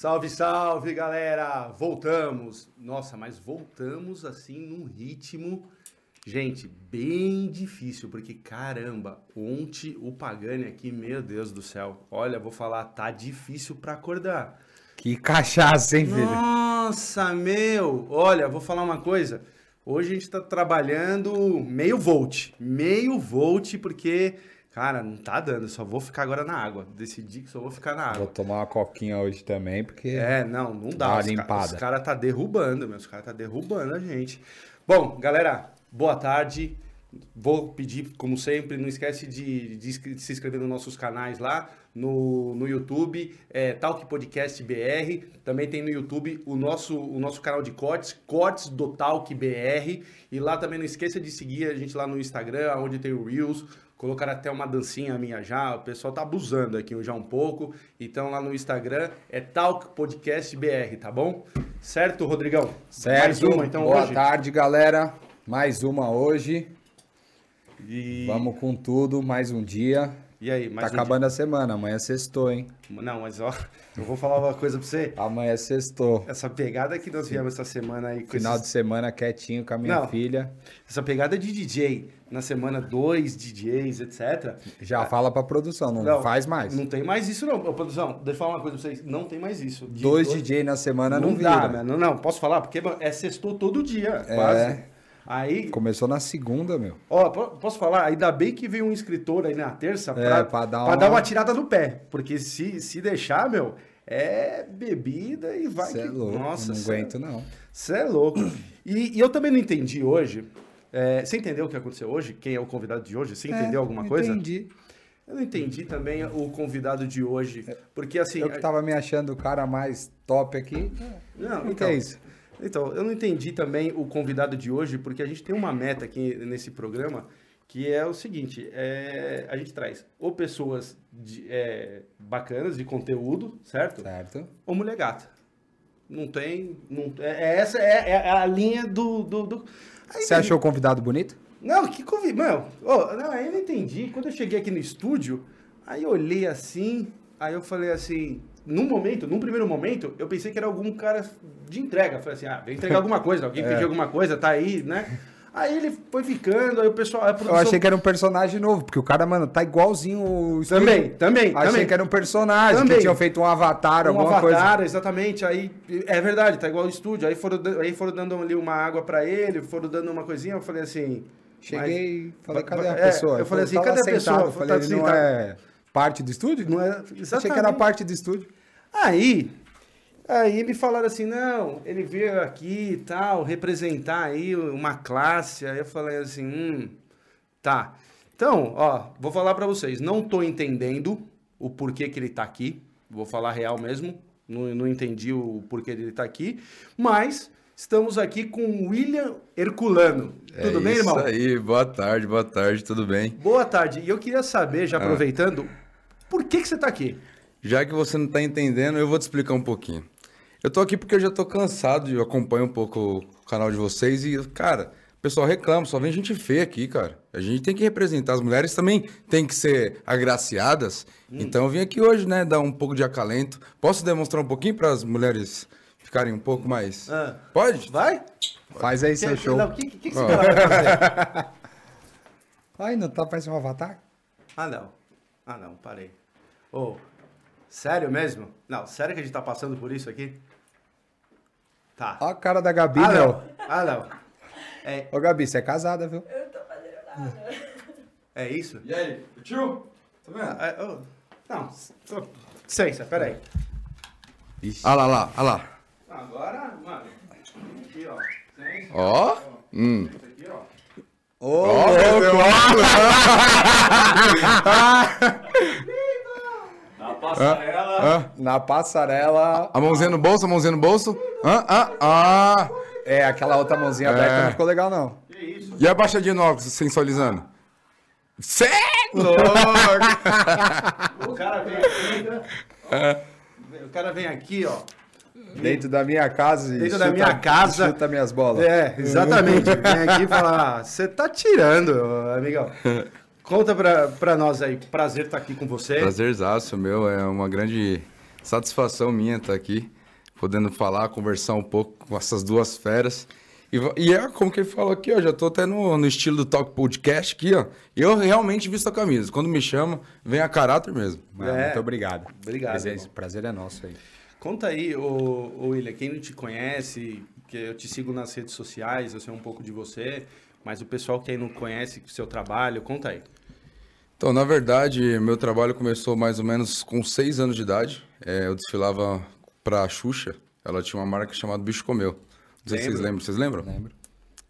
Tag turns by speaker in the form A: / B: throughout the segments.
A: Salve, salve, galera! Voltamos. Nossa, mas voltamos assim num ritmo, gente, bem difícil, porque caramba, ontem o Pagani aqui, meu Deus do céu. Olha, vou falar, tá difícil pra acordar.
B: Que cachaça, hein, filho?
A: Nossa, meu! Olha, vou falar uma coisa. Hoje a gente tá trabalhando meio volt. Meio volt, porque, cara, não tá dando. Só vou ficar agora na água. Decidi que só vou ficar na água.
B: Vou tomar uma coquinha hoje também, porque.
A: É, não, não
B: Dá
A: dá. Os,
B: limpada.
A: os caras tá derrubando, meu. Os caras tá derrubando a gente. Bom, galera, boa tarde. Vou pedir, como sempre, não esquece de, de de se inscrever nos nossos canais lá, no, no YouTube, é, Talk Podcast BR. Também tem no YouTube o nosso, o nosso canal de cortes, Cortes do Talk BR. E lá também não esqueça de seguir a gente lá no Instagram, onde tem o Reels. Colocaram até uma dancinha minha já, o pessoal tá abusando aqui já um pouco. Então lá no Instagram é Talk Podcast BR, tá bom? Certo, Rodrigão?
B: Certo.
A: Mais uma então
B: Boa
A: hoje.
B: tarde, galera. Mais uma hoje.
A: E...
B: Vamos com tudo, mais um dia.
A: E aí,
B: Tá
A: mais um
B: acabando a semana, amanhã é sextou, hein?
A: dia? Não, mas ó, eu vou falar uma coisa pra você.
B: Amanhã é sextou.
A: Essa pegada que nós viemos essa semana aí com
B: Final
A: esses-
B: de semana quietinho com a minha
A: Não.
B: filha.
A: Essa pegada de DJ, na semana dois DJs, etc.
B: Já fala pra produção, não,
A: Ah. Não,
B: faz mais.
A: Não tem mais isso não. Ô, produção, deixa eu falar uma coisa pra vocês. Não tem mais isso. De
B: Dois DJ na semana não,
A: não, dá,
B: vira.
A: mano. Não, posso falar? Porque é sextou todo dia,
B: É.
A: quase. Aí,
B: Começou na segunda, meu.
A: ó, po- posso falar? Ainda bem que veio um escritor aí na terça pra,
B: É, pra dar
A: pra
B: uma-
A: dar uma tirada no pé. Porque se, se deixar, meu, é bebida e vai
B: Você é
A: que...
B: louco,
A: Nossa,
B: não
A: cê-
B: aguento não.
A: Você é louco. E, e eu também não entendi hoje. é, você entendeu o que aconteceu hoje? Quem é o convidado de hoje? Você entendeu
B: É,
A: alguma coisa?
B: Entendi.
A: Eu não entendi também o convidado de hoje. Porque assim.
B: Eu que tava me achando o cara mais top aqui.
A: Não,
B: O que
A: então,
B: é isso?
A: Então, eu não entendi também o convidado de hoje, porque a gente tem uma meta aqui nesse programa, que é o seguinte: é, a gente traz ou pessoas de, é, bacanas de conteúdo, certo?
B: Certo.
A: Ou mulher gata. Não tem. Não, é, é essa é, é a linha do. do, do- Aí
B: Você achou o convidado bonito?
A: Não, que convite. Mano, ô, não, aí eu não entendi. Quando eu cheguei aqui no estúdio, aí eu olhei assim, aí eu falei assim. Num momento, num primeiro momento, eu pensei que era algum cara de entrega. Falei assim, ah, vem entregar alguma coisa, alguém
B: É.
A: pediu alguma coisa, tá aí, né? Aí ele foi ficando, aí o pessoal. A
B: Eu
A: produção-
B: achei que era um personagem novo, porque o cara, mano, tá igualzinho o estúdio.
A: Também, também,
B: Achei
A: também.
B: que era um personagem,
A: Também.
B: que tinham feito um avatar,
A: um
B: alguma
A: avatar,
B: coisa.
A: exatamente. Aí, é verdade, tá igual o estúdio. Aí foram, aí foram dando ali uma água pra ele, foram dando uma coisinha. Eu falei assim.
B: Cheguei e falei,
A: Mas-
B: cadê a
A: é,
B: pessoa?
A: eu falei assim, cadê a
B: sentado,
A: pessoa?
B: Eu falei,
A: Tá
B: ele não é parte do estúdio?
A: Não é,
B: Achei que era
A: exatamente.
B: parte do estúdio.
A: Aí, aí me falaram assim, não, ele veio aqui e tal, representar aí uma classe. Aí eu falei assim, hum, tá. Então, ó, vou falar pra vocês, não tô entendendo o porquê que ele tá aqui. Vou falar real mesmo, não, não entendi o porquê dele tá aqui, mas estamos aqui com o William Herculano. Tudo
C: é
A: bem, irmão?
C: Isso aí, boa tarde, boa tarde, tudo bem?
A: Boa tarde. E eu queria saber, já aproveitando, por que que você tá aqui?
C: Já que você não tá entendendo, eu vou te explicar um pouquinho. Eu tô aqui porque eu já tô cansado, eu acompanho um pouco o canal de vocês e, cara, o pessoal reclama, só vem gente feia aqui, cara. A gente tem que representar, as mulheres também têm que ser agraciadas. Então eu vim aqui hoje, né, dar um pouco de acalento. Posso demonstrar um pouquinho para as mulheres ficarem um pouco mais...
A: Ah.
C: Pode?
A: Vai?
B: Faz aí seu
A: Que-
B: show.
A: O que, que, que você vai fazer?
B: Ai, não tá parecendo um avatar?
A: Ah, não. Ah, não, parei. Ô, sério mesmo? Não, sério que a gente tá passando por isso aqui? Tá.
B: Ó a cara da Gabi,
A: ah, não. Ah, não. É,
B: Ô, Gabi, você é casada, viu?
A: é isso?
C: E aí, tio? Tá vendo?
A: Ah, é, ô, não, só- licença, peraí.
C: Ah lá, lá, ah lá.
A: Agora, mano, aqui, ó.
C: Ó, hum.
A: aqui, ó.
B: Ô,
C: Ó,
A: Na passarela.
C: Hã?
B: Na passarela.
C: A mãozinha no bolso, a mãozinha no bolso. Ah, ah, ah.
B: É, aquela outra mãozinha aberta
C: É.
B: não ficou legal, não.
A: Que isso?
C: E a baixadinha no óculos, sensualizando? Cê é!
A: O cara vem aqui, né? O cara vem aqui, ó.
B: Dentro da minha casa e
A: Dentro da minha casa.
B: chuta minhas bolas.
A: É, exatamente. Vem aqui e fala, você tá tirando, amigão. Conta pra, pra nós aí, prazer estar aqui com você.
C: Prazerzaço, meu. É uma grande Satisfação minha estar aqui, podendo falar, conversar um pouco com essas duas feras. E, e é como que ele falou aqui, ó, já tô até no, no estilo do Talk Podcast aqui, ó. Eu realmente visto a camisa. Quando me chama, vem a caráter mesmo.
B: Mano,
A: É.
B: Muito obrigado.
A: Obrigado,
B: Prazer,
A: irmão.
B: prazer é nosso aí.
A: Conta aí, ô, ô William, quem não te conhece, que eu te sigo nas redes sociais, eu sei um pouco de você, mas o pessoal que aí não conhece o seu trabalho, conta aí.
C: Então, na verdade, meu trabalho começou mais ou menos com seis anos de idade. É, eu desfilava pra Xuxa. Ela tinha uma marca chamada Bicho Comeu. Não sei se vocês lembram. Vocês lembram?
B: Lembro.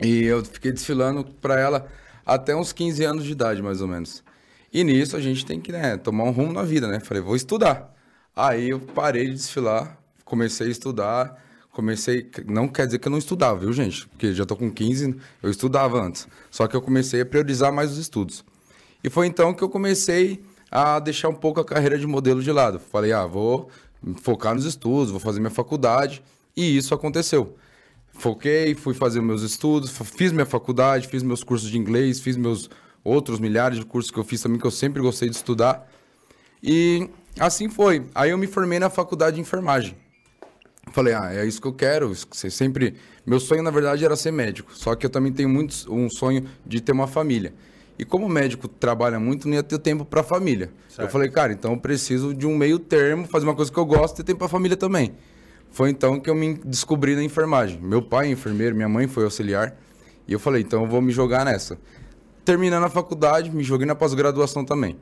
C: E eu fiquei desfilando pra ela até uns 15 anos de idade, mais ou menos. E nisso a gente tem que né, tomar um rumo na vida, né? Falei, vou estudar. Aí eu parei de desfilar, comecei a estudar, comecei. Não quer dizer que eu não estudava, viu, gente? Porque já tô com 15, eu estudava antes. Só que eu comecei a priorizar mais os estudos. E foi então que eu comecei a deixar um pouco a carreira de modelo de lado. Falei, ah, vou focar nos estudos, vou fazer minha faculdade. E isso aconteceu. Foquei, fui fazer meus estudos, fiz minha faculdade, fiz meus cursos de inglês, fiz meus outros milhares de cursos que eu fiz também, que eu sempre gostei de estudar. E assim foi. Aí eu me formei na faculdade de enfermagem. Falei, ah, é isso que eu quero. Você sempre. Meu sonho, na verdade, era ser médico. Só que eu também tenho muito um sonho de ter uma família. E como o médico trabalha muito, não ia ter tempo para a família. Eu falei, cara, então eu preciso de um meio termo, fazer uma coisa que eu gosto e ter tempo para a família também. Foi então que eu me descobri na enfermagem. Meu pai é enfermeiro, minha mãe foi auxiliar. E eu falei, então eu vou me jogar nessa. Terminando a faculdade, me joguei na pós-graduação também.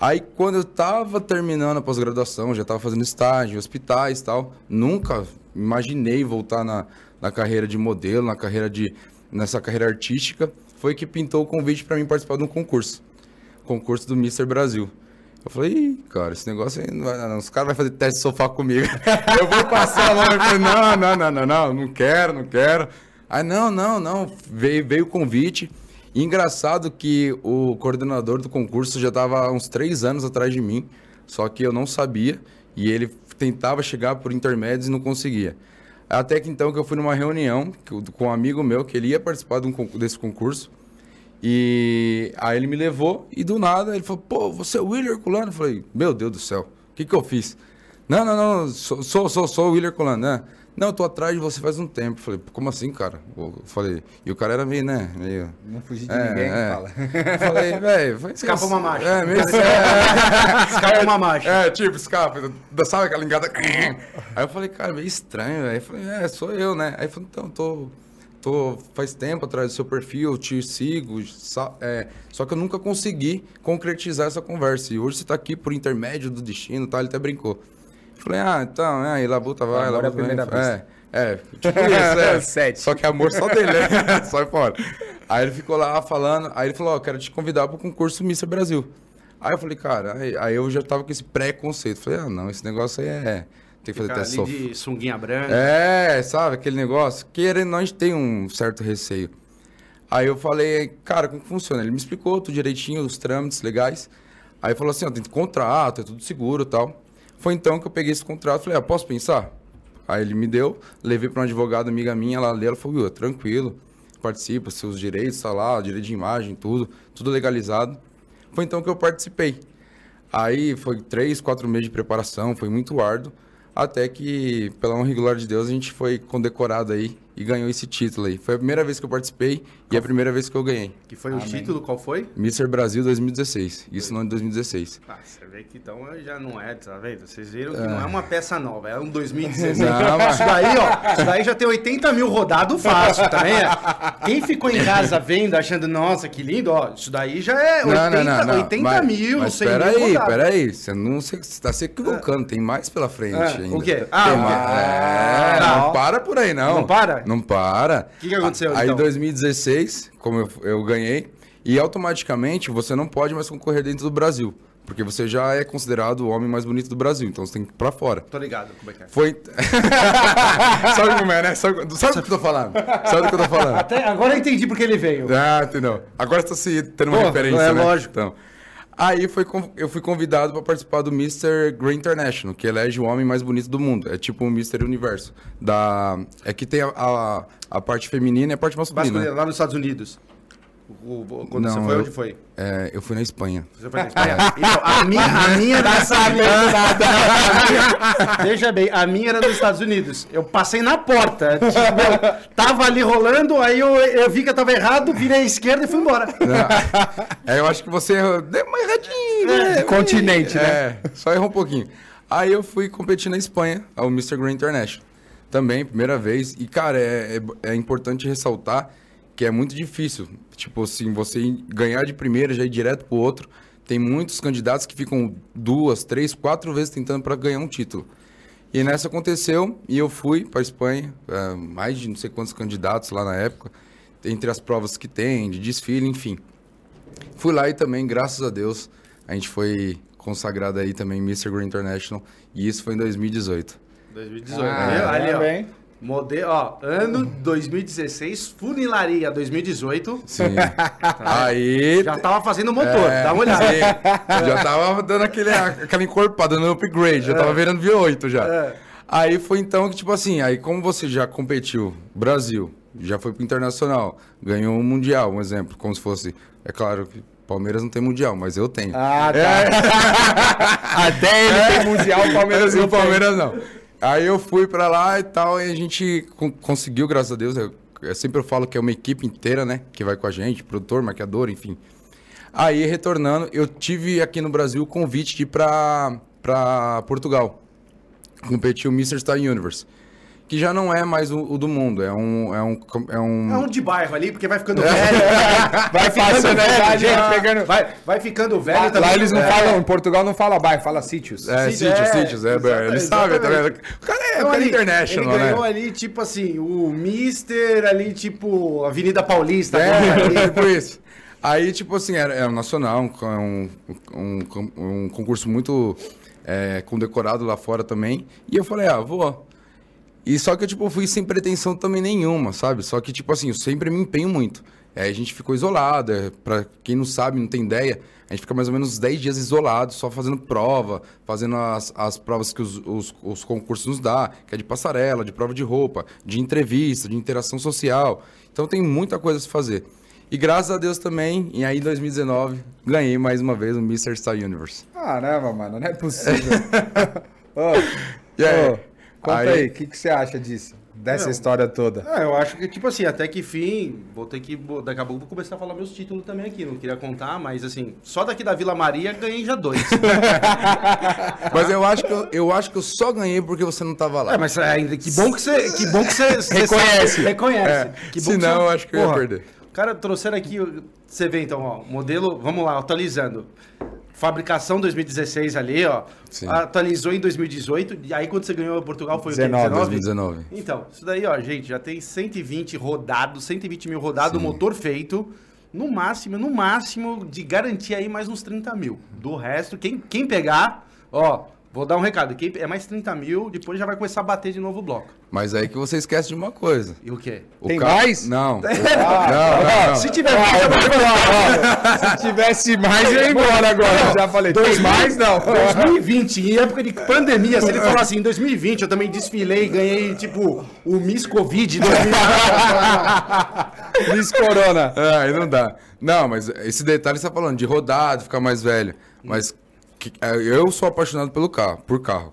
C: Aí quando eu tava terminando a pós-graduação, já tava fazendo estágio hospitais e tal, nunca imaginei voltar na, na carreira de modelo, na carreira de nessa carreira artística, foi que pintou o convite para mim participar de um concurso. Concurso do Mr. Brasil. Eu falei, Ih, cara, esse negócio aí não vai dar, não. Os caras vão fazer teste de sofá comigo. eu vou passar lá. Eu falei, não, não, não, não, não, não quero, não quero. Aí, não, não, não. Veio, veio o convite. E engraçado que o coordenador do concurso já estava uns três anos atrás de mim, só que eu não sabia. E ele tentava chegar por intermédios e não conseguia. Até que então que eu fui numa reunião com um amigo meu, que ele ia participar de um desse concurso. E aí ele me levou e do nada ele falou, pô, você é o Willer Culano? Eu falei, meu Deus do céu, o que que eu fiz? Não, não, não, sou, sou, sou, sou o Willer Culano, né? Não, eu tô atrás de você faz um tempo. Falei, como assim, cara? Eu falei, e o cara era meio, né, meio...
B: Não fugir de
C: É,
B: ninguém,
C: é.
B: fala.
C: Eu falei, velho...
A: Escapa uma marcha.
C: É, meio... É,
A: Escapa uma marcha.
C: é, tipo, escapa. Sabe aquela ligada? Aí eu falei, cara, meio estranho, velho. Eu falei, é, sou eu, né? Aí eu falei, então, tô, tô faz tempo atrás do seu perfil, eu te sigo, é, só que eu nunca consegui concretizar essa conversa. E hoje você tá aqui por intermédio do destino, tá? Ele até brincou. Falei, ah, então, é, e Labuta vai,
B: Amor à
C: Labuta
B: primeira vista.
C: É, é, tipo isso, é.
B: Sete.
C: Só que amor só dele, né? Sai fora. Aí ele ficou lá falando, aí ele falou, ó, quero te convidar pro concurso Mr. Brasil. Aí eu falei, cara, aí, aí eu já tava com esse preconceito. Falei, ah, não, esse negócio aí é. Tem que fazer
A: Ficar ali
C: sofá.
A: de sunguinha branca.
C: É, sabe, aquele negócio. Querendo, nós tem um certo receio. Aí eu falei, cara, como que funciona? Ele me explicou tudo direitinho, os trâmites legais. Aí falou assim, ó, tem contrato, é tudo seguro e tal. Foi então que eu peguei esse contrato e falei, ah, posso pensar? Aí ele me deu, levei para uma advogada amiga minha, ela leu, ela falou, "Will, tranquilo, participa, seus direitos, tá lá, direito de imagem, tudo, tudo legalizado. Foi então que eu participei. Aí foi três, quatro meses de preparação, foi muito árduo, até que, pela honra e glória de Deus, a gente foi condecorado aí e ganhou esse título aí. Foi a primeira vez que eu participei e a primeira vez que eu ganhei.
A: Que foi o título, qual foi?
C: Mr. Brasil 2016, isso no ano de 2016.
A: Ah, você vê que então já não é, tá vendo? Vocês viram que não é uma peça nova, é um 2016.
C: Não, mas-
A: Isso daí, ó, isso daí já tem 80 mil rodado fácil, também é. Quem ficou em casa vendo, achando, nossa, que lindo, ó, isso daí já é 80, 80
C: mas,
A: mil,
C: mas
A: 100
C: pera
A: mil
C: aí,
A: rodado.
C: pera aí, você não você tá se equivocando, tem mais pela frente
A: Ah,
C: ainda.
A: o quê?
C: Tem
A: Ah,
C: mais-
A: quê?
C: é,
A: Ah,
C: não para por aí não.
A: Não para?
C: Não para.
A: O que que aconteceu,
C: Aí em
A: então?
C: 2016, como eu, eu ganhei, e automaticamente você não pode mais concorrer dentro do Brasil, porque você já é considerado o homem mais bonito do Brasil, então você tem que ir pra fora.
A: Tô ligado como é que é.
C: Foi. sabe como é, né? Sabe, sabe do que eu tô falando? Sabe do que eu tô falando?
A: Até agora eu entendi porque ele veio.
C: Ah, entendeu? Agora você tá se tendo uma
A: Pô,
C: referência,
A: é
C: né?
A: lógico.
C: Então, aí foi, eu fui convidado para participar do Mr. Grey International, que elege o homem mais bonito do mundo. É tipo o Mr. Universo. Da... É que tem a, a, a parte feminina e a parte masculina.
A: Masculino, lá nos Estados Unidos. O- quando
C: Não,
A: você foi,
C: eu-
A: onde foi?
C: É, eu fui na Espanha.
A: Você foi na Espanha? Então, a minha, a minha era Estados Unidos. Veja bem, a minha era nos Estados Unidos. Eu passei na porta. Tipo, tava ali rolando, aí eu, eu vi que eu tava errado, virei à esquerda e fui embora.
C: É, eu acho que você deu uma erradinha, né?
B: Continente, né?
C: É, só errou um pouquinho. Aí eu fui competir na Espanha, ao Mr. Green International. Também, primeira vez. E, cara, é, é, é importante ressaltar que é muito difícil. Tipo assim, você ganhar de primeira, já ir direto pro outro. Tem muitos candidatos que ficam duas, três, quatro vezes tentando para ganhar um título. E nessa aconteceu, e eu fui para Espanha, é, mais de não sei quantos candidatos lá na época, entre as provas que tem, de desfile, enfim. Fui lá e também, graças a Deus, a gente foi consagrado aí também Mr. Green International, e isso foi em 2018.
A: 2018.
B: Ah,
A: ali, ó. Modelo, ó, ano 2016, funilaria 2018.
C: Sim. aí.
A: Já tava fazendo motor,
C: é,
A: dá uma olhada.
C: sim. já tava dando aquele, aquela encorpada, dando upgrade, já tava virando V8 já.
A: É.
C: Aí foi então que, tipo assim, aí como você já competiu, Brasil, já foi pro internacional, ganhou um mundial, um exemplo, como se fosse, é claro que Palmeiras não tem mundial, mas eu tenho.
B: Ah, tá. Até ele tem mundial, o Palmeiras
C: o
B: não tem.
C: Palmeiras não. Aí eu fui pra lá e tal, e a gente con- conseguiu, graças a Deus. Eu, eu sempre falo que é uma equipe inteira, né? Que vai com a gente, produtor, maquiador, enfim. Aí, retornando, eu tive aqui no Brasil o convite de ir pra, pra Portugal. Competir o Mr. Star Universe. Que já não é mais o, o do mundo, é um. É um, é um,
A: É um de bairro ali, porque vai ficando velho.
B: Vai passando a idade,
A: já.
B: pegando...
A: Vai, vai ficando velho
B: Lá,
A: também.
B: eles não
A: É.
B: falam, em Portugal não fala bairro, fala sítios.
C: É, sítios,
A: é,
C: sítios, é,
A: exatamente,
C: ele sabe também.
A: exatamente.
C: O cara é,
A: Então,
C: é
A: ali,
C: international,
A: ele ganhou
C: né?
A: ali, tipo assim, o Mister ali, tipo, Avenida Paulista.
C: É,
A: ali.
C: tipo isso. Aí, tipo assim, era, é um nacional, um, um, um, um concurso muito é, condecorado lá fora também. E eu falei, ah, vou. E só que eu, tipo, fui sem pretensão também nenhuma, sabe? Só que, tipo assim, eu sempre me empenho muito. É, a gente ficou isolado, é, pra quem não sabe, não tem ideia, a gente fica mais ou menos uns 10 dias isolado, só fazendo prova, fazendo as, as provas que os, os, os concursos nos dá, que é de passarela, de prova de roupa, de entrevista, de interação social. Então tem muita coisa a se fazer. E graças a Deus também, e aí em 2019, ganhei mais uma vez o Mr. Star Universe.
B: Caramba, mano, não é possível. Ô,
C: E aí?
B: Conta
C: Aí-
B: aí, o que, que você acha disso? Dessa
A: Não.
B: história toda.
A: Ah, eu acho que, tipo assim, até que fim, vou ter que. Daqui a pouco vou começar a falar meus títulos também aqui. Não queria contar, mas assim, só daqui da Vila Maria ganhei já dois.
C: Mas eu acho, que eu, eu acho que eu só ganhei porque você não tava lá.
A: é, mas ainda que bom que você. Que bom que você.
B: Reconhece.
A: sabe- reconhece.
C: É,
A: Que bom que
C: senão
A: você-
C: eu acho que eu ia
A: Porra,
C: perder.
A: Cara, trouxeram aqui. Você vê então, ó, modelo. Vamos lá, atualizando. Fabricação 2016 ali, ó.
C: Sim.
A: Atualizou em 2018. E aí quando você ganhou Portugal foi o quê?
B: 19,
C: 2019.
A: Então, isso daí, ó, gente, já tem 120 rodados, 120 mil rodados, motor feito. No máximo, no máximo, de garantia aí mais uns 30 mil. Do resto, quem, quem pegar, ó, vou dar um recado. Quem é mais 30 mil, depois já vai começar a bater de novo o bloco.
C: Mas aí que você esquece de uma coisa.
A: E o quê?
C: O
B: Tem
C: ca-
B: mais?
C: Não.
B: Ah,
C: não, não, não.
A: Se tiver mais, eu vou te falar.
B: Se tivesse mais, eu ia embora agora. Já falei, tem mais? Não.
A: 2020, em época de pandemia, se ele falar assim, em 2020 eu também desfilei e ganhei, tipo, o Miss Covid 2020.
B: Miss Corona.
C: Ah, aí não dá. Não, mas esse detalhe você tá falando de rodado, ficar mais velho. Mas é, eu sou apaixonado pelo carro, por carro.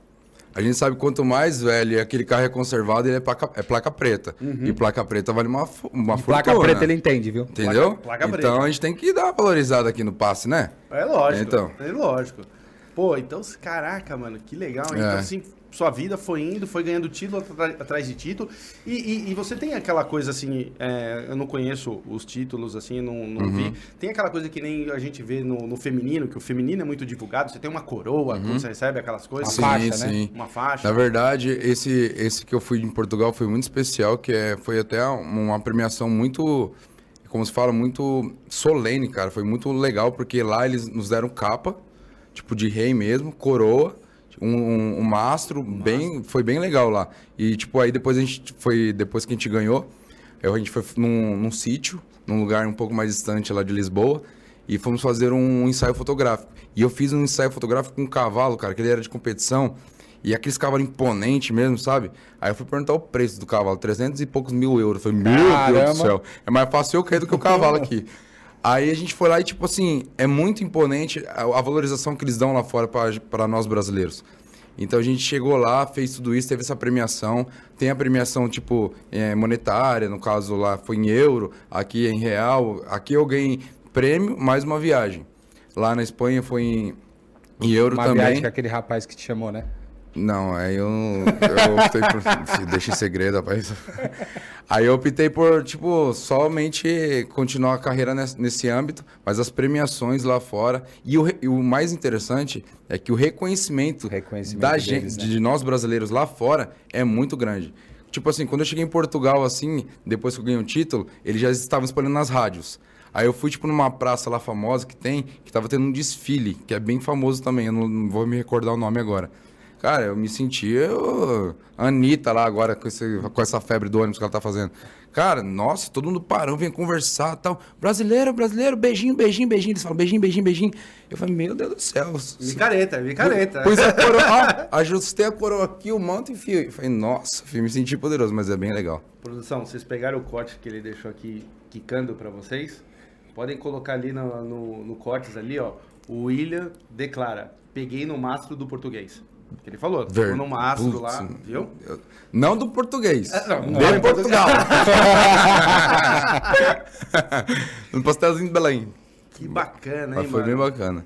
C: A gente sabe quanto mais velho aquele carro é conservado, ele é placa, é placa preta. E placa preta vale uma, uma
B: Placa
C: fortuna.
B: preta ele entende, viu?
C: Entendeu?
A: Placa- placa
C: então a gente tem que dar uma valorizada aqui no passe, né?
A: É lógico.
C: Então.
A: É lógico. Pô, então, caraca, mano, que legal. Então,
C: É.
A: assim, sua vida foi indo, foi ganhando título atrás de título. E, e- e você tem aquela coisa assim, é, eu não conheço os títulos, assim, não, não
C: Uhum.
A: vi. Tem aquela coisa que nem a gente vê no, no feminino, que o feminino é muito divulgado. Você tem uma coroa, quando você recebe aquelas coisas.
B: Uma faixa, né?
C: sim.
A: Uma faixa.
C: Na verdade, esse, esse que eu fui em Portugal foi muito especial, que é, foi até uma premiação muito, como se fala, muito solene, cara. Foi muito legal, porque lá eles nos deram capa, tipo de rei mesmo, coroa, um, um, um mastro, bem, foi bem legal lá. E tipo, aí depois a gente foi, depois que a gente ganhou, eu- a gente foi num, num sítio, num lugar um pouco mais distante lá de Lisboa, e fomos fazer um ensaio fotográfico. E eu fiz um ensaio fotográfico com um cavalo, cara, que ele era de competição. E aqueles cavalos imponentes mesmo, sabe? Aí eu fui perguntar o preço do cavalo, 300 e poucos mil euros. Eu falei, meu Deus do céu, é mais fácil eu cair do que o cavalo aqui. Aí a gente foi lá e, tipo assim, é muito imponente a, a valorização que eles dão lá fora para nós brasileiros. Então a gente chegou lá, fez tudo isso, teve essa premiação. Tem a premiação, tipo, é, monetária, no caso lá foi em euro, aqui é em real. Aqui eu ganhei prêmio mais uma viagem. Lá na Espanha foi em, em euro
B: Uma
C: também.
B: viagem com aquele rapaz que te chamou, né?
C: Não, aí eu, eu optei por. Deixa em segredo, rapaz. Aí eu optei por, tipo, somente continuar a carreira nesse, nesse âmbito, mas as premiações lá fora. E o, e o mais interessante é que o reconhecimento,
B: reconhecimento
C: da
B: deles,
C: gente,
B: né?
C: de nós brasileiros lá fora é muito grande. Tipo assim, quando eu cheguei em Portugal, assim, depois que eu ganhei o título, eles já estavam espalhando nas rádios. Aí eu fui, tipo, numa praça lá famosa que tem, que tava tendo um desfile, que é bem famoso também, eu não, não vou me recordar o nome agora. Cara, eu me senti eu, a Anitta lá agora, com, esse- com essa febre do ônibus que ela tá fazendo. Cara, nossa, todo mundo parou, vem conversar tal. Brasileiro, brasileiro, beijinho, beijinho, beijinho. Eles falam beijinho, beijinho, beijinho. Eu falei, meu Deus do céu.
A: Micareta, micareta.
C: Pus a coroa, ó, ajustei a coroa aqui, o manto e fio. Eu falei, nossa, filho, me senti poderoso, mas é bem legal.
A: Produção, vocês pegaram o corte que ele deixou aqui quicando pra vocês? Podem colocar ali no, no, no cortes ali, ó. O William declara: peguei no mastro do português. Que ele falou,
C: Ver-
A: no mastro
C: Putz,
A: lá, viu?
C: eu- Não do português.
A: não,
C: de
A: não, em
C: Portugal. no pastelzinho de Belém.
A: Que bacana, hein,
C: Mas foi
A: mano?
C: bem bacana.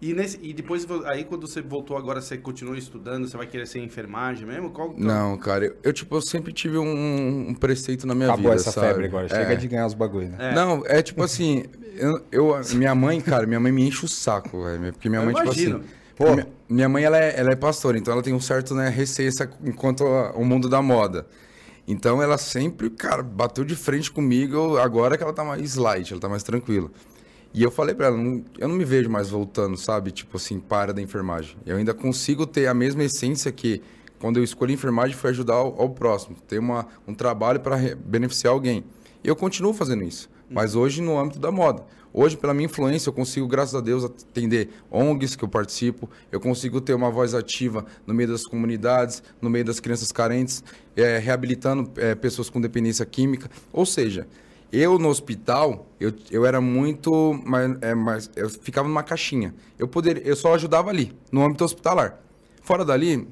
A: E, nesse, e depois, aí quando você voltou agora, você continuou estudando, você vai querer ser enfermagem mesmo? Qual, qual-
C: Não, cara, eu, eu, tipo, eu sempre tive um, um preceito na minha
B: Acabou
C: vida,
B: essa
C: sabe?
B: febre agora. Chega
C: É.
B: de ganhar os bagulho, né?
C: Não, é tipo assim, eu, eu- minha mãe, cara, minha mãe me enche o saco, velho, porque minha
A: Eu
C: mãe, tipo
A: imagino.
C: assim,
B: Pô.
C: minha, minha mãe, ela é, ela é pastora, então ela tem um certo, né, receio enquanto o mundo da moda. Então ela sempre, cara, bateu de frente comigo, agora que ela tá mais light, ela tá mais tranquila. E eu falei pra ela, não- eu não me vejo mais voltando, sabe? Tipo assim, para da enfermagem. Eu ainda consigo ter a mesma essência que quando eu escolhi enfermagem foi ajudar ao, ao próximo, ter uma, um trabalho para beneficiar alguém. Eu continuo fazendo isso, mas hoje no âmbito da moda. Hoje, pela minha influência, eu consigo, graças a Deus, atender ONGs que eu participo, eu consigo ter uma voz ativa no meio das comunidades, no meio das crianças carentes, eh, reabilitando eh, pessoas com dependência química. Ou seja, eu no hospital, eu, eu era muito. É, mas eu ficava numa caixinha. Eu, poderia, eu só ajudava ali, no âmbito hospitalar. Fora dali,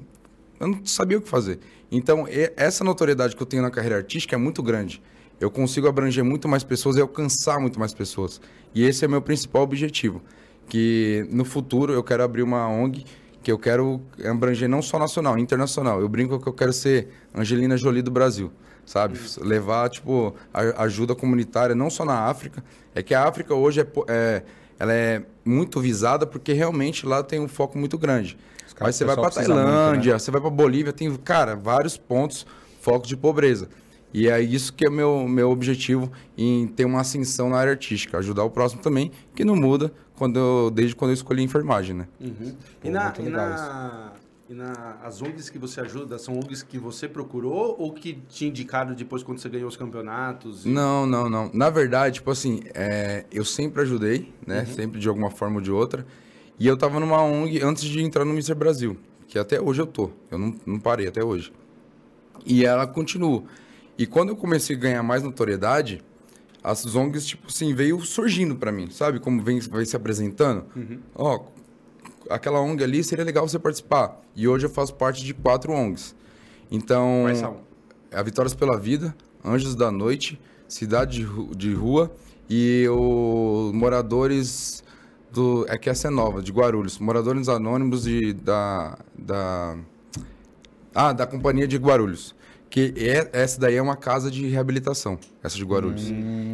C: eu não sabia o que fazer. Então, essa notoriedade que eu tenho na carreira artística é muito grande. Eu consigo abranger muito mais pessoas e alcançar muito mais pessoas. E esse é o meu principal objetivo. Que no futuro eu quero abrir uma ONG que eu quero abranger não só nacional, internacional. Eu brinco que eu quero ser Angelina Jolie do Brasil, sabe? Levar, tipo, ajuda comunitária não só na África. É que a África hoje é, é- ela é muito visada porque realmente lá tem um foco muito grande. Mas você vai para
B: precisa muito, né?
C: Tailândia, você vai para Bolívia, tem, cara, vários pontos, focos de pobreza. E é isso que é meu meu objetivo em ter uma ascensão na área artística, ajudar o próximo também, que não muda quando eu- desde quando eu escolhi enfermagem, né?
A: Uhum. E, na, e, na, e na- as ONGs que você ajuda, são ONGs que você procurou ou que te indicaram depois quando você ganhou os campeonatos? E-
C: Não, não, não. Na verdade, tipo assim, é, eu sempre ajudei, né? Sempre de alguma forma ou de outra. E eu tava numa ONG antes de entrar no Mr. Brasil, que até hoje eu tô. Eu não, não parei até hoje. E ela continua. E quando eu comecei a ganhar mais notoriedade, as ONGs, tipo assim, veio surgindo pra mim, sabe? Como vem, vai se apresentando. Ó, aquela ONG ali seria legal você participar. E hoje eu faço parte de quatro ONGs. Então,
A: Quais são?
C: a Vitórias pela Vida, Anjos da Noite, Cidade de de Rua e os moradores do. É que essa é nova, de Guarulhos. Moradores Anônimos de, da, da. Ah, da Companhia de Guarulhos. Que é, essa daí é uma casa de reabilitação, essa de Guarulhos.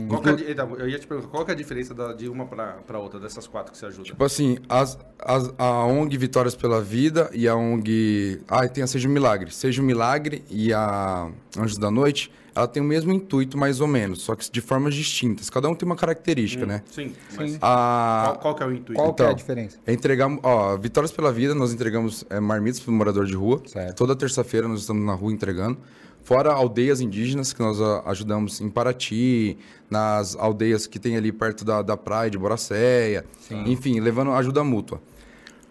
A: Qual que é então, eu ia te perguntar, qual que é a diferença da- de uma pra, pra outra, dessas quatro que você ajuda?
C: Tipo assim, as, as- a ONG Vitórias pela Vida e a ONG. Ah, e tem a Seja um Milagre. Seja um Milagre e a Anjos da Noite, ela tem o mesmo intuito, mais ou menos, só que de formas distintas. Cada um tem uma característica, né?
A: Sim, mas
C: A,
A: qual, qual que é o intuito?
B: Qual que é a
C: Então,
B: diferença?
C: é entregar, ó, Vitórias pela Vida, nós entregamos é, marmitas para o morador de rua.
B: Certo.
C: Toda terça-feira nós estamos na rua entregando. Fora aldeias indígenas, que nós ah, ajudamos em Paraty, nas aldeias que tem ali perto da, da praia de Boracéia. Enfim, levando ajuda mútua.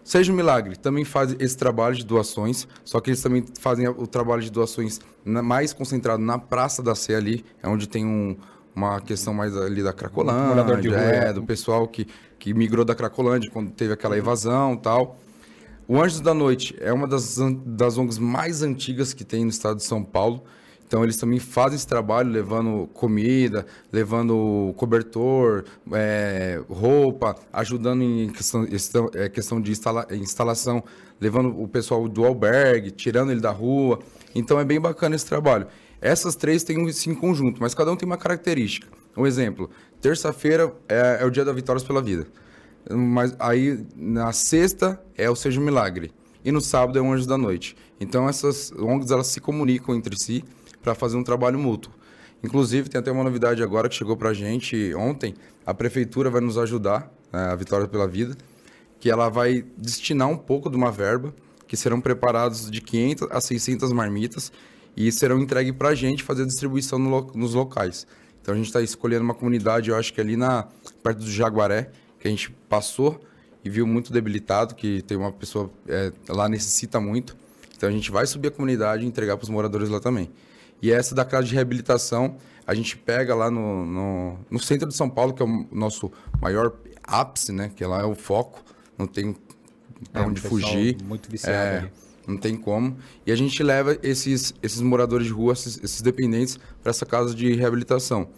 C: Seja um Milagre também faz esse trabalho de doações, só que eles também fazem o trabalho de doações na- mais concentrado na Praça da Sé ali, é onde tem um, uma questão mais ali da Cracolândia, é, do pessoal que, que migrou da Cracolândia quando teve aquela evasão e tal. O Anjos da Noite é uma das, das ONGs mais antigas que tem no estado de São Paulo. Então, eles também fazem esse trabalho, levando comida, levando cobertor, é, roupa, ajudando em questão, questão, é, de instala- instalação, levando o pessoal do albergue, tirando ele da rua. Então, é bem bacana esse trabalho. Essas três têm esse em conjunto, mas cada um tem uma característica. Um exemplo, terça-feira é, é o dia da Vitórias pela Vida. Mas aí na sexta é o Seja um Milagre e no sábado é o Anjos da Noite. Então essas ONGs elas se comunicam entre si para fazer um trabalho mútuo. Inclusive tem até uma novidade agora que chegou para a gente ontem. A prefeitura vai nos ajudar, né, a Vitória pela Vida, que ela vai destinar um pouco de uma verba que serão preparados de 500 a 600 marmitas e serão entregues para a gente fazer a distribuição no nos locais. Então a gente está escolhendo uma comunidade, eu acho que ali na perto do Jaguaré, que a gente passou e viu muito debilitado, que tem uma pessoa é, lá necessita muito. Então a gente vai subir a comunidade e entregar para os moradores lá também. E essa da casa de reabilitação, a gente pega lá no, no, no centro de São Paulo, que é o nosso maior ápice, né? Que lá é o foco, não tem para
B: É, um
C: onde
B: pessoal
C: fugir.
B: muito viciado
C: É,
B: ali.
C: não tem como. E a gente leva esses, esses moradores de rua, esses, esses dependentes, para essa casa de reabilitação.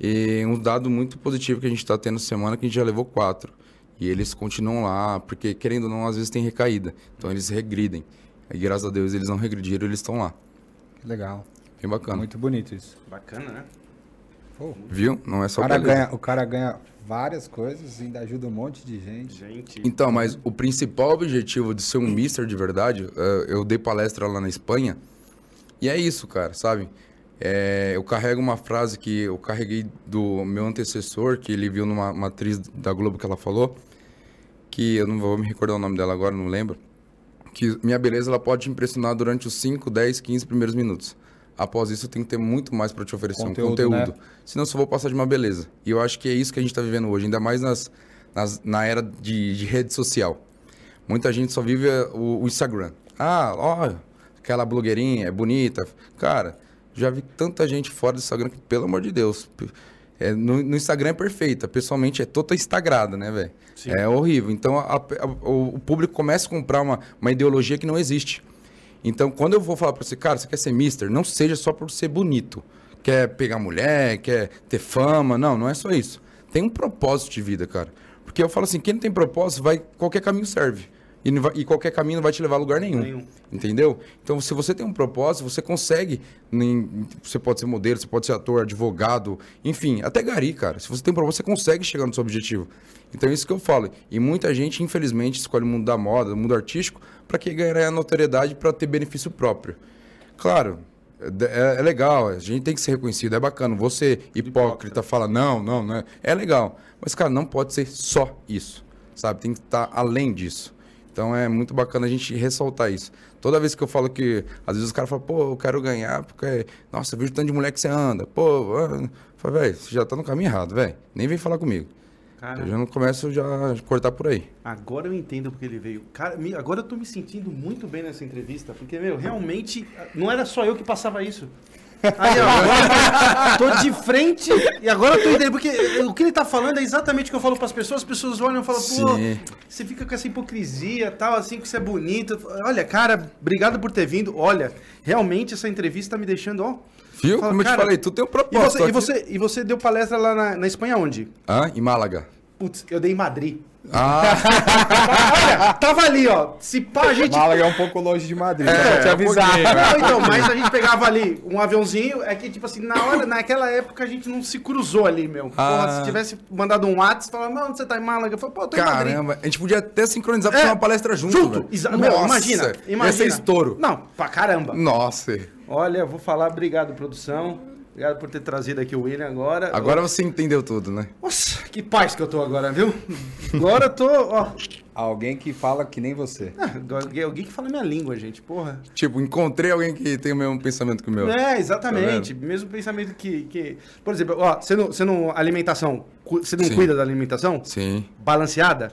C: E um dado muito positivo que a gente está tendo semana é que a gente já levou quatro. E eles continuam lá, porque querendo ou não, às vezes tem recaída. Então eles regridem. E graças a Deus eles não regrediram, eles estão lá.
B: Que legal.
C: Bem bacana.
B: Muito bonito isso.
A: Bacana, né?
B: Pô,
C: Viu? Não é
B: o,
C: só
B: cara
C: beleza.
B: ganha, o cara ganha várias coisas e ainda ajuda um monte de gente.
A: Gente.
C: Então, mas o principal objetivo de ser um mister de verdade, eh, eu dei palestra lá na Espanha, e é isso, cara, sabe? É, eu carrego uma frase que eu carreguei do meu antecessor, que ele viu numa uma atriz da Globo que ela falou, que eu não vou me recordar o nome dela agora, não lembro, que minha beleza ela pode te impressionar durante os 5, 10, 15 primeiros minutos. Após isso, eu tenho que ter muito mais para te oferecer
B: Conteúdo,
C: um conteúdo.
B: né?
C: Senão, eu só vou passar de uma beleza. E eu acho que é isso que a gente está vivendo hoje, ainda mais nas, nas- na era de, de rede social. Muita gente só vive eh, o, o Instagram. Ah, ó, aquela blogueirinha é bonita. Cara, já vi tanta gente fora do Instagram que, pelo amor de Deus. é, no, no Instagram é perfeita, pessoalmente é toda instagrada, né, velho? É horrível. Então a- a- o, público começa a comprar uma, uma ideologia que não existe. Então, quando eu vou falar pra você, cara, você quer ser mister? Não seja só por ser bonito. Quer pegar mulher, quer ter fama. Não, não é só isso. Tem um propósito de vida, cara. Porque eu falo assim, quem não tem propósito, vai qualquer caminho serve. E, vai- e qualquer caminho não vai te levar a lugar nenhum.
A: Nenhum.
C: Entendeu? Então, se você tem um propósito, você consegue. em- Você pode ser modelo, você pode ser ator, advogado, enfim, até gari, cara. Se você tem um propósito, você consegue chegar no seu objetivo. Então, é isso que eu falo. E muita gente, infelizmente, escolhe o mundo da moda, o mundo artístico, para que ganhar notoriedade para ter benefício próprio. Claro, é, é legal, a gente tem que ser reconhecido, é bacana. Você, hipócrita, fala, não, não, não é. É legal. Mas, cara, não pode ser só isso, sabe? Tem que estar além disso. Então é muito bacana a gente ressaltar isso. Toda vez que eu falo que. Às vezes os caras falam, pô, eu quero ganhar, porque. Nossa, eu vejo o tanto de mulher que você anda. Pô, ah", eu falo, velho, você já tá no caminho errado, velho. Nem vem falar comigo.
A: Cara,
C: Eu já não começo já a cortar por aí.
A: agora eu entendo porque ele veio. Cara, agora eu tô me sentindo muito bem nessa entrevista, porque, meu, realmente não era só eu que passava isso. Aí, ó, agora tô de frente e agora eu tô entendendo, porque o que ele tá falando é exatamente o que eu falo pras pessoas, as pessoas olham e falam, pô,
C: Sim.
A: você fica com essa hipocrisia tal, assim, que você é bonito. Olha, cara, obrigado por ter vindo. Olha, realmente essa entrevista tá me deixando, ó.
C: Viu?
A: Fala,
C: Como eu te
A: cara,
C: falei, tu tem um
A: E
C: propósito.
A: você, e você, e você deu palestra lá na, na Espanha onde?
C: Hã? Em Málaga.
A: Putz, eu dei em Madrid.
C: Ah,
A: Olha, tava ali, ó. Se pá, a gente.
B: Málaga é um pouco longe de Madrid,
C: É,
B: só pra te avisar.
C: pouquinho.
A: Não, então, mas a gente pegava ali um aviãozinho, é que, tipo assim, na hora, naquela época a gente não se cruzou ali, meu. Porra,
C: Ah.
A: se tivesse mandado um WhatsApp, falava, mano, onde você tá em Málaga? Eu falei, pô, tô em Madrid.
C: caramba. A gente podia até sincronizar pra
A: É,
C: fazer uma palestra junto.
A: Junto,
C: velho.
A: exa- meu,
C: Nossa,
A: imagina, imagina.
C: Ia ser estouro.
A: Não, pra caramba.
C: Nossa.
A: Olha, eu vou falar, obrigado, produção. Obrigado por ter trazido aqui o William agora.
C: Agora você entendeu tudo, né?
A: Nossa, que paz que eu tô agora, viu? Agora eu tô, ó.
B: Alguém que fala que nem você.
A: Ah, Alguém que fala minha língua, gente, porra.
C: Tipo, encontrei alguém que tem o mesmo pensamento que o meu.
A: É, exatamente. Mesmo pensamento que, que. Por exemplo, ó, você não, você não. Alimentação. Você não
C: Sim.
A: cuida da alimentação?
C: Sim.
A: Balanceada?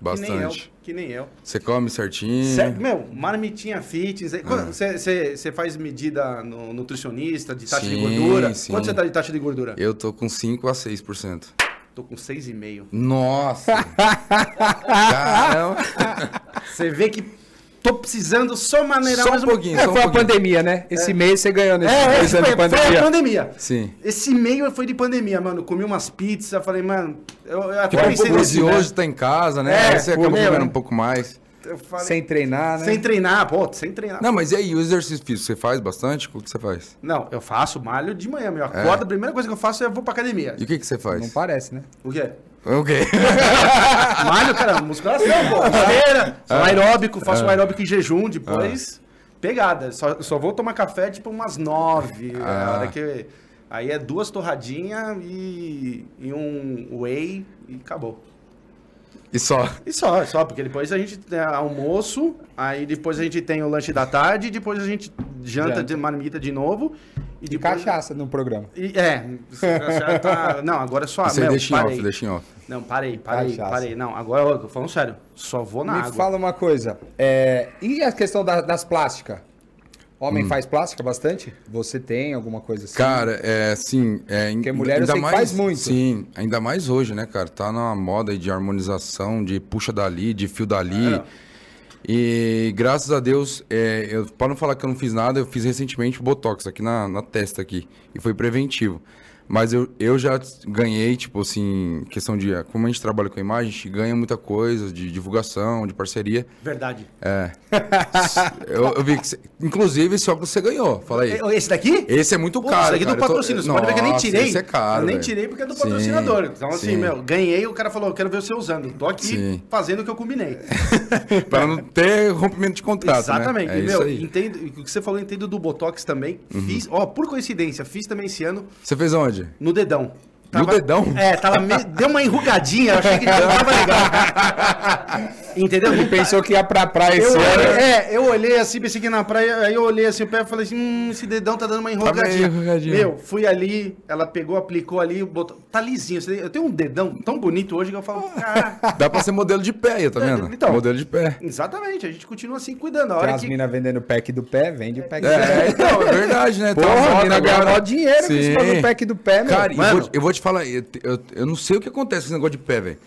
C: Bastante.
A: Que nem eu.
C: Você come certinho.
A: Cê- meu, marmitinha fitness. Você faz medida no nutricionista de taxa de
C: Sim,
A: gordura?
C: sim.
A: Quanto você tá de taxa de gordura?
C: Eu tô com 5 a 6%.
A: Tô com 6,5.
C: Nossa! Caramba!
A: Você vê que tô precisando só maneirar
C: Só um
A: mais
C: pouquinho,
B: É,
C: só um
B: foi a
C: pouquinho.
B: pandemia, né? Esse mês você ganhou nesse
A: É,
B: mês
A: foi,
B: de
A: foi a
B: pandemia.
A: pandemia.
C: Sim.
A: Esse meio foi de pandemia, mano. Comi umas pizzas, falei, mano, eu, eu até
B: Tipo,
A: pensei
B: um
A: nisso,
C: E
A: né?
C: hoje tá em casa, né?
A: É,
C: Aí você acaba
A: meu,
C: comendo
A: é.
C: um pouco mais.
A: Eu falei,
B: Sem treinar, né?
A: sem treinar, pô, sem treinar.
C: Não, mas e aí, o exercício físico, você faz bastante? O que você faz?
A: Não, eu faço malho de manhã, meu. Acordo, a primeira coisa que eu faço é eu vou pra academia.
C: E o que, que você
B: Não
C: faz?
B: parece, né?
A: O quê?
C: O quê?
A: Malho, cara, musculação, pô. Esteira, sou aeróbico, faço um aeróbico em jejum, depois pegada. Só, só vou tomar café tipo umas nove.
C: Ah.
A: hora que, aí é duas torradinhas e, e um whey e acabou.
C: E só.
A: E só, só, porque depois a gente tem almoço, aí depois a gente tem o lanche da tarde, depois a gente janta,
B: Janta.
A: de marmita de novo. E
B: E
A: depois...
B: cachaça no programa.
A: E, é, tá- não, agora só.
C: Você
A: meu,
C: deixa em off, deixa em off.
A: Não, parei, parei,
B: Cachaça.
A: parei. Não, agora eu tô falando sério. Só vou na
B: Me
A: água.
B: fala uma coisa. é, e a questão da- das plásticas? Homem faz plástica bastante? Você tem alguma coisa assim?
C: Hum. Cara, é assim. É,
B: Porque mulher
C: ainda
B: que faz muito.
C: Sim, ainda mais hoje, né, cara? Tá na moda de harmonização, de puxa dali, de fio dali.
A: É.
C: E graças a Deus, é, eu, para não falar que eu não fiz nada, eu fiz recentemente Botox aqui na, na testa aqui. E foi preventivo. Mas eu, eu já ganhei, tipo assim, questão de. Como a gente trabalha com imagem, a gente ganha muita coisa de divulgação, de parceria.
A: Verdade.
C: É. eu, eu vi que. Você, inclusive, esse óculos você ganhou. Fala aí.
A: Esse daqui?
C: Esse é muito
A: Pô,
C: caro.
A: Esse aqui do
C: cara. Tô-
A: patrocínio. Você pode ver que eu nem
C: Nossa,
A: tirei.
C: Esse é caro.
A: eu nem tirei porque é do
C: Sim,
A: patrocinador. Então, assim,
C: sim.
A: meu, ganhei, o cara falou, eu quero ver você usando. Tô aqui
C: Sim.
A: fazendo o que eu combinei.
C: Pra não ter rompimento de contrato.
A: Exatamente.
C: Né? É
A: E,
C: isso
A: meu.
C: Uhum.
A: entendo, o que você falou, entendo do Botox também. Fiz, ó, por coincidência, fiz também esse ano
C: Você fez onde?
A: No dedão.
C: No dedão?
A: É, tava me- deu uma enrugadinha, eu achei que não tava legal. Entendeu?
B: Ele pensou que ia pra praia
A: Eu
B: esse ano.
A: é, eu olhei assim, pensei que na praia, aí eu olhei assim o pé e falei assim, hum, esse dedão tá dando uma enrugadinha.
C: meio enrugadinho.
A: Meu, fui ali, ela pegou, aplicou ali, botou, tá lisinho. Eu tenho um dedão tão bonito hoje que eu falo, caraca.
C: Dá pra ser modelo de pé aí, tá
A: É,
C: vendo?
A: então.
C: modelo de pé.
A: Exatamente, a gente continua assim cuidando. A
B: Tem
A: hora
B: as
A: que...
B: minas vendendo pack do pé, vende o pack do
C: É,
B: pé.
C: então, é verdade, né? Tá
B: Porra,
C: uma
B: a mina ganha mó dinheiro com esse
C: Sim.
B: bagulho do pack do pé, meu.
C: Cara,
A: Mano.
C: eu vou te falar, eu, eu, eu não sei o que acontece com esse negócio de pé, velho.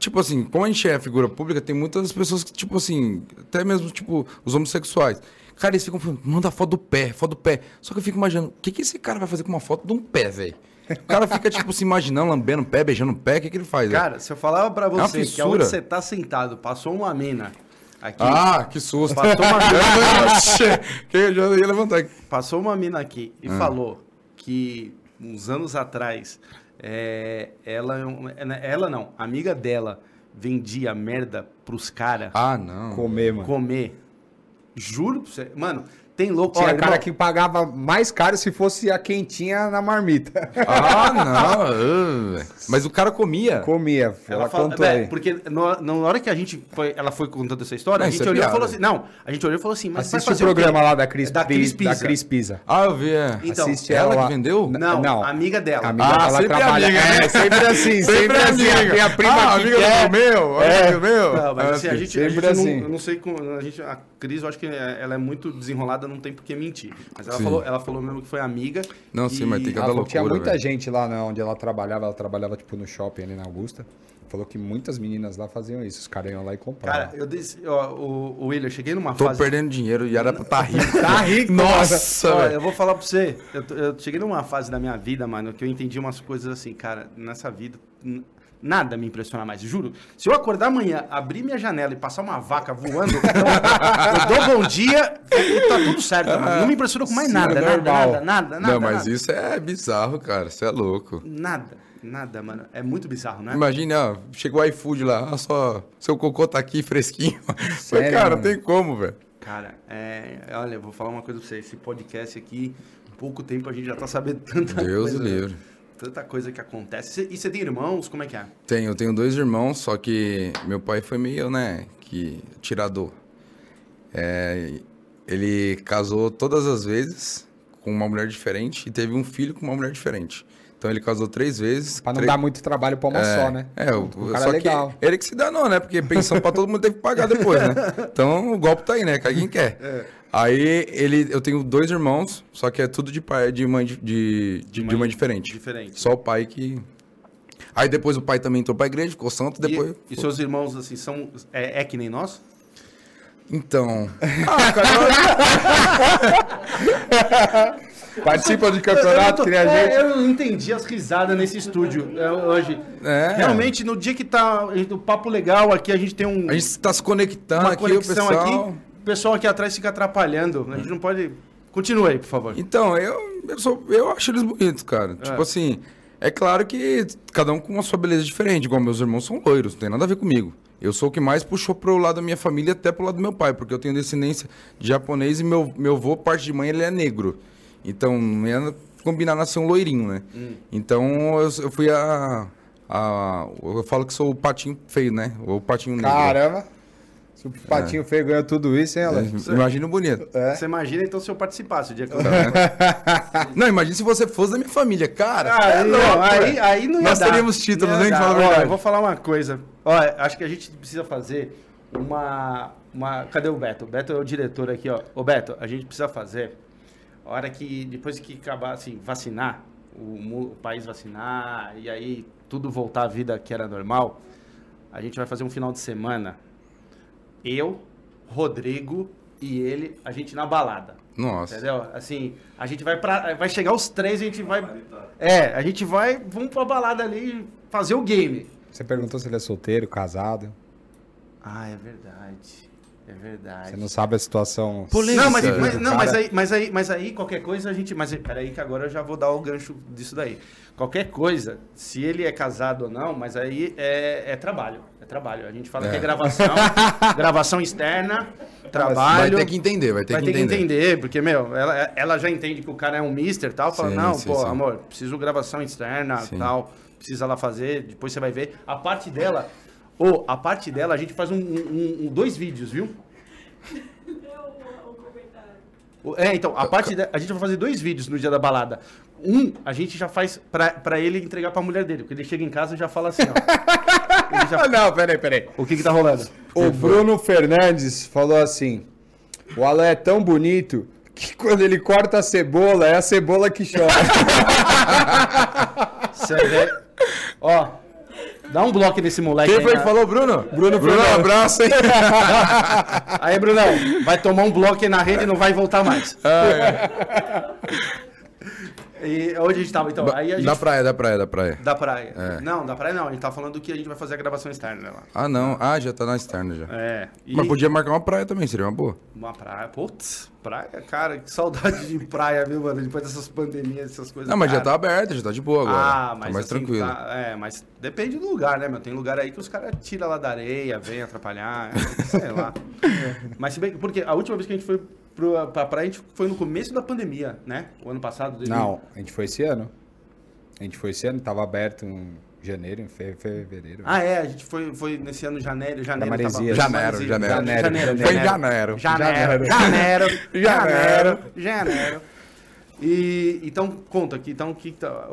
C: Tipo assim, como a gente é figura pública, tem muitas pessoas que, tipo assim, até mesmo, tipo, os homossexuais. Cara, eles ficam falando, manda foto do pé, foto do pé. Só que eu fico imaginando, o que, que esse cara vai fazer com uma foto de um pé, velho? O cara fica, tipo, se imaginando, lambendo o pé, beijando o pé, o que, que ele faz?
A: Cara, se eu falava pra
C: uma
A: você que
C: fissura.
A: aonde você tá sentado, passou uma mina aqui,
C: Ah, que susto.
A: Passou uma
C: que eu já ia levantar aqui.
A: passou uma mina aqui
C: Ah.
A: e falou que uns anos atrás, é, ela, ela não, a amiga dela vendia merda pros caras
C: Ah, não.
B: Comer, mano.
A: comer. Juro pra você. Mano, tem louco.
B: Tinha
A: Ó,
B: cara
A: irmão,
B: que pagava mais caro se fosse a quentinha na marmita.
C: Ah, não. Mas o cara comia.
B: Comia. Ela,
A: Ela fala,
B: contou
A: é,
B: aí.
A: porque no- na hora que a gente foi, ela foi contando essa história,
C: Não,
A: a gente
C: é
A: olhou e
C: piada.
A: falou assim, não, a gente olhou e falou assim, mas vai
B: Assiste o programa
A: quê?
B: lá da Cris,
A: da Cris
B: Pi-
A: Pizza.
B: da Cris Pizza.
C: Ah, eu vi. É.
A: Então,
B: Assiste
C: ela
B: ela
C: que vendeu?
A: Não,
B: Não.
A: amiga dela.
B: A amiga
C: Ah,
B: dela
C: sempre
B: trabalha.
C: amiga,
B: é,
C: né?
B: sempre assim, sempre, assim. A minha prima
C: ah, amiga
B: quer.
C: do meu,
B: É.
C: amigo meu.
A: Não, mas assim, a
C: sim.
A: gente, a
B: sempre
A: gente
B: assim.
A: não, eu não sei como, a gente, a Cris, eu acho que é- ela é muito desenrolada, não tem por que mentir. Mas ela
C: Sim.
A: falou, ela falou mesmo que foi amiga.
C: Não, sim, mas tem que
B: Ela
C: dar
B: falou que tinha
C: loucura,
B: muita
C: velho.
B: gente lá né, onde ela trabalhava. Ela trabalhava, tipo, no shopping ali na Augusta. Falou que muitas meninas lá faziam isso. Os caras iam lá e compravam.
A: Cara, eu disse, ó, o, o William, eu cheguei numa
C: Tô
A: fase.
C: perdendo dinheiro e era pra tá rico.
B: Tá rico,
C: Nossa,
A: Ó, eu vou falar pra você, eu, tô- eu cheguei numa fase da minha vida, mano, que eu entendi umas coisas assim, cara, nessa vida, nada me impressiona mais, juro. Se eu acordar amanhã, abrir minha janela e passar uma vaca voando, eu, eu dou bom dia e tá tudo certo, mano. Não me impressiona com mais nada,
B: é
A: nada, nada, nada, nada.
C: Não, mas
A: nada.
C: isso é bizarro, cara. Isso é louco.
A: Nada, nada, mano. É muito bizarro, né?
C: Imagina, ó, chegou o iFood lá, ah, só seu cocô tá aqui fresquinho.
B: Sério,
C: cara,
B: mano?
C: tem como, velho.
A: Cara, é, olha, eu vou falar uma coisa pra você. Esse podcast aqui, em pouco tempo a gente já tá sabendo tanta
C: Deus
A: coisa.
C: livre.
A: Tanta coisa que acontece. E você tem irmãos? Como é que é?
C: Tenho, eu tenho dois irmãos, só que meu pai foi meio, né, que tirador. É, ele casou todas as vezes com uma mulher diferente e teve um filho com uma mulher diferente. Então ele casou três vezes.
B: Pra não
C: três-
B: dar muito trabalho pra uma
C: é,
B: só, né?
C: É, o,
B: O cara
C: só
B: é legal.
C: que ele que se danou, né? Porque pensão pra todo mundo teve que pagar depois, né? Então o golpe tá aí, né? Que alguém quer.
B: É.
C: Aí ele, eu tenho dois irmãos, só que é tudo de pai, de mãe, de, de, de
A: mãe
C: mãe diferente.
A: diferente.
C: Só o pai que. Aí depois o pai também entrou pra igreja, ficou santo, depois.
A: E, e seus irmãos, assim, são. É, é que nem nós?
C: Então.
B: Participa de campeonato, que nem a
A: É,
B: gente.
A: eu não entendi as risadas nesse estúdio é, hoje.
C: É.
A: Realmente, no dia que tá o papo legal aqui, a gente tem um,
C: A gente tá se conectando
A: uma
C: aqui, o
A: conexão
C: pessoal.
A: aqui. Pessoal aqui atrás fica atrapalhando. A gente não pode. Continua aí, por favor.
C: Então, eu, eu, sou, eu acho eles bonitos, cara. Tipo assim, é claro que cada um com a sua beleza diferente. Igual meus irmãos são loiros, não tem nada a ver comigo. Eu sou o que mais puxou pro lado da minha família, até pro lado do meu pai, porque eu tenho descendência de japonês e meu, meu avô, parte de mãe, ele é negro. Então, não ia combinar nascer um loirinho, né? Então, eu, eu fui a, a. Eu falo que sou o patinho feio, né? O patinho negro.
B: Caramba. O patinho feio ganhou tudo isso, hein,
C: É,
B: Alex?
C: imagina o bonito.
A: Você imagina então se eu participasse o dia que eu.
C: Não, imagina se você fosse da minha família, cara.
A: Aí,
C: é
A: não, aí, aí não ia
C: Nós
A: dar.
C: teríamos títulos,
A: Não ia
C: hein, que
A: dar.
C: fala a
A: Ó,
C: verdade.
A: eu vou falar uma coisa. Ó, acho que a gente precisa fazer uma, uma... Cadê o Beto? O Beto é o diretor aqui, ó. Ô, Beto, a gente precisa fazer... A hora que, depois que acabar, assim, vacinar, o, o país vacinar, e aí tudo voltar à vida que era normal, a gente vai fazer um final de semana. Eu, Rodrigo e ele, a gente na balada.
C: Nossa.
A: Entendeu? Assim, a gente vai pra. Vai chegar os três, a gente vai. É, a gente vai. Vamos pra balada ali fazer o game.
B: Você perguntou se ele é solteiro, casado.
A: Ah, é verdade. É verdade.
B: Você não sabe a situação.
C: Polêmica.
A: Não, mas, mas- não
B: Cara.
A: mas, aí, mas, aí, mas aí qualquer coisa a gente. Mas aí, peraí, que agora eu já vou dar o gancho disso daí. Qualquer coisa, se ele é casado ou não, mas aí é, é trabalho. É trabalho. A gente fala
C: É.
A: que é gravação, gravação externa,
C: Vai
A: trabalho.
C: ter que entender, vai ter
A: vai
C: que
A: ter
C: entender.
A: que entender, porque, meu, ela, ela já entende que o cara é um mister e tal. Fala,
C: Sim,
A: não,
C: sim,
A: pô,
C: sim.
A: amor, preciso gravação externa tal. Precisa lá fazer, depois você vai ver. A parte dela, ou a parte dela, a gente faz um, um- um- dois vídeos, viu? É, então, a parte da, a gente vai fazer dois vídeos no dia da balada. Um, a gente já faz pra, pra ele entregar pra mulher dele, porque ele chega em casa e já fala assim, ó. Ele já-
B: Ah, não, peraí, peraí.
A: o que que tá rolando?
B: O Bruno Fernandes falou assim: o Alan é tão bonito que quando ele corta a cebola, é a cebola que chora.
A: Ó, dá um bloco nesse moleque
C: Quem
A: aí,
C: foi
A: né?
C: que falou, Bruno?
B: Bruno
C: Bruno,
B: Fernandes.
C: abraço, hein?
A: Aí, Brunão, vai tomar um bloco aí na rede e não vai voltar mais. E onde a gente tava, então? Aí a gente...
C: Da praia, da praia, da praia.
A: Da praia.
C: É.
A: Não, da praia não. A gente tava falando que a gente vai fazer a gravação externa lá.
C: Ah, não. Ah, já tá na externa já.
A: É. E
C: Mas podia marcar uma praia também, seria uma boa.
A: uma praia. Putz, praia, cara, que saudade de praia, viu, mano? Depois dessas pandemias, essas coisas.
C: Não, mas já
A: cara.
C: tá aberta, já tá de boa agora.
A: Ah, mas
C: tá mais
A: assim,
C: tranquilo.
A: tá- é, mas depende do lugar, né, meu? Tem lugar aí que os caras tiram lá da areia, vem atrapalhar, é, sei lá. Mas se bem que- porque a última vez que a gente foi pro, pra praia, a gente foi no começo da pandemia, né? O ano passado. 2000.
B: Não, a gente foi esse ano. A gente foi esse ano, tava aberto em janeiro, em fe- fevereiro.
A: Ah, é, a gente foi, foi nesse ano, janeiro, janeiro. Tava-
C: Janeiro, janeiro.
A: janeiro, janeiro,
C: Foi em janeiro.
A: Janeiro, janeiro, janeiro, janeiro. E então, conta aqui, então, o que tá...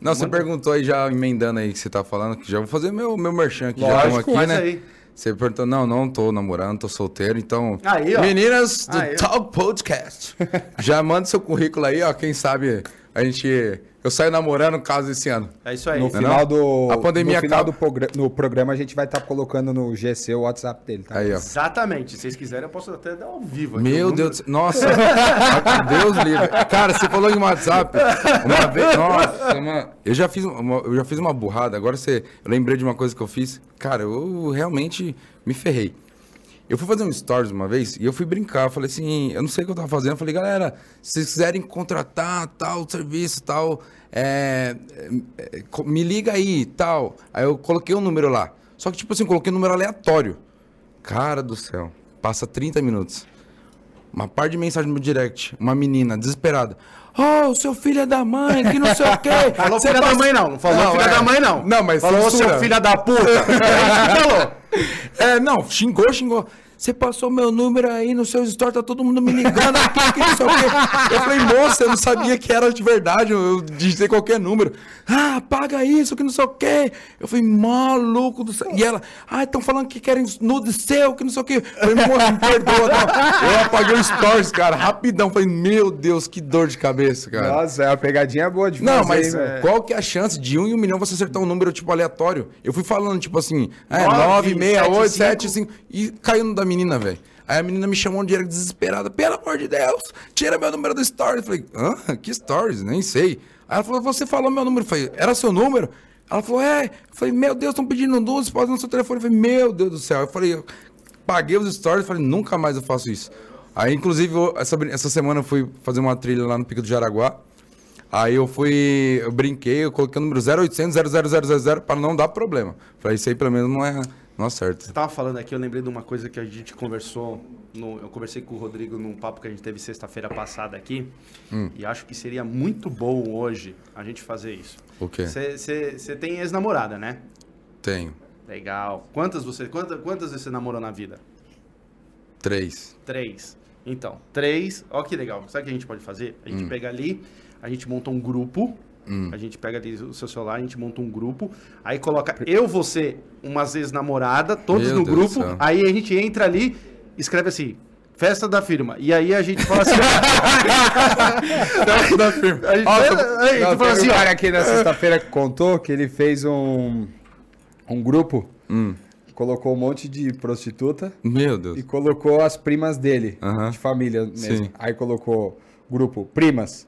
C: Não, você perguntou aí, já emendando aí que você tá falando, que já vou fazer meu, meu merchan aqui, já
A: Lógico,
C: estamos aqui, né?
A: aí.
C: Você perguntou, não, não tô namorando, tô solteiro, então...
A: Aí, ó.
C: Meninas do
A: Aí.
C: Talk Podcast, já manda seu currículo aí, ó, quem sabe a gente... Eu saio namorando caso esse ano.
A: É isso aí.
B: No
C: é
B: final
C: não?
B: do
C: A pandemia
B: no final
C: acaba.
B: do progra- no programa a gente vai estar colocando no GC o WhatsApp dele, tá?
C: Aí, ó.
A: Exatamente. Se vocês quiserem, eu posso até dar ao vivo. aqui
C: Meu. Deus, do céu. nossa, Deus livre. Cara, você falou em WhatsApp, uma vez, nossa, mano, eu já fiz uma, eu já fiz uma burrada, agora você, eu lembrei de uma coisa que eu fiz, cara, eu realmente me ferrei. Eu fui fazer um stories uma vez e eu fui brincar, eu falei assim, eu não sei o que eu tava fazendo, eu falei, galera, se vocês quiserem contratar tal serviço, tal, é, é, me liga aí, tal. Aí eu coloquei um número lá, só que tipo assim, coloquei um número aleatório. Cara do céu, passa 30 minutos. Uma par de mensagem no direct. Uma menina desesperada. Oh, o seu filho é da mãe, que não sei o quê.
A: Falou
C: Você
A: filha da
C: passa-
A: mãe, não. Não falou filha
C: é.
A: da mãe, não.
C: Não, mas
A: Falou
C: censura.
A: seu filho da puta. É isso que falou.
C: É, não, xingou, xingou. Você passou meu número aí no seu store, tá todo mundo me ligando aqui, que não sei o quê. Eu falei, moça, eu não sabia que era de verdade, eu digitei qualquer número. Ah, paga isso, que não sei o quê. Eu falei, maluco do céu. E ela, ah, estão falando que querem nude seu, que não sei o quê. Eu falei, moça, me perdoa. Não. Eu apaguei o stories, cara, rapidão. Falei, meu Deus, que dor de cabeça, cara.
B: Nossa, é uma pegadinha boa de
C: Não,
B: fazer,
C: mas
B: hein, velho?
C: qual que é a chance de um em um milhão você acertar um número, tipo, aleatório? Eu fui falando, tipo assim, é,
A: Nove,
C: 9, 6, 8,
A: sete,
C: 7, 5, e caiu no da menina, velho. Aí a menina me chamou um dia desesperada, pelo amor de Deus, tira meu número do Stories. Eu falei, hã? Que Stories? Nem sei. Aí ela falou, você falou meu número. Eu falei, era seu número? Ela falou, é. Eu falei, meu Deus, estão pedindo nudes, pode no seu telefone. Eu falei, meu Deus do céu. Eu falei, eu paguei os stories, falei, nunca mais eu faço isso. Aí, inclusive, essa, essa semana eu fui fazer uma trilha lá no Pico do Jaraguá. Aí eu fui, eu brinquei, eu coloquei o número 0800 00000 para não dar problema. Falei, isso aí pelo menos não é, não acerta.
A: Você tava falando aqui, eu lembrei de uma coisa que a gente conversou. no- eu conversei com o Rodrigo num papo que a gente teve sexta-feira passada aqui.
C: Hum.
A: E acho que seria muito bom hoje a gente fazer isso.
C: O quê?
A: Você tem ex-namorada, né?
C: Tenho.
A: Legal. Quantas você. Quantas, quantas você namorou na vida?
C: Três.
A: Três. Então, três. Ó que legal. Sabe o que a gente pode fazer? A gente
C: Hum.
A: pega ali, a gente monta um grupo. A gente pega ali o seu celular, a gente monta um grupo. Aí coloca eu, você, umas vezes namorada, todos
C: Meu
A: no
C: Deus
A: grupo. Aí a gente entra ali, escreve assim. Festa da firma. E aí a gente fala assim.
C: Festa da firma.
A: a gente,
B: tô-
A: a gente
B: Não,
A: fala assim,
B: um cara aqui na sexta-feira que contou que ele fez um, um grupo,
C: Hum.
B: colocou um monte de prostituta
C: Meu Deus.
B: e colocou as primas dele,
C: Aham.
B: de família mesmo.
C: Sim.
B: Aí colocou grupo primas,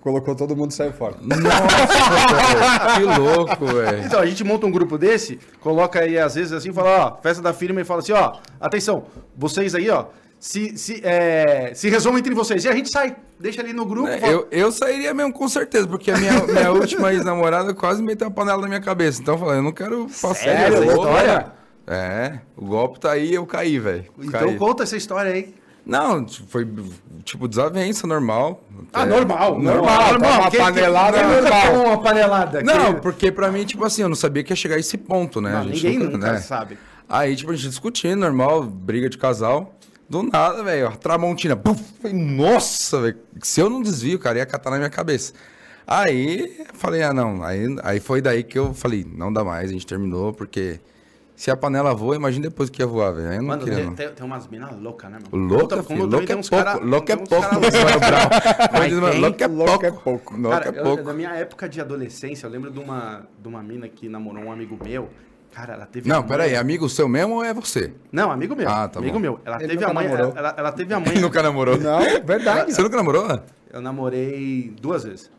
B: colocou todo mundo e saiu fora.
C: Nossa, que louco, velho.
A: Então, a gente monta um grupo desse, coloca aí às vezes assim, fala, ó, festa da firma e fala assim, ó, atenção, vocês aí, ó, se, se, é, se resolvam entre vocês. E a gente sai, deixa ali no grupo.
C: É, Eu, eu sairia mesmo, com certeza, porque a minha, minha última ex-namorada quase meteu a panela na minha cabeça. Então eu falei, eu não quero passar essa história. É, o golpe tá aí, eu caí, velho.
A: Então
C: Caí.
A: conta essa história aí.
C: Não, foi tipo desavença normal.
A: Ah,
C: É,
A: normal,
B: normal, tá uma panelada
A: quem
B: normal.
A: uma panelada?
C: Não, porque pra mim, tipo assim, eu não sabia que ia chegar a esse ponto, né?
A: Não, ninguém nunca
C: né?
A: sabe.
C: Aí, tipo, a gente discutindo, normal, briga de casal. Do nada, velho, a Tramontina. Puf, falei, nossa, velho. Se eu não desvio, cara, ia catar na minha cabeça. Aí, falei, ah, não. Aí, aí foi daí que eu falei, não dá mais, a gente terminou, porque se a panela voa, imagina depois que ia voar, velho. Aí não
A: Mano,
C: queria,
A: tem,
C: não.
A: tem, tem umas minas loucas, né, mano?
C: Louca,
A: Como
C: filho,
A: tem
C: é pouco,
A: cara-
C: louco é pouco,
A: cara
C: como diz o Mano Brown. Como diz o Mano,
A: quem?
C: Louco é
B: é
C: pouco.
B: pouco.
A: Cara,
C: é
A: eu-
C: pouco.
A: da minha época de adolescência, eu lembro de uma, de uma mina que namorou um amigo meu. Cara, ela teve
C: Não, peraí, amigo seu mesmo ou é você?
A: Não, amigo meu.
C: Ah, tá
A: amigo
C: bom.
A: meu. Ela
B: Ele
A: teve a mãe.
B: namorou.
A: Ela, ela teve a mãe.
C: Ele nunca namorou?
B: Não, verdade.
C: Você nunca namorou?
A: Eu namorei duas vezes.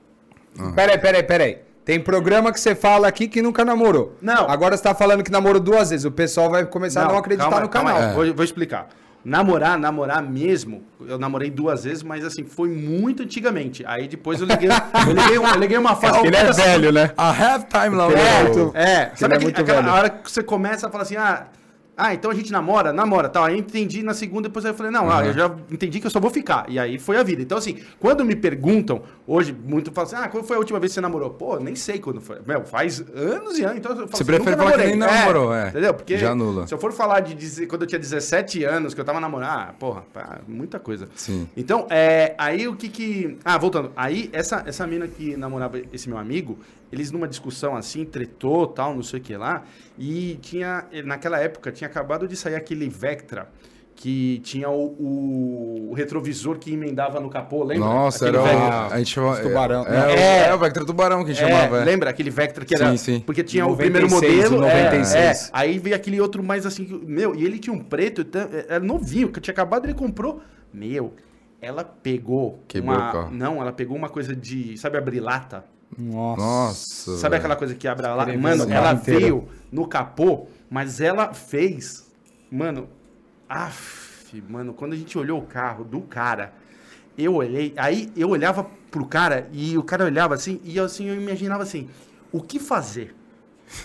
B: Peraí, peraí, peraí. Tem programa que você fala aqui que nunca namorou.
A: Não.
B: Agora você tá falando que namorou duas vezes. O pessoal vai começar a não acreditar
A: calma,
B: no
A: calma
B: canal.
A: aí, Vou, vou explicar. Namorar, namorar mesmo, eu namorei duas vezes, mas assim, foi muito antigamente. Aí depois eu liguei, eu liguei, uma, eu liguei uma fase.
B: Ele é velho, né?
C: A halftime lá.
B: Ele é muito-
A: É, sabe
B: é
A: aquele-
B: muito
A: aquela
B: velho.
A: hora que você começa a falar assim, ah, ah, então a gente namora? Namora, tal. Aí eu entendi na segunda, depois eu falei, não, ah, eu já entendi que eu só vou ficar. E aí foi a vida. Então, assim, quando me perguntam, hoje, muito falam assim, ah, quando foi a última vez que você namorou? Pô, nem sei quando foi. Meu, faz anos e anos. Então eu falo
C: Você
A: assim,
C: prefere falar que
A: namorei.
C: nem namorou, é.
A: Entendeu? Porque
C: Já anula.
A: se eu for falar de dizer- quando eu tinha 17 anos, que eu tava namorando, ah, porra, pá, muita coisa.
C: Sim.
A: Então, é, aí o que que... Ah, voltando. Aí, essa, essa mina que namorava esse meu amigo, eles numa discussão assim, tretou, tal, não sei o que lá, e tinha, naquela época, tinha acabado de sair aquele Vectra, que tinha o, o- o retrovisor que emendava no capô, lembra?
C: Nossa,
A: Aquele
C: era
A: Vectra.
C: o. A gente chamava.
B: Tubarão.
C: É, é,
A: É.
C: é, o Vectra Tubarão que a gente
A: É,
C: chamava. é.
A: lembra aquele Vectra que era.
C: Sim, sim.
A: Porque tinha o
B: 96,
A: primeiro modelo. é,
B: 96.
A: É, aí veio aquele outro mais assim. Meu, e ele tinha um preto, era novinho, que tinha acabado, ele comprou. Meu, ela pegou.
C: Quebrou
A: uma,
C: o carro.
A: Não, ela pegou uma coisa de. Sabe abrir lata?
B: Nossa.
C: Nossa.
A: Sabe aquela coisa que abre
B: ver
A: Mano, ela
B: carro inteiro.
A: veio no capô, mas ela fez. Mano, af, mano, quando a gente olhou o carro do cara, eu olhei, aí eu olhava pro cara e o cara olhava assim, e eu, assim, eu imaginava assim, o que fazer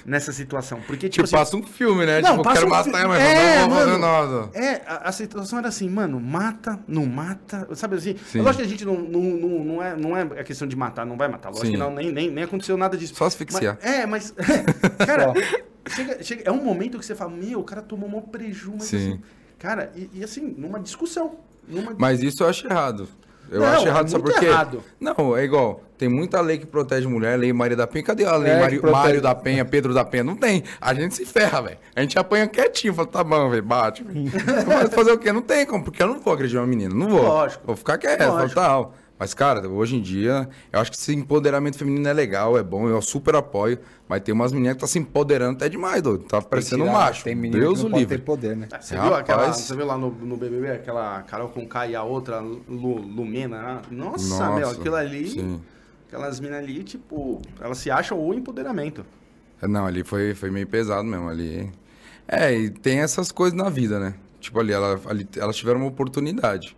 A: nessa situação? Porque, tipo, assim,
C: passa um filme, né?
A: Não,
C: tipo,
A: passa
C: quero
A: um
C: matar
A: fi-
C: mas
A: É,
C: não vou fazer nada.
A: É, a, a situação era assim, mano, mata, não mata, sabe assim?
C: Sim.
A: Eu acho que a gente não, não, não, não, é, não é a questão de matar, não vai matar. Lógico
C: Sim.
A: que não, nem, nem, nem aconteceu nada disso.
C: Só asfixiar.
A: Mas- é, mas, cara, chega, chega- é um momento que você fala, meu, o cara tomou um prejuízo. mas
C: Sim.
A: assim, Cara, e, e assim, numa discussão. Numa...
C: Mas isso eu acho errado. Eu
A: Não,
C: acho errado,
A: é
C: sabe por quê?
A: errado.
C: Não, é igual. Tem muita lei que protege mulher, lei Maria da Penha. Cadê a lei
B: É,
C: Mário. Mário da Penha, Pedro da Penha? Não tem. A gente se ferra, velho. A gente apanha quietinho. Fala, tá bom, velho, bate. Mas fazer o quê? Não tem como, porque eu não vou agredir uma menina. Não vou.
A: Lógico.
C: Vou ficar quieto,
A: Lógico.
C: tal. Mas, cara, hoje em dia, eu acho que esse empoderamento feminino é legal, é bom, eu super apoio. Mas tem umas meninas que tá se empoderando até demais, doido. Tá parecendo um
B: Tirar-
C: macho.
B: Tem menino
C: Deus
B: que não
C: o
B: pode
C: livre.
B: ter poder, né?
A: Você
C: Rapaz.
A: viu aquela. Você viu lá no, no BBB, aquela Carol com K e a outra Lu- Lumena? Nossa,
C: Nossa,
A: meu, aquilo ali.
C: sim.
A: Aquelas minas ali, tipo, elas se acham o empoderamento.
C: Não, ali foi, foi meio pesado mesmo. Ali. É, e tem essas coisas na vida, né? Tipo, ali, ela, ali elas tiveram uma oportunidade.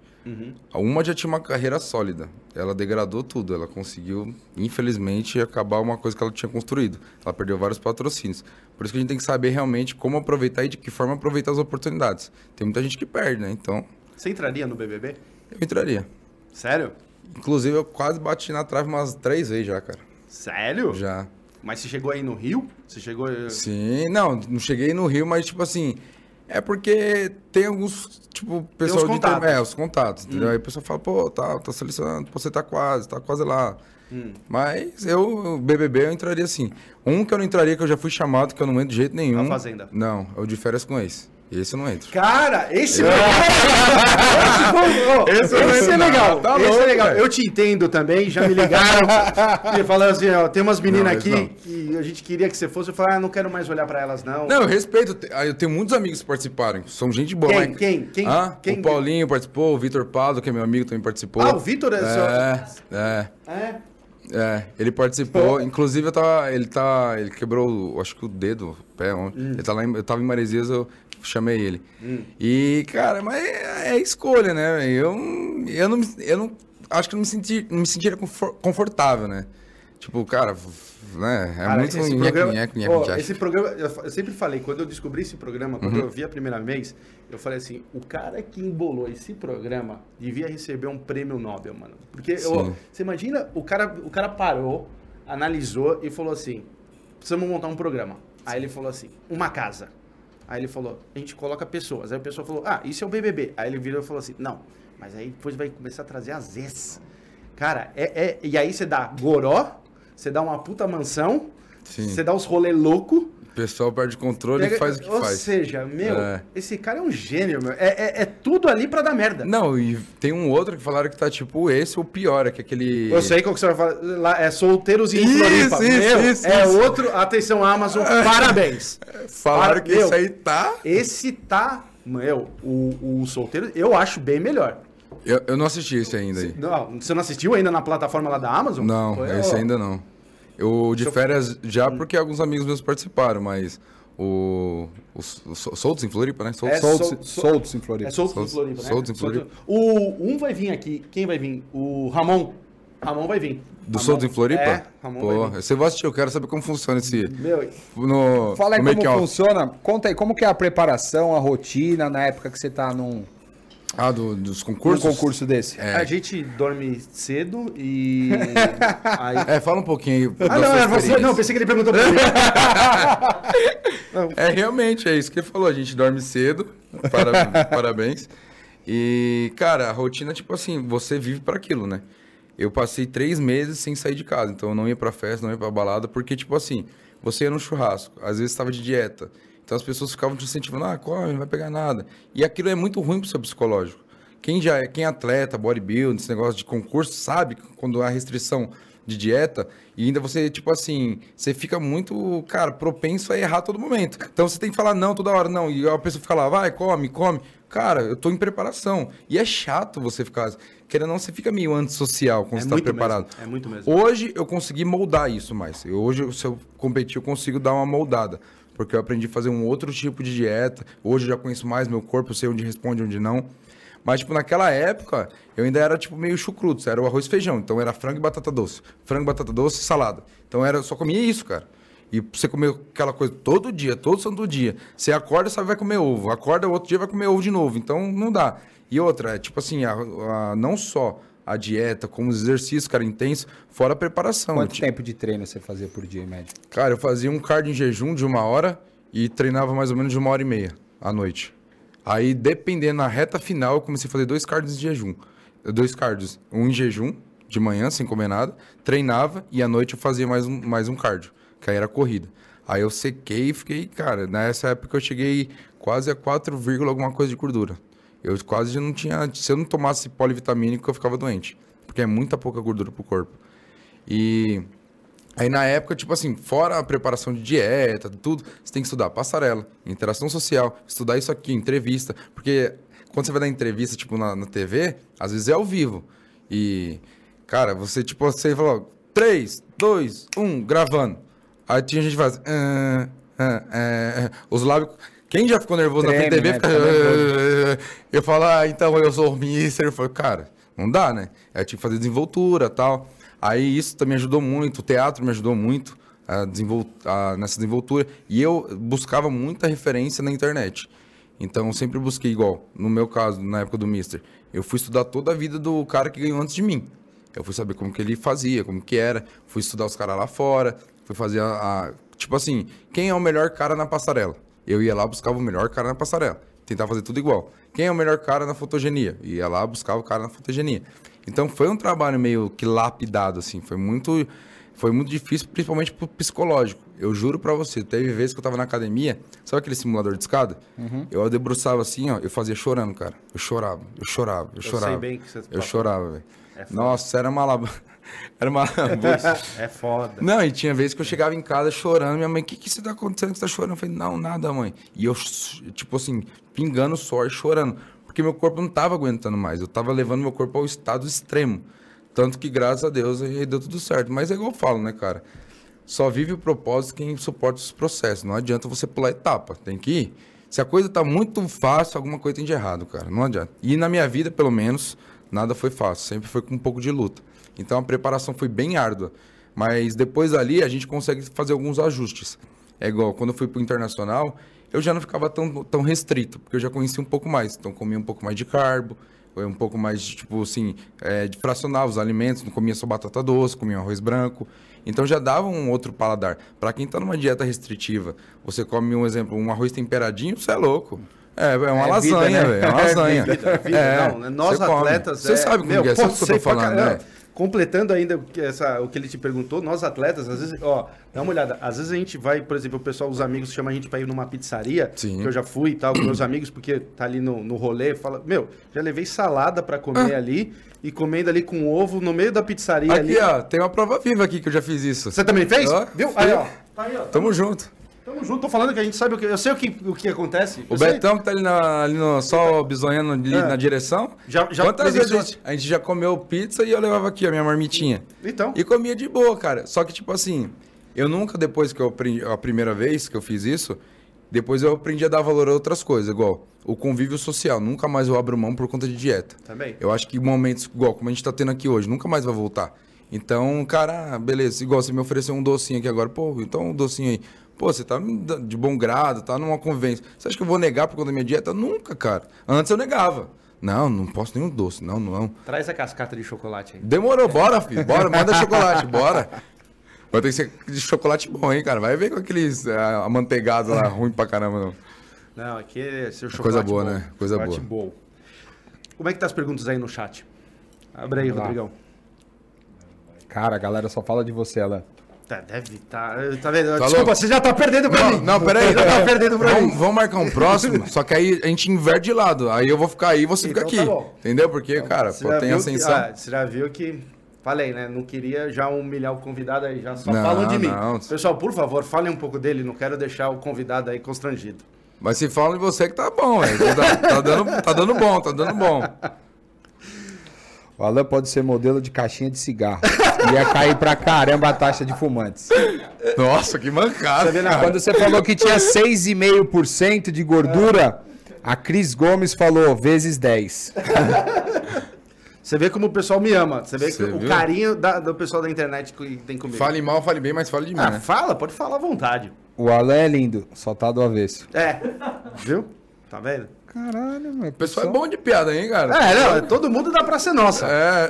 C: Uma já tinha uma carreira sólida. Ela degradou tudo. Ela conseguiu, infelizmente, acabar uma coisa que ela tinha construído. Ela perdeu vários patrocínios. Por isso que a gente tem que saber realmente como aproveitar e de que forma aproveitar as oportunidades. Tem muita gente que perde, né? Então,
A: Você entraria no BBB?
C: eu entraria.
A: Sério?
C: Inclusive, eu quase bati na trave umas três vezes já, cara.
A: Sério?
C: Já.
A: Mas você chegou aí no Rio? Você chegou.
C: Sim, não, não cheguei no Rio, mas tipo assim, é porque tem alguns, tipo, pessoal de
A: contatos.
C: É, os contatos, entendeu? Aí a pessoa fala, pô, tá, tá selecionando, você tá quase, tá quase lá. Mas eu, o BBB, eu entraria assim. Um que eu não entraria, que eu já fui chamado, que eu não entro de jeito nenhum.
A: A Fazenda.
C: Não, o de férias com ex. Esse eu não entro.
A: Cara, esse.
C: Esse
A: esse,
C: não
A: é legal.
C: Tá
A: esse
C: louco,
A: é legal. Eu te entendo também, já me ligaram e falaram assim: ó, tem umas meninas
C: Não, esse
A: aqui
C: não.
A: que a gente queria que você fosse. Eu falei, ah, não quero mais olhar pra elas, não.
C: Não, eu respeito. ah, Eu tenho muitos amigos que participaram. São gente boa.
A: Quem?
C: mas-
A: Quem? Quem?
C: Hã?
A: Quem?
C: O Paulinho participou, o Vitor Pado, que é meu amigo, também participou.
A: Ah, o Vitor é seu-
C: É, é.
A: É?
C: Ele participou. Inclusive, eu tava, ele tá. Ele quebrou, o- acho que o dedo, o pé ontem.
A: Hum.
C: Ele tá lá em, eu tava em Maresias, eu chamei ele. E, cara, mas é, é escolha, né? Eu, eu, não, eu não. Acho que eu não me, senti, não me sentiria confor- confortável, né? Tipo, cara, né? É
A: Cara,
C: muito
A: esse
C: nheque,
A: programa,
C: nheque, nheque,
A: esse programa, eu, sempre falei, quando eu descobri esse programa, quando
C: Uhum.
A: eu vi a primeira vez, eu falei assim, o cara que embolou esse programa devia receber um prêmio Nobel, mano. Porque eu-
C: Sim.
A: você imagina, o cara, o cara parou, analisou e falou assim, precisamos montar um programa. Aí ele falou assim, uma casa. Aí ele falou, a gente coloca pessoas. Aí a pessoa falou, ah, isso é o BBB. Aí ele virou e falou assim, não, mas aí depois vai começar a trazer as ex. Cara, é, é, e aí você dá goró, você dá uma puta mansão,
C: Sim.
A: você dá os rolê louco.
C: O pessoal perde o controle e
A: pega-
C: faz o que
A: ou
C: faz.
A: seja, meu,
C: É.
A: esse cara é um gênio, meu. É, é, é tudo ali pra dar merda.
C: Não, e tem um outro que falaram que tá tipo esse ou pior, é que aquele.
A: Eu sei qual que você vai falar. Lá, é solteiros em
C: Isso,
A: Floripa.
C: isso,
A: Meu,
C: isso,
A: é
C: isso.
A: outro. Atenção, Amazon, parabéns.
C: Falaram
A: Para-
C: que
A: meu,
C: esse aí tá.
A: Esse tá. Meu, o, o solteiro, eu acho bem melhor.
C: Eu, eu não assisti esse ainda aí.
A: Não, você não assistiu ainda na plataforma lá da Amazon?
C: Não,
A: Pô,
C: esse
A: ó,
C: ainda não. Eu de férias já porque alguns amigos meus participaram, mas o, o, o Sol- Soltos em Floripa, né? Soltos.
A: É,
B: Soltos,
A: sol- sol-
B: soltos em Floripa.
A: É solto em
C: Soltos-
A: Floripa, né?
C: soltos em Floripa.
A: O um vai vir aqui. Quem vai vir? O Ramon. Ramon vai vir.
C: Do Soltos em Floripa?
A: É, Ramon
C: Pô,
A: vai vir.
C: você vai assistir, eu quero saber como funciona esse.
A: Meu,
C: No,
B: Fala aí
C: no
B: como
C: make-off.
B: funciona. Conta aí, como que é a preparação, a rotina na época que você tá num,
C: Ah, do- dos concursos?
B: concurso desse?
C: É.
A: a gente dorme cedo e. aí...
C: É, fala um pouquinho aí.
A: Ah, não,
C: sua
A: é você. Não, pensei que ele perguntou pra mim.
C: É, realmente, é isso que ele falou. A gente dorme cedo. Para- parabéns. E, cara, a rotina, tipo assim, você vive para aquilo, né? Eu passei três meses sem sair de casa. Então eu não ia pra festa, não ia pra balada, porque, tipo assim, você ia no churrasco, às vezes estava de dieta. Então as pessoas ficavam te incentivando, ah, come, não vai pegar nada. E aquilo é muito ruim pro seu psicológico. Quem já é, quem é atleta, bodybuilding, esse negócio de concurso, sabe quando há restrição de dieta e ainda você, tipo assim, você fica muito, cara, propenso a errar todo momento. Então você tem que falar não toda hora, não. E a pessoa fica lá, vai, come, come. Cara, eu tô em preparação. E é chato você ficar. Querendo ou não, você fica meio antissocial quando
A: É
C: você tá preparado.
A: mesmo, é muito mesmo.
C: Hoje eu consegui moldar isso mais. Eu- Hoje, se eu competir, eu consigo dar uma moldada. Porque eu aprendi a fazer um outro tipo de dieta. Hoje eu já conheço mais meu corpo, eu sei onde responde onde não. Mas, tipo, naquela época, eu ainda era, tipo, meio chucruto. Era o arroz e feijão. Então, era frango e batata doce. Frango, batata doce e salada. Então, era, eu só comia isso, cara. E você comer aquela coisa todo dia, todo santo dia. Você acorda, sabe, vai comer ovo. Acorda, outro dia vai comer ovo de novo. Então, não dá. E outra, é, tipo assim, a- a- não só a dieta, como os exercícios, cara, intenso, fora a preparação.
B: Quanto tempo de treino você fazia por dia, em média?
C: Cara, eu fazia um cardio em jejum de uma hora e treinava mais ou menos de uma hora e meia à noite. Aí, dependendo na reta final, eu comecei a fazer dois cards de jejum. Dois cards. Um em jejum, de manhã, sem comer nada. Treinava e à noite eu fazia mais um, mais um cardio, que aí era corrida. Aí eu sequei e fiquei, cara, nessa época eu cheguei quase a 4, alguma coisa de gordura. Eu quase não tinha. Se eu não tomasse polivitamínico, eu ficava doente. Porque é muita pouca gordura pro corpo. E aí na época, tipo assim, fora a preparação de dieta, tudo, você tem que estudar passarela, interação social, estudar isso aqui, entrevista. Porque quando você vai dar entrevista, tipo, na, na TV, às vezes é ao vivo. E, cara, você, tipo, você falou, 3, 2, 1, gravando. Aí tinha gente que faz. Uh, uh, uh, os lábios. Quem já ficou nervoso Treme, na frente da TV, né? fica. Eu falo, ah, então eu sou o mister. Eu falo, cara, não dá, né? Eu tive que fazer desenvoltura tal. Aí isso também ajudou muito, o teatro me ajudou muito a desenvol... a... nessa desenvoltura. E eu buscava muita referência na internet. Então eu sempre busquei igual, no meu caso, na época do Mister. Eu fui estudar toda a vida do cara que ganhou antes de mim. Eu fui saber como que ele fazia, como que era. Fui estudar os caras lá fora. Fui fazer a, a, Tipo assim, quem é o melhor cara na passarela? Eu ia lá, buscava o melhor cara na passarela. Tentava fazer tudo igual. Quem é o melhor cara na fotogenia? Ia lá, buscava o cara na fotogenia. Então foi um trabalho meio que lapidado, assim. Foi muito, foi muito difícil, principalmente pro psicológico. Eu juro para você, teve vezes que eu tava na academia, sabe aquele simulador de escada? Uhum. Eu debruçava assim, ó, eu fazia chorando, cara. Eu chorava, eu chorava, eu, eu chorava. Sei bem que você Eu chorava, velho. É Nossa, era uma Era uma.
A: é foda.
C: Não, e tinha vezes que eu chegava em casa chorando. Minha mãe, o que, que você tá acontecendo que você tá chorando? Eu falei, não, nada, mãe. E eu, tipo assim, pingando suor, chorando. Porque meu corpo não tava aguentando mais. Eu tava levando meu corpo ao estado extremo. Tanto que, graças a Deus, deu tudo certo. Mas é igual eu falo, né, cara? Só vive o propósito quem suporta os processos. Não adianta você pular etapa. Tem que ir. Se a coisa tá muito fácil, alguma coisa tem de errado, cara. Não adianta. E na minha vida, pelo menos, nada foi fácil. Sempre foi com um pouco de luta. Então a preparação foi bem árdua. Mas depois ali a gente consegue fazer alguns ajustes. É igual, quando eu fui para o internacional, eu já não ficava tão, tão restrito, porque eu já conhecia um pouco mais. Então comia um pouco mais de carbo, um pouco mais, de, tipo assim, é, de fracionar os alimentos, não comia só batata doce, comia arroz branco. Então já dava um outro paladar. Para quem está numa dieta restritiva, você come, um exemplo, um arroz temperadinho, você é louco. É, é uma é lasanha, vida, né? É uma lasanha. É vida, vida. É,
A: não, né? nós atletas.
C: Você sabe como meu, é, sabe o que eu tô falando, né?
A: Completando ainda essa, o que ele te perguntou, nós atletas, às vezes, ó, dá uma olhada, às vezes a gente vai, por exemplo, o pessoal, os amigos chamam a gente para ir numa pizzaria, Sim. que eu já fui e tal, com meus amigos, porque tá ali no, no rolê, fala, meu, já levei salada para comer ah. ali e comendo ali com ovo no meio da pizzaria
C: aqui,
A: ali.
C: Aqui, ó, tem uma prova viva aqui que eu já fiz isso.
A: Você também fez? Viu? Aí, ó.
C: Tá aí, ó. Tamo junto.
A: Tamo junto, tô falando que a gente sabe o que. Eu sei o que, o que acontece.
C: O Betão que tá ali, na, ali no, só bizonhando ali é. na direção. Já, já Quantas vezes a gente, a gente, já comeu pizza e eu levava aqui a minha marmitinha.
A: Então.
C: E comia de boa, cara. Só que, tipo assim, eu nunca, depois que eu aprendi, a primeira vez que eu fiz isso, depois eu aprendi a dar valor a outras coisas, igual o convívio social. Nunca mais eu abro mão por conta de dieta.
A: Também.
C: Eu acho que momentos, igual como a gente tá tendo aqui hoje, nunca mais vai voltar. Então, cara, beleza, igual você me ofereceu um docinho aqui agora, pô, então um docinho aí. Pô, você tá de bom grado, tá numa convivência. Você acha que eu vou negar por conta da minha dieta? Nunca, cara. Antes eu negava. Não, não posso nenhum doce. Não, não.
A: Traz a cascata de chocolate aí.
C: Demorou, bora, filho. Bora, manda chocolate, bora. Vai ter que ser de chocolate bom, hein, cara. Vai ver com aqueles uh, amanteigados lá, ruim pra caramba, não.
A: Não, aqui é ser chocolate
C: Coisa boa,
A: bom.
C: né? Coisa chocolate
A: boa. Bom. Como é que tá as perguntas aí no chat? Abre aí, Rodrigão.
B: Cara, a galera só fala de você, Alan.
A: Tá, deve estar. Tá, tá vendo? Tá Desculpa, louco? você já tá perdendo pra
C: não,
A: mim.
C: Não, peraí.
A: Já tá perdendo pra
C: vamos,
A: mim.
C: Vamos marcar um próximo, só que aí a gente inverte de lado. Aí eu vou ficar aí e você então, fica aqui. Tá entendeu? Porque, então, cara, pô, tem ascensão.
A: Que, ah, você já viu que. Falei, né? Não queria já humilhar o convidado aí, já só não, falam de mim. Não. Pessoal, por favor, falem um pouco dele, não quero deixar o convidado aí constrangido.
C: Mas se falam de você que tá bom, tá, tá, dando, tá dando bom, tá dando bom.
B: O Alan pode ser modelo de caixinha de cigarro. Ia cair pra caramba a taxa de fumantes.
C: Nossa, que mancada.
B: Você Quando você falou que tinha 6,5% de gordura, a Cris Gomes falou vezes 10.
A: Você vê como o pessoal me ama. Você vê Você o viu? carinho da, do pessoal da internet que tem comigo.
C: Fale mal, fale bem, mas fale de mim. Ah, né?
A: fala, pode falar à vontade.
B: O Alan é lindo, só tá do avesso.
A: É. Viu? Tá vendo?
B: Caralho, mano. O
C: pessoal é bom de piada, hein, cara?
A: É, não, todo mundo dá pra ser nossa. É.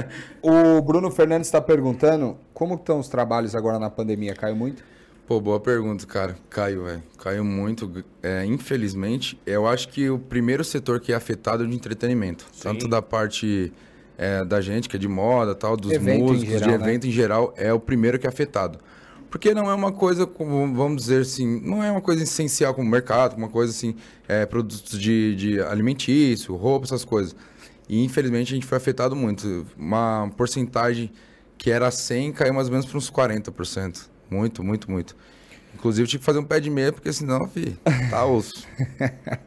B: o Bruno Fernandes está perguntando como estão os trabalhos agora na pandemia? Caiu muito?
C: Pô, boa pergunta, cara. Caiu, velho. Caiu muito. É, infelizmente, eu acho que o primeiro setor que é afetado é o de entretenimento.
A: Sim.
C: Tanto da parte é, da gente, que é de moda, tal, dos
B: Evento
C: músicos,
B: geral,
C: de
B: né?
C: evento em geral, é o primeiro que é afetado. Porque não é uma coisa, como, vamos dizer assim, não é uma coisa essencial como mercado, uma coisa assim, é, produtos de, de alimentício, roupa, essas coisas. E infelizmente a gente foi afetado muito. Uma porcentagem que era 100 caiu mais ou menos para uns 40%. Muito, muito, muito. Inclusive tive que fazer um pé de meia, porque senão, fi, tá osso.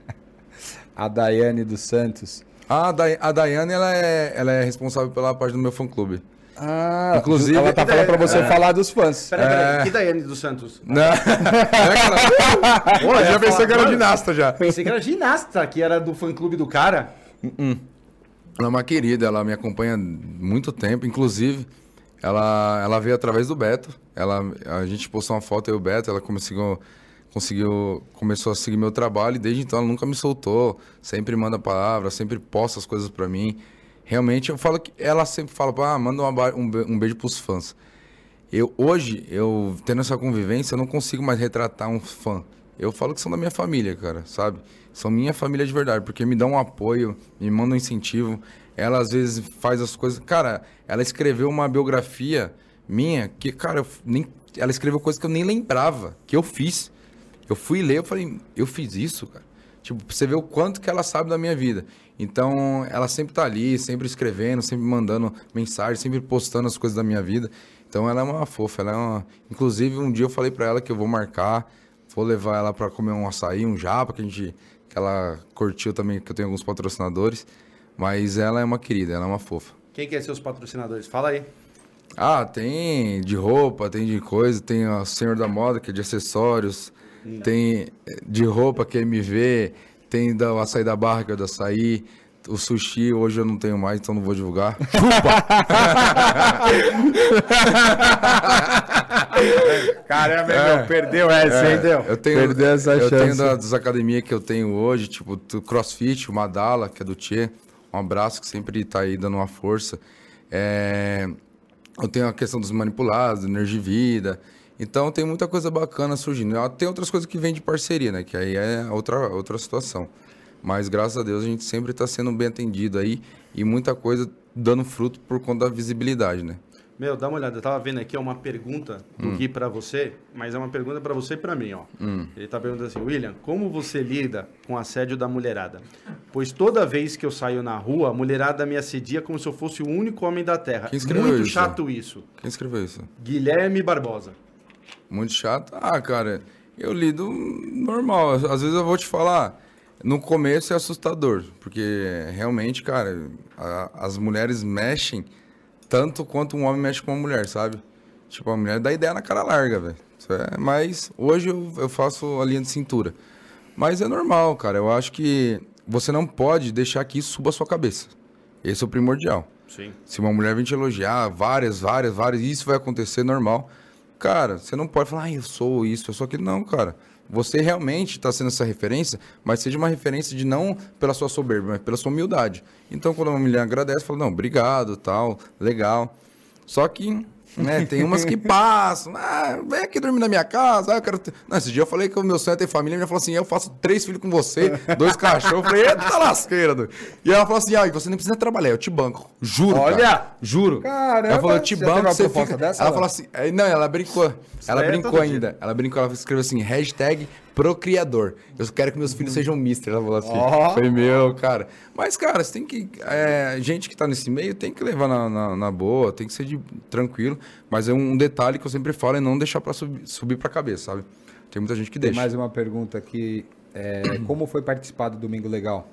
B: A Daiane dos Santos.
C: Ah, a, Day a Daiane, ela é, ela é responsável pela parte do meu fã-clube.
B: Ah,
C: Inclusive-
B: ela tá falando pra você falar dos fãs.
A: Peraí, peraí.
C: É.
A: Que Daiane dos Santos?
C: Não. é, cara? Pô, já
A: falar-
C: que era
A: Mano,
C: ginasta já.
A: Pensei que era ginasta, que era do fã-clube do cara.
C: Ela é uma querida, ela me acompanha muito tempo. Inclusive, ela, ela veio através do Beto. Ela, a gente postou uma foto, eu e o Beto, ela conseguiu, conseguiu, começou a seguir meu trabalho e desde então ela nunca me soltou. Sempre manda palavra, sempre posta as coisas pra mim. Realmente, eu falo que ela sempre fala, ah, manda uma um, um beijo pros fãs. Eu, hoje, eu tendo essa convivência, eu não consigo mais retratar um fã. Eu falo que são da minha família, cara, sabe? São minha família de verdade, porque me dão um apoio, me mandam um incentivo. Ela, às vezes, faz as coisas... Cara, ela escreveu uma biografia minha que, cara, eu nem... ela escreveu coisas que eu nem lembrava, que eu fiz. Eu fui ler, eu falei, eu fiz isso, cara. Tipo, pra você ver o quanto que ela sabe da minha vida. Então, ela sempre tá ali, sempre escrevendo, sempre mandando mensagem, sempre postando as coisas da minha vida. Então, ela é uma fofa, ela é uma... Inclusive, um dia eu falei pra ela que eu vou marcar, vou levar ela pra comer um açaí, um japa, que a gente... Que ela curtiu também, que eu tenho alguns patrocinadores. Mas ela é uma querida, ela é uma fofa.
A: Quem que é seus patrocinadores? Fala aí.
C: Ah, tem de roupa, tem de coisa, tem o Senhor da Moda, que é de acessórios, tem eh, de roupa, que é MV, tem da açaí da barra, que é do açaí, o sushi hoje eu não tenho mais, então não vou divulgar.
B: Caramba,
C: É.
B: meu, perdeu essa, hein?
C: eu tenho,
B: Perdeu essa
C: eu
B: chance.
C: tenho da, das academias que eu tenho hoje, tipo do CrossFit, o Madala, que é do Tchê, um abraço que sempre tá aí dando uma força. É, eu tenho a questão dos manipulados, energia vida. Então tem muita coisa bacana surgindo. Ah, Tem outras coisas que vêm de parceria, né? Que aí é outra, outra situação. Mas graças a Deus a gente sempre está sendo bem atendido aí e muita coisa dando fruto por conta da visibilidade, né?
A: Meu, dá uma olhada. Eu tava vendo aqui ó, uma pergunta do Gui pra você, mas é uma pergunta pra você e pra mim, ó. Ele tá perguntando assim, William, como você lida com o assédio da mulherada? Pois toda vez que eu saio na rua, a mulherada me assedia como se eu fosse o único homem da Terra. Muito
C: isso?
A: chato isso.
C: Quem escreveu isso?
A: Guilherme Barbosa.
C: Muito chato? Ah, cara, eu lido normal. Às vezes eu vou te falar, no começo é assustador, porque realmente, cara, a- as mulheres mexem tanto quanto um homem mexe com uma mulher, sabe? Tipo, a mulher dá ideia na cara larga, velho. É- Mas hoje eu, eu faço a linha de cintura. Mas é normal, cara. Eu acho que você não pode deixar que isso suba a sua cabeça. Esse é o primordial.
A: Sim.
C: Se uma mulher vem te elogiar, várias, várias, várias, isso vai acontecer normal. Cara, você não pode falar, ah, eu sou isso, eu sou aquilo. Não, cara. Você realmente está sendo essa referência, mas seja uma referência de não pela sua soberba, mas pela sua humildade. Então, quando uma mulher agradece, fala, não, obrigado, tal, legal. Só que, né, tem umas que passam, ah, vem aqui dormir na minha casa, ah, eu quero ter... Não, esse dia eu falei que o meu sonho é ter família, ela falou assim, eu faço três filhos com você, dois cachorros, eu falei, eita lasqueira, doido. E ela falou assim, ah, você nem precisa trabalhar, eu te banco, juro,
B: Olha!
C: cara. Juro.
B: Caramba,
C: Ela falou, eu te banco, você fica...
B: dessa,
C: ela
B: não?
C: falou assim, aí, não, ela brincou. Ela
A: é
C: brincou
A: dia.
C: ainda. Ela brincou, ela escreveu assim, hashtag procriador. Eu quero que meus filhos sejam mister. Ela falou assim.
B: Ó.
C: Foi meu, cara. Mas, cara, você tem que. é, gente que tá nesse meio tem que levar na, na, na boa, tem que ser de, tranquilo. Mas é um detalhe que eu sempre falo é não deixar pra subir, subir pra cabeça, sabe? Tem muita gente que
B: Tem
C: deixa.
B: mais uma pergunta aqui. é, como foi participar do Domingo Legal?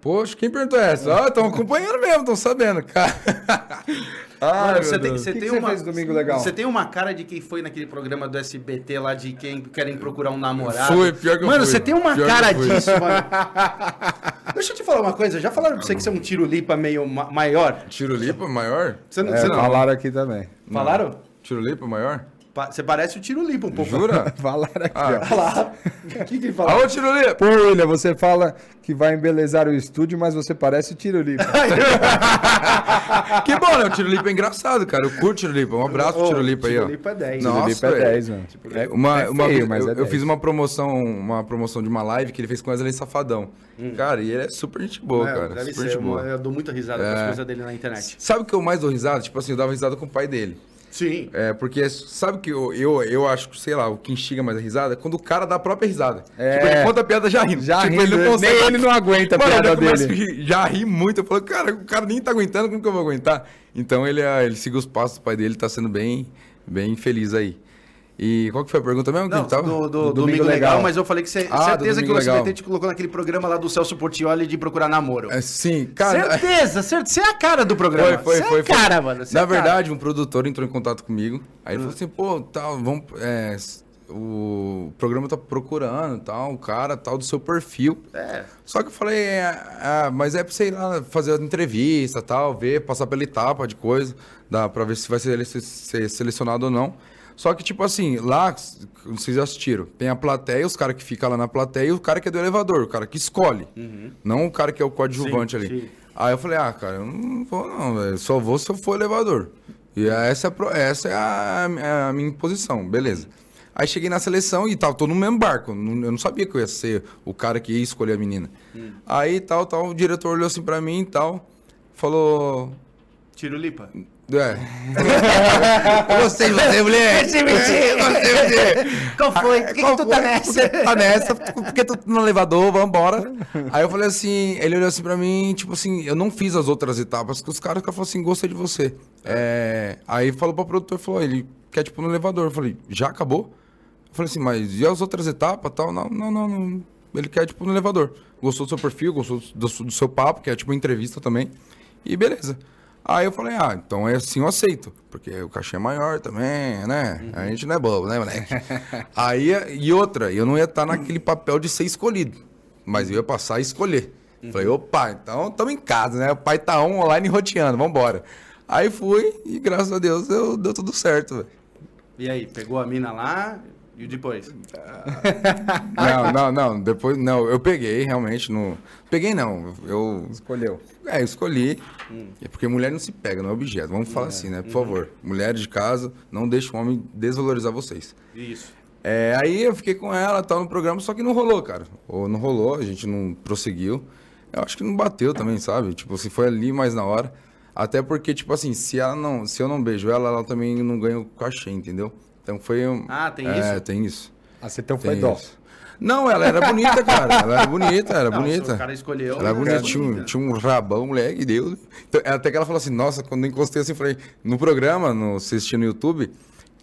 C: Poxa, quem perguntou essa? Ah, estão acompanhando mesmo, estão sabendo, cara. Meu
A: você tem, você
B: que
A: tem
B: que você
A: uma,
B: fez domingo legal?
A: Você tem uma cara de quem foi naquele programa do SBT lá de quem querem procurar um namorado.
C: Fui, pior que eu
A: Mano,
C: fui.
A: você tem uma
C: Pior
A: cara disso, mano. Deixa eu te falar uma coisa. Já falaram pra você que você é um tiro-lipa meio ma- maior?
C: Tirulipa maior?
A: Você não,
B: É,
A: você não-
B: falaram aqui também.
A: Falaram?
C: Tirulipa maior?
A: Você parece o Tiro Lipa um pouco.
C: Jura?
B: Falaram aqui,
C: Ah.
B: ó.
A: O que, que ele falou?
C: Alô, Tiro!
B: Pô, William, você fala que vai embelezar o estúdio, mas você parece o Tiro Lipa.
C: Que bom, né? O Tiro Lipa é engraçado, cara. Eu curto o Tiro Lipa. Um abraço pro Tiro Lipa aí, ó.
A: Tiro Lipa é 10.
C: Nossa,
B: Tiro Lipa é
C: velho.
B: 10, mano. É,
C: Uma,
B: é
C: uma
B: feio,
C: eu,
B: é
C: eu
B: 10.
C: fiz uma promoção, uma promoção de uma live que ele fez com Wesley Safadão. Cara, e ele é super gente boa,
A: É,
C: cara.
A: deve
C: super
A: ser.
C: gente boa.
A: Eu dou muita risada com as coisas dele na internet.
C: Sabe o que eu mais dou risada? Tipo assim, eu dava risada com o pai dele.
A: Sim.
C: É, porque sabe que eu, eu, eu acho que, sei lá, o que instiga mais a risada é quando o cara dá a própria risada.
B: É.
C: Tipo, ele conta a piada já rindo.
B: Já
C: tipo,
B: rindo,
C: ele não consegue.
B: nem ele não aguenta a
C: Mano,
B: piada dele.
C: rir- já ri muito. Eu falo, cara, o cara nem tá aguentando, como que eu vou aguentar? Então ele, ah, ele seguiu os passos do pai dele, tá sendo bem, bem feliz aí. E qual que foi a pergunta mesmo? que
A: Não,
C: ele tava?
A: do, do,
B: Do
A: Domingo, Legal,
B: Legal.
A: mas eu falei que você,
C: Ah,
A: certeza que o. SBT te colocou naquele programa lá do Celso Portioli de procurar namoro.
C: É, sim, cara.
A: certeza, certeza. Você é a cara do programa.
C: Foi, foi,
A: Você
C: foi.
A: É a
C: foi.
A: cara, mano. você é
C: Na
A: a cara.
C: verdade, um produtor entrou em contato comigo. Aí ele
A: Hum.
C: falou assim, pô, tal, vamos. é, o programa tá procurando, tal, o cara, tal, do seu perfil.
A: É.
C: Só que eu falei, é, ah, mas é pra você ir lá fazer a entrevista, tal, ver, passar pela etapa de coisa, dá pra ver se vai ser selecionado ou não. Só que, tipo assim, lá, vocês já assistiram, tem a plateia, os caras que ficam lá na plateia e o cara que é do elevador, o cara que escolhe. Não o cara que é o coadjuvante
A: Uhum. Sim,
C: ali.
A: sim.
C: Aí eu falei, ah, cara, eu não vou não, velho. Só vou se eu for elevador. E essa é, essa é a, é a minha posição, beleza. Aí cheguei na seleção e tava todo no mesmo barco. Eu não sabia que eu ia ser o cara que ia escolher a menina.
A: Hum.
C: Aí tal, tal, o diretor olhou assim pra mim e tal. Falou.
A: Tiro Lipa.
C: É. gostei de você, mulher. Gostei de você.
A: Qual foi? Por que, que tu tá nessa?
C: Por que tu tá nessa? Por que tu tá no elevador? Vambora. Aí eu falei assim, ele olhou assim pra mim, tipo assim, eu não fiz as outras etapas, que os caras falaram assim, gostei de você. É, aí falou pro produtor, falou, ele quer tipo no elevador. Eu falei, já acabou? Eu falei assim, mas e as outras etapas tal? Não, não, não, não. Ele quer tipo no elevador. Gostou do seu perfil, gostou do, do seu papo, que é tipo entrevista também. E beleza. Aí eu falei, ah, então é assim eu aceito. Porque o cachê é maior também, né? A gente não é bobo, né, moleque? Aí, e outra, eu não ia estar naquele papel de ser escolhido. Mas eu ia passar a escolher. Falei, opa, então estamos em casa, né? O pai tá on, online roteando, vambora. Aí fui e graças a Deus deu, deu tudo certo, velho.
A: E aí, pegou a mina lá e depois?
C: Não, não, não. Depois, não, eu peguei realmente no. Peguei não. Eu.
B: Escolheu.
C: É, eu escolhi. É porque mulher não se pega, não é objeto. Vamos falar assim, né? Por favor. Mulheres de casa, não deixem o homem desvalorizar vocês.
A: Isso.
C: É, aí eu fiquei com ela, tal, no programa, só que não rolou, cara. Ou não rolou, a gente não prosseguiu. Eu acho que não bateu também, sabe? Tipo, se foi ali mais na hora. Até porque, tipo assim, se ela não, se eu não beijo ela, ela também não ganha o cachê, entendeu? Então foi um.
A: Ah, tem
C: é,
A: isso?
C: tem isso.
B: Ah, você então foi dó.
C: isso. Não, ela era bonita, cara. Ela era bonita, era
A: Não,
C: bonita.
A: o cara escolheu,
C: Ela era bonita, tinha um,
A: bonita.
C: tinha um rabão, moleque, Deus. Então, até que ela falou assim, nossa, quando eu encostei assim, eu falei, no programa, no assistir no YouTube,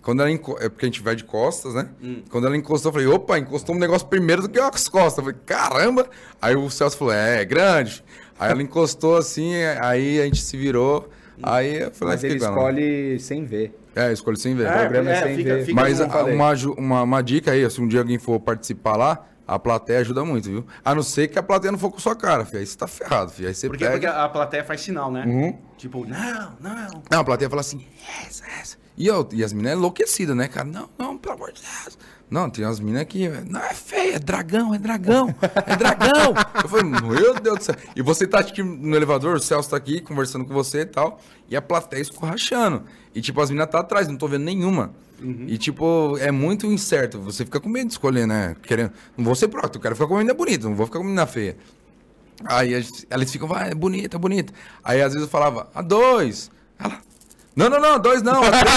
C: quando ela enco... é porque a gente vai de costas, né?
A: Hum.
C: Quando ela encostou, eu falei, opa, encostou um negócio primeiro do que as costas. Eu falei, caramba! Aí o Celso falou, é, é grande. Aí ela encostou assim, aí a gente se virou. Aí eu falei,
B: Mas
C: "Ah,
B: ele
C: com ela."
B: escolhe sem ver.
C: É, escolhe sem ver.
B: o programa é sem
A: fica,
B: ver.
A: fica
C: Mas uma, uma, uma dica aí, se um dia alguém for participar lá, a plateia ajuda muito, viu? A não ser que a plateia não for com sua cara, filho. Aí você tá ferrado, filho. Aí você
A: Porque,
C: pega.
A: porque a plateia faz sinal, né?
C: Uhum.
A: Tipo, não, não.
C: Não, a plateia fala assim, essa, essa. E, eu, e as meninas enlouquecidas, né, cara? Não, não, pelo amor de Deus. Não, tem umas meninas que. Não, é feia, é dragão, é dragão, é dragão. eu falei, meu Deus do céu. E você tá aqui no elevador, o Celso tá aqui conversando com você e tal, e a plateia escorrachando. E, tipo, as meninas tá atrás, não tô vendo nenhuma. E, tipo, é muito incerto. Você fica com medo de escolher, né? Querendo. Não vou ser próximo, eu quero ficar com uma menina bonita, não vou ficar com uma menina feia. Aí elas ficam, vai, é bonita, é bonita. Aí às vezes eu falava, a dois. Ela, não, não, não, dois não, três.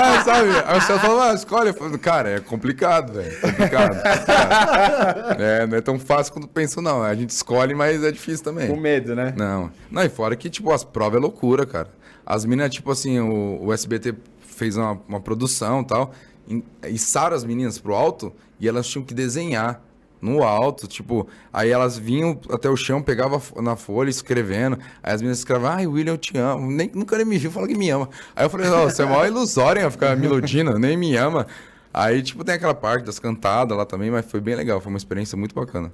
C: é, sabe? Aí o Celso falava, ah, escolhe. Falei, cara, é complicado, velho. é Complicado. É, não é tão fácil quanto penso, não. A gente escolhe, mas é difícil também.
B: Com medo, né?
C: Não. Não, e fora que, tipo, as provas é loucura, cara. As minas, tipo assim, o, o SBT fez uma, uma produção e tal, e içaram as meninas pro alto e elas tinham que desenhar no alto, tipo, aí elas vinham até o chão, pegavam a fo- na folha escrevendo, aí as meninas escreviam, ai, William, eu te amo, nem, nunca nem me viu, fala que me ama. Aí eu falei, não, você é mó ilusório, ficar me iludindo, nem me ama. Aí, tipo, tem aquela parte das cantadas lá também, mas foi bem legal, foi uma experiência muito bacana.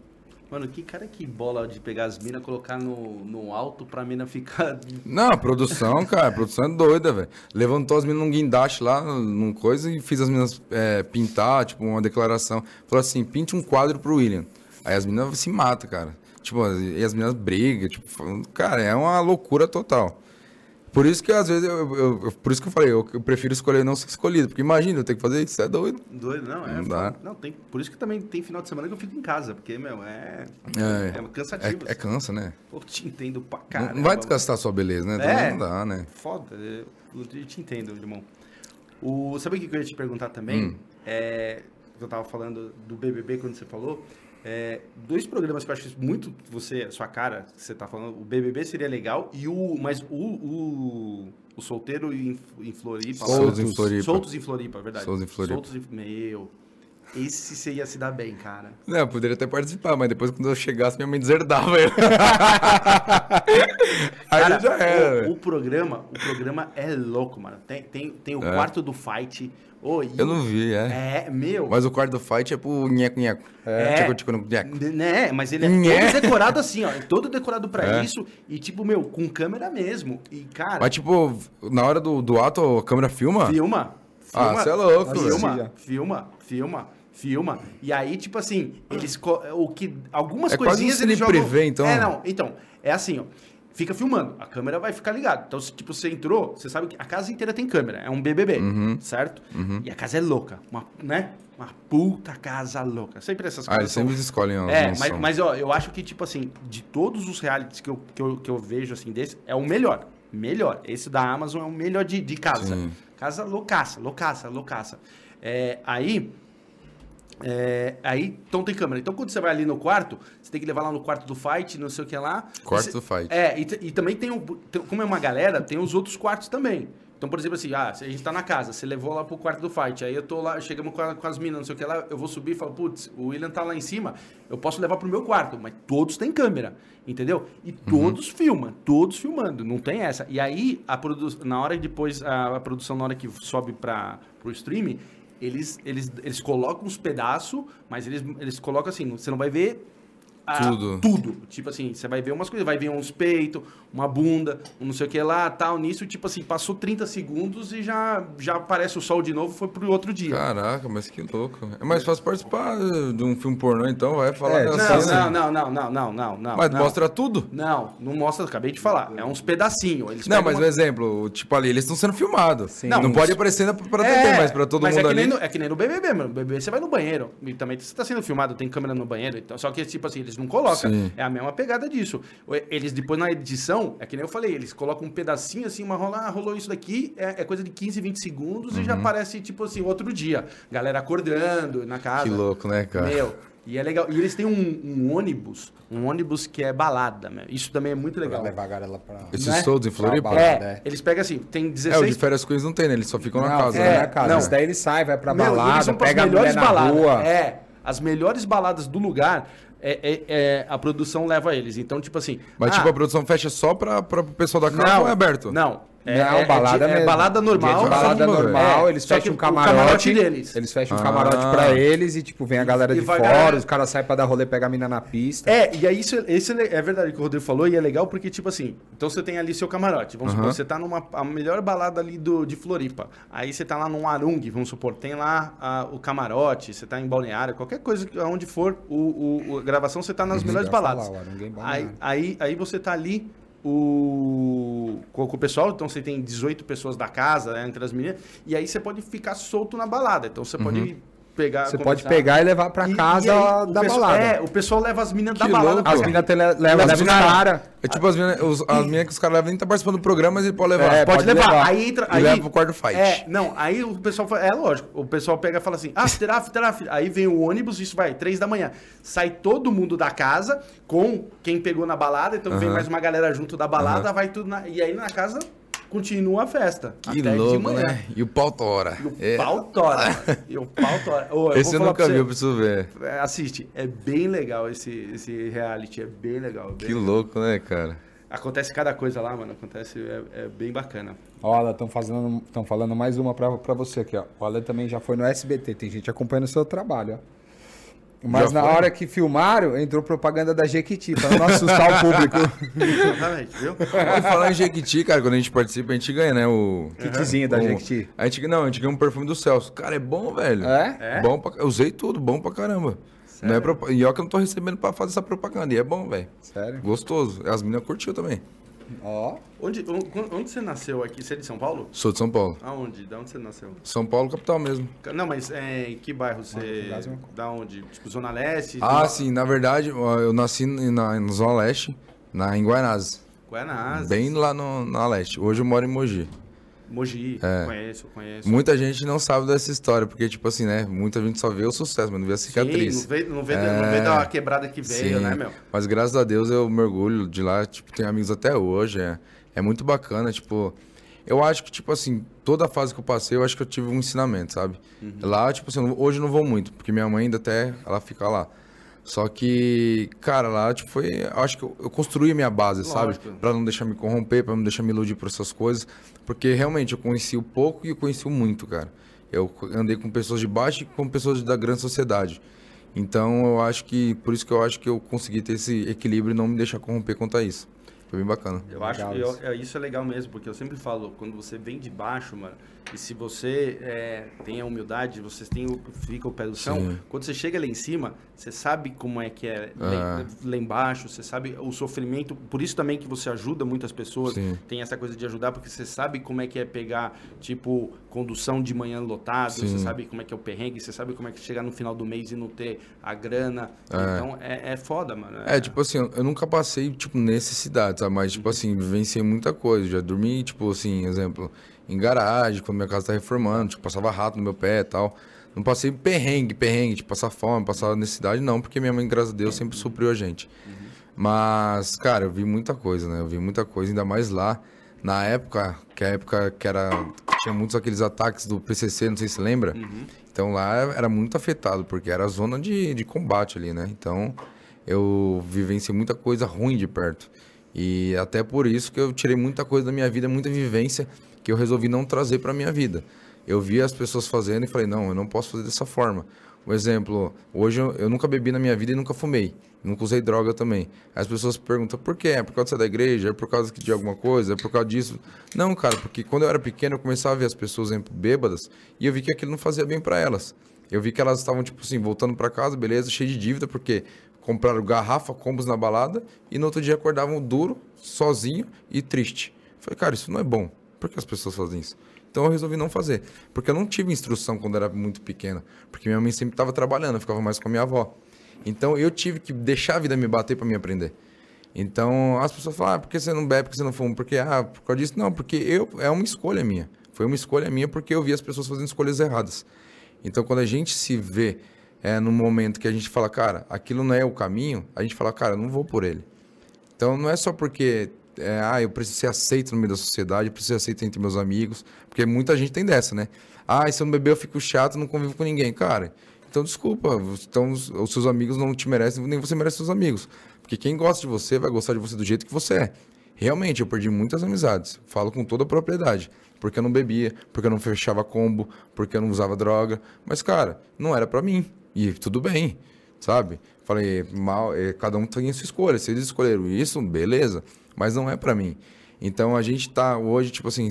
A: Mano, que cara que bola de pegar as minas, colocar no, no alto pra mina ficar.
C: Não, produção, cara, produção é doida, velho. Levantou as minas num guindaste lá, num coisa, e fiz as minas é, pintar, tipo, uma declaração. Falou assim, pinte um quadro pro William. Aí as minas se matam, cara. Tipo, e as meninas brigam, tipo, cara, é uma loucura total. Por isso que às vezes eu, eu- eu- por isso que eu falei, eu, eu prefiro escolher não ser escolhido, porque imagina, eu tenho que fazer isso, é doido.
A: Doido, não, é.
C: Não dá.
A: Não, tem, por isso que também tem final de semana que eu fico em casa, porque, meu, é.
C: É,
A: É, cansativo.
C: é, é cansa, né?
A: Pô, te entendo pra
C: Não-
A: caramba.
C: não vai desgastar sua beleza, né? Também
A: É.
C: não dá, né?
A: Foda, eu eu te entendo, irmão. O, sabe o que eu ia te perguntar também?
C: Hum.
A: É, eu tava falando do BBB quando você falou. É, dois programas que eu acho muito você, sua cara, que você tá falando. O BBB seria legal e o, mas o, o, o solteiro em, em Floripa. lá-
C: Soltos em Floripa.
A: Soltos em Floripa, é verdade.
C: Soltos em Floripa.
A: Soltos em, meu, esse você ia se dar bem, cara.
C: Não, eu poderia até participar, mas depois quando eu chegasse, minha mãe deserdava eu. Aí
A: Cara,
C: já era.
A: o, o programa, o programa é louco, mano. Tem, tem, tem o
C: É.
A: quarto do fight. E
C: Eu não vi, é.
A: É, meu.
C: Mas o quarto do fight é pro nheco-nheco.
A: É.
C: Tcheco, tcheco, nheco.
A: Né, mas ele é
C: Nhé.
A: todo decorado assim, ó. Todo decorado pra
C: É.
A: isso. E, tipo, meu, com câmera mesmo. E, cara,
C: Mas, tipo, na hora do, do ato, a câmera filma?
A: filma.
C: Ah,
A: filma,
C: você é louco,
A: filma, filma, filma, filma. E aí, tipo assim, eles. O que, algumas
C: É quase
A: coisinhas
C: um
A: eles
C: cine
A: jogam.
C: então.
A: É, não. Então, é assim, ó. Fica filmando, a câmera vai ficar ligada. Então, se, tipo, você entrou, você sabe que a casa inteira tem câmera. É um BBB,
C: Uhum.
A: certo? E a casa é louca. Uma, né? Uma puta casa louca. Sempre essas
C: Ah,
A: coisas.
C: eles
A: são-
C: sempre escolhem
A: é, mas, mas ó, eu acho que, tipo assim, de todos os realities que eu, que eu, que eu vejo, assim, desse, é o melhor. Melhor. Esse da Amazon é o melhor de, de casa.
C: Sim.
A: Casa loucaça, loucaça, loucaça. É, aí. É, aí, então tem câmera. Então, quando você vai ali no quarto, você tem que levar lá no quarto do fight, não sei o que lá.
C: Quarto
A: Você-
C: do fight.
A: É, e, e também tem, o, tem- como é uma galera, tem os outros quartos também. Então, por exemplo, assim, ah, a gente tá na casa, você levou lá pro quarto do fight, aí eu tô lá, chegamos com, a- com as minas, não sei o que lá, eu vou subir e falo, putz, o William tá lá em cima, eu posso levar pro meu quarto, mas todos têm câmera, entendeu? E todos filmam, todos filmando, não tem essa. E aí, a produ na hora que depois, a, a produção, na hora que sobe para pro streaming, eles, eles, eles colocam uns pedaços, mas eles, eles colocam assim, você não vai ver a-
C: Tudo.
A: tudo. Tipo assim, você vai ver umas coisas, vai ver uns peitos, uma bunda, um não sei o que lá, tal, nisso, tipo assim, passou 30 segundos e já, já aparece o sol de novo, foi pro outro dia.
C: Caraca, mas que louco. É mais fácil participar de um filme pornô, então, vai falar
B: É,
A: não,
C: cena.
A: não, não, não, não, não, não, não.
C: Mas
A: não.
C: mostra tudo?
A: Não, não mostra, acabei de falar. É uns pedacinhos. Eles
C: Não, mas
A: uma-
C: um exemplo, tipo ali, eles estão sendo filmados.
B: Sim.
C: Não,
A: Não,
C: pode aparecer pra TV, mas pra todo
A: mas
C: mundo
A: é
C: ali.
A: No, é que nem no BBB, mano. No BBB você vai no banheiro. E também você tá sendo filmado, tem câmera no banheiro. Então, só que, tipo assim, eles não colocam.
C: Sim.
A: É a mesma pegada disso. Eles, depois na edição, é que nem eu falei, eles colocam um pedacinho assim, uma rola, ah, rolou isso daqui, é, é coisa de 15, 20 segundos e já aparece, tipo assim, outro dia. Galera acordando na casa.
C: Que louco, né, cara?
A: Meu. E é legal. E eles têm um, um ônibus, um ônibus que é balada, meu. Isso também é muito
B: Pra
A: legal.
B: levar a galera pra...
C: Esses
A: né?
C: todos em Floripa?
B: Pra
A: É,
B: né?
A: eles pegam assim, tem
C: É, o
A: 16
C: de férias Queens não tem, né? Eles só ficam na
B: Não,
C: casa,
B: fica
C: né?
B: na casa.
A: Não.
B: Isso daí ele sai, vai pra
A: Meu, e eles
B: balada, pega a mulher
A: melhores
B: na
A: baladas.
B: rua.
A: É, as melhores baladas do lugar, é, é- é- a produção leva eles. Então, tipo assim.
C: Mas,
A: ah,
C: tipo, a produção fecha só pra o pessoal da casa ou é aberto?
A: Não.
B: Não, balada
A: é,
B: mesmo.
A: balada normal.
C: Gente,
B: balada normal,
A: é,
B: eles
A: só
B: fecham um
A: o
B: camarote,
A: camarote deles.
B: Eles fecham um
C: Ah.
B: camarote pra eles e, tipo, vem a galera
A: E
B: de
A: a
B: fora,
A: galera-
B: os caras saem pra dar rolê, pegar a mina na pista.
A: É, e aí isso, esse é verdade o que o Rodrigo falou, e é legal porque, tipo assim, então você tem ali seu camarote. Vamos supor, você tá numa a melhor balada ali do, de Floripa. Aí você tá lá num Arung, vamos supor, tem lá ah, o camarote, você tá em balneário, qualquer coisa, que- onde for o, o- o- a gravação, você tá nas melhores
B: eu ia
A: baladas.
B: falar, é
A: aí, aí, aí você tá ali o, com, o pessoal, então você tem 18 pessoas da casa, né, entre as meninas, e aí você pode ficar solto na balada. Então você pode pegar.
B: Você pode pegar e levar pra
A: E-
B: casa
A: e aí, o
B: da
A: pessoal-
B: balada.
A: É, o pessoal leva as meninas da balada.
B: As minas le- levam
C: Leva
B: os caras.
C: É tipo as minas, os, as minas que os caras levam nem tá participando do programa, mas ele pode levar.
B: É,
A: Pode,
B: pode
A: levar.
B: levar.
A: Aí entra.
C: E
A: aí,
C: leva pro quarto fight.
A: É, não, aí o pessoal fala, é lógico, o pessoal pega e fala assim, after, after, after. Aí vem o ônibus, isso vai, três da manhã. Sai todo mundo da casa com quem pegou na balada, então vem
C: Aham.
A: mais uma galera junto da balada,
C: Aham.
A: vai tudo na, E aí na casa continua a festa.
C: Que
A: até de
C: louco,
A: manhã.
C: né? E o pau tora.
A: E o
C: É.
A: pau tora. e o pau tora. Ô, eu
C: Esse
A: vou
C: eu nunca vi,
A: você,
C: eu preciso ver.
A: é, Assiste, é bem legal esse, esse reality, é bem legal. bem
C: Que louco, né, cara?
A: Acontece cada coisa lá, mano. Acontece, é, é bem bacana.
B: Olha, estão fazendo, estão falando mais uma pra, pra você aqui, ó. Olha, também já foi no SBT, tem gente acompanhando o seu trabalho, ó. Mas
C: Já
B: na
C: foi?
B: hora que filmaram, entrou propaganda da Jequiti, pra não assustar o público.
A: Exatamente, viu?
C: Pode falar em Jequiti, cara, quando a gente participa, a gente ganha, né? O.
B: Kitzinho da
C: o-
B: Jequiti.
C: A gente, não, a gente ganha um perfume do Celso. Cara, é bom, velho.
B: É?
A: É?
C: Bom pra, eu usei tudo, bom pra caramba. Não é propa- E ó que eu não tô recebendo pra fazer essa propaganda. E é bom, velho.
B: Sério?
C: Gostoso. As meninas curtiu também.
B: Ó.
A: Onde, on- onde você nasceu aqui? Você é de São Paulo?
C: Sou de São Paulo.
A: Aonde? Da onde você nasceu?
C: São Paulo, capital mesmo.
A: Não, mas é, em que bairro você.
B: É
A: Da onde? Tipo, Zona Leste?
C: Ah, sim, na verdade, eu nasci na, na Zona Leste, na, em Guaianazes.
A: Guanás.
C: Bem lá no, na Leste. Hoje eu moro em Mogi.
A: Mogi.
C: É.
A: Conheço, conheço.
C: Muita gente não sabe dessa história, porque, tipo assim, né? Muita gente só vê o sucesso, mas não vê a cicatriz.
A: Sim, não vê, não vê,
C: É.
A: não vê da quebrada que veio,
C: Sim.
A: né, meu?
C: Mas graças a Deus eu me orgulho de lá, tipo, tenho amigos até hoje, é, é muito bacana, tipo, eu acho que, tipo assim, toda a fase que eu passei, eu acho que eu tive um ensinamento, sabe?
A: Uhum.
C: Lá, tipo assim, hoje eu não vou muito, porque minha mãe ainda até, ela fica lá. Só que, cara, lá, tipo, foi, acho que eu, eu construí a minha base, sabe?
A: Lógico.
C: Pra não deixar me corromper, pra não deixar me iludir por essas coisas, porque realmente eu conheci o pouco e eu conheci o muito, cara. Eu andei com pessoas de baixo e com pessoas da grande sociedade. Então eu acho que, por isso que eu acho que eu consegui ter esse equilíbrio e não me deixar corromper quanto a isso. Foi bem bacana.
A: Eu acho
B: Legal
A: que eu-
B: isso.
A: é, isso é legal mesmo, porque eu sempre falo, quando você vem de baixo, mano, e se você é, tem a humildade, você tem o, fica o pé do chão,
C: Sim.
A: quando você chega lá em cima, você sabe como é que é lá,
C: É.
A: lá embaixo, você sabe o sofrimento, por isso também que você ajuda muitas pessoas,
C: Sim.
A: tem essa coisa de ajudar, porque você sabe como é que é pegar, tipo, condução de manhã lotado, você
C: Sim.
A: sabe como é que é o perrengue, você sabe como é que chegar no final do mês e não ter a grana,
C: É.
A: então é, é foda, mano.
C: É, tipo assim, eu- eu nunca passei, tipo, necessidade, sabe? Mas, tipo assim, vivenciei muita coisa. Já dormi, tipo assim, exemplo, em garagem, quando minha casa tá reformando, tipo, passava rato no meu pé e tal. Não passei perrengue, perrengue, tipo, passar fome, passar necessidade, não, porque minha mãe, graças a Deus, sempre supriu a gente. Mas, cara, eu vi muita coisa, né? Eu vi muita coisa, ainda mais lá, na época, que a época que era. Tinha muitos aqueles ataques do PCC, não sei se lembra. Então lá era muito afetado, porque era zona de, de combate ali, né? Então eu vivenciei muita coisa ruim de perto. E até por isso que eu tirei muita coisa da minha vida, muita vivência, que eu resolvi não trazer para minha vida. Eu vi as pessoas fazendo e falei, não, eu não posso fazer dessa forma. Um exemplo, hoje eu, eu nunca bebi na minha vida e nunca fumei. Nunca usei droga também. As pessoas perguntam, por quê? É por causa ser da igreja? É por causa de alguma coisa? É por causa disso? Não, cara, porque quando eu era pequeno eu começava a ver as pessoas bêbadas e eu vi que aquilo não fazia bem para elas. Eu vi que elas estavam, tipo assim, voltando para casa, beleza, cheio de dívida, porque compraram garrafa, combos na balada e no outro dia acordavam duro, sozinho e triste. Falei, cara, isso não é bom. Por que as pessoas fazem isso? Então eu resolvi não fazer. Porque eu não tive instrução quando era muito pequena. Porque minha mãe sempre estava trabalhando, eu ficava mais com a minha avó. Então eu tive que deixar a vida me bater para me aprender. Então as pessoas falam, ah, por que você não bebe, por que você não fuma? Porque, ah, por causa disso. Não, porque eu, é uma escolha minha. Foi uma escolha minha porque eu vi as pessoas fazendo escolhas erradas. Então quando a gente se vê é, no momento que a gente fala, cara, aquilo não é o caminho, a gente fala, cara, não vou por ele. Então não é só porque é, ah, eu preciso ser aceito no meio da sociedade, eu preciso ser aceito entre meus amigos, porque muita gente tem dessa, né? Ah, se eu não beber eu fico chato, não convivo com ninguém. Cara, então desculpa, então os, seus amigos não te merecem, nem você merece seus amigos. Porque quem gosta de você vai gostar de você do jeito que você é. Realmente, eu perdi muitas amizades, falo com toda a propriedade. Porque eu não bebia, porque eu não fechava combo, porque eu não usava droga. Mas, cara, não era pra mim. E tudo bem, sabe? Falei, mal, é, cada um tem sua escolha. Se eles escolheram isso, beleza. Mas não é pra mim. Então a gente tá hoje, tipo assim,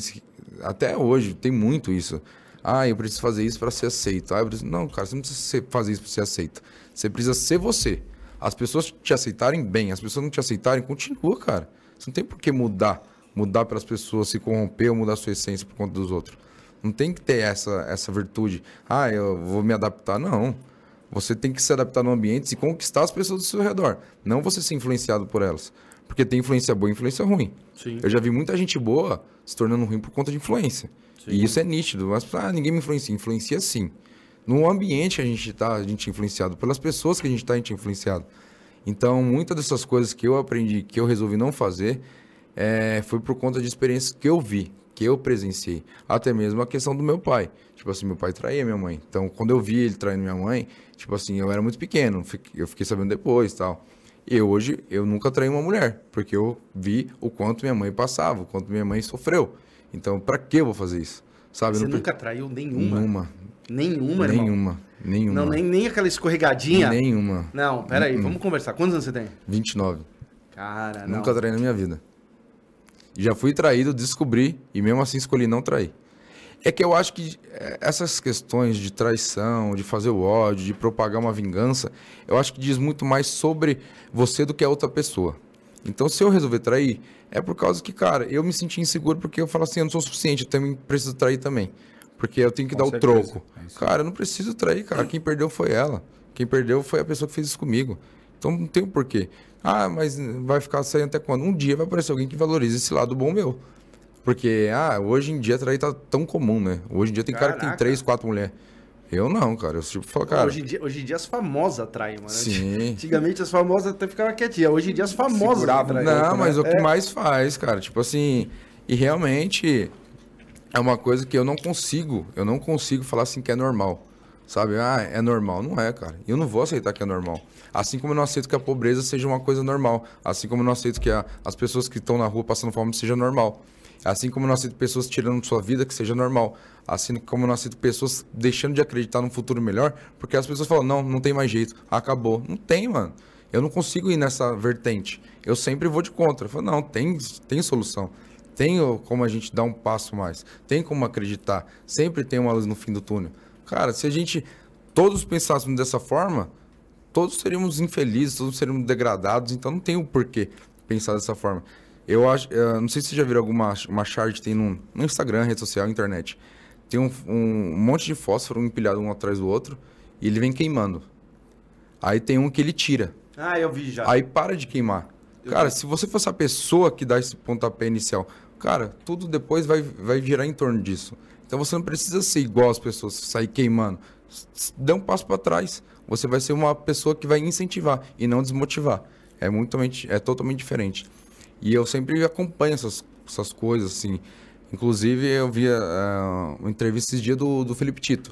C: até hoje tem muito isso. Ah, eu preciso fazer isso pra ser aceito. Ah, preciso... Não, cara, você não precisa fazer isso pra ser aceito. Você precisa ser você. As pessoas te aceitarem bem, as pessoas não te aceitarem, continua, cara. Você não tem por que mudar. Mudar pelas pessoas, se corromper ou mudar sua essência por conta dos outros. Não tem que ter essa, essa virtude. Ah, eu vou me adaptar. Não. Você tem que se adaptar no ambiente e conquistar as pessoas do seu redor. Não você ser influenciado por elas. Porque tem influência boa e influência ruim.
A: Sim.
C: Eu já vi muita gente boa se tornando ruim por conta de influência.
A: Sim.
C: E isso é nítido. Mas, ah, ninguém me influencia. Influencia sim. No ambiente que a gente está, a gente é influenciado. Pelas pessoas que a gente está, a gente é influenciado. Então, muitas dessas coisas que eu aprendi, que eu resolvi não fazer, é, foi por conta de experiências que eu vi, que eu presenciei. Até mesmo a questão do meu pai. Tipo assim, meu pai traía minha mãe. Então, quando eu vi ele traindo minha mãe, tipo assim, eu era muito pequeno, eu fiquei sabendo depois e tal. E hoje, eu nunca traí uma mulher, porque eu vi o quanto minha mãe passava, o quanto minha mãe sofreu. Então, pra que eu vou fazer isso? Sabe?
A: Você
C: não
A: nunca traiu nenhuma?
C: Nenhuma.
A: Nenhuma, irmão?
C: Nenhuma. Nenhuma.
A: Não, nem, nem aquela escorregadinha?
C: Nenhuma.
A: Não, pera aí, vamos conversar. Quantos anos você tem?
C: 29.
A: Cara, não.
C: Nunca traí na minha vida. Já fui traído, descobri e mesmo assim escolhi não trair. É que eu acho que é, essas questões de traição, de fazer o ódio, de propagar uma vingança, eu acho que diz muito mais sobre você do que a outra pessoa. Então, se eu resolver trair, é por causa que, cara, eu me senti inseguro porque eu falo assim, eu não sou suficiente, eu também preciso trair também. Porque eu tenho que
B: Com
C: dar
B: certeza.
C: o troco.
B: É
C: cara, eu não preciso trair, cara. Quem perdeu foi ela. Quem perdeu foi a pessoa que fez isso comigo. Então não tem o porquê. Ah, mas vai ficar saindo até quando? Um dia vai aparecer alguém que valorize esse lado bom meu. Porque, ah, hoje em dia trair tá tão comum, né? Hoje em dia tem cara que tem
A: Caraca.
C: três, quatro mulheres. Eu não, cara. Eu tipo falo, cara.
A: hoje, em dia, hoje em dia as famosas traem, mano.
C: Sim.
A: Antigamente as famosas até ficavam quietinhas. Hoje em dia as famosas
B: Segurava,
A: traem.
B: né?
C: Não, mas o que
A: É.
C: mais faz, cara, tipo assim, e realmente é uma coisa que eu não consigo, eu não consigo falar assim que é normal. Sabe? Ah, é normal. Não é, cara. Eu não vou aceitar que é normal. Assim como eu não aceito que a pobreza seja uma coisa normal. Assim como eu não aceito que a- as pessoas que estão na rua passando fome seja normal. Assim como não aceito pessoas tirando sua vida que seja normal. Assim como não aceito pessoas deixando de acreditar num futuro melhor, porque as pessoas falam, não, não tem mais jeito, acabou. Não tem, mano. Eu não consigo ir nessa vertente. Eu sempre vou de contra. Eu falo, não, tem, tem solução. Tem como a gente dar um passo mais. Tem como acreditar. Sempre tem uma luz no fim do túnel. Cara, se a gente todos pensássemos dessa forma, todos seríamos infelizes, todos seríamos degradados. Então não tem o porquê pensar dessa forma. Eu acho, eh, não sei se você já viram alguma uma chart que tem no, no Instagram, rede social, internet. Tem um, um monte de fósforo empilhado um atrás do outro e ele vem queimando. Aí tem um que ele tira.
A: Ah, eu vi já.
C: Aí para de queimar. Cara, se você fosse a pessoa que dá esse pontapé inicial, cara, tudo depois vai, vai girar em torno disso. Então você não precisa ser igual às pessoas, sair queimando. Dê um passo para trás. Você vai ser uma pessoa que vai incentivar e não desmotivar. É, muito, é totalmente diferente. E eu sempre acompanho essas, essas coisas, assim. Inclusive, eu vi ah, uma entrevista esses dias do, do Felipe Tito.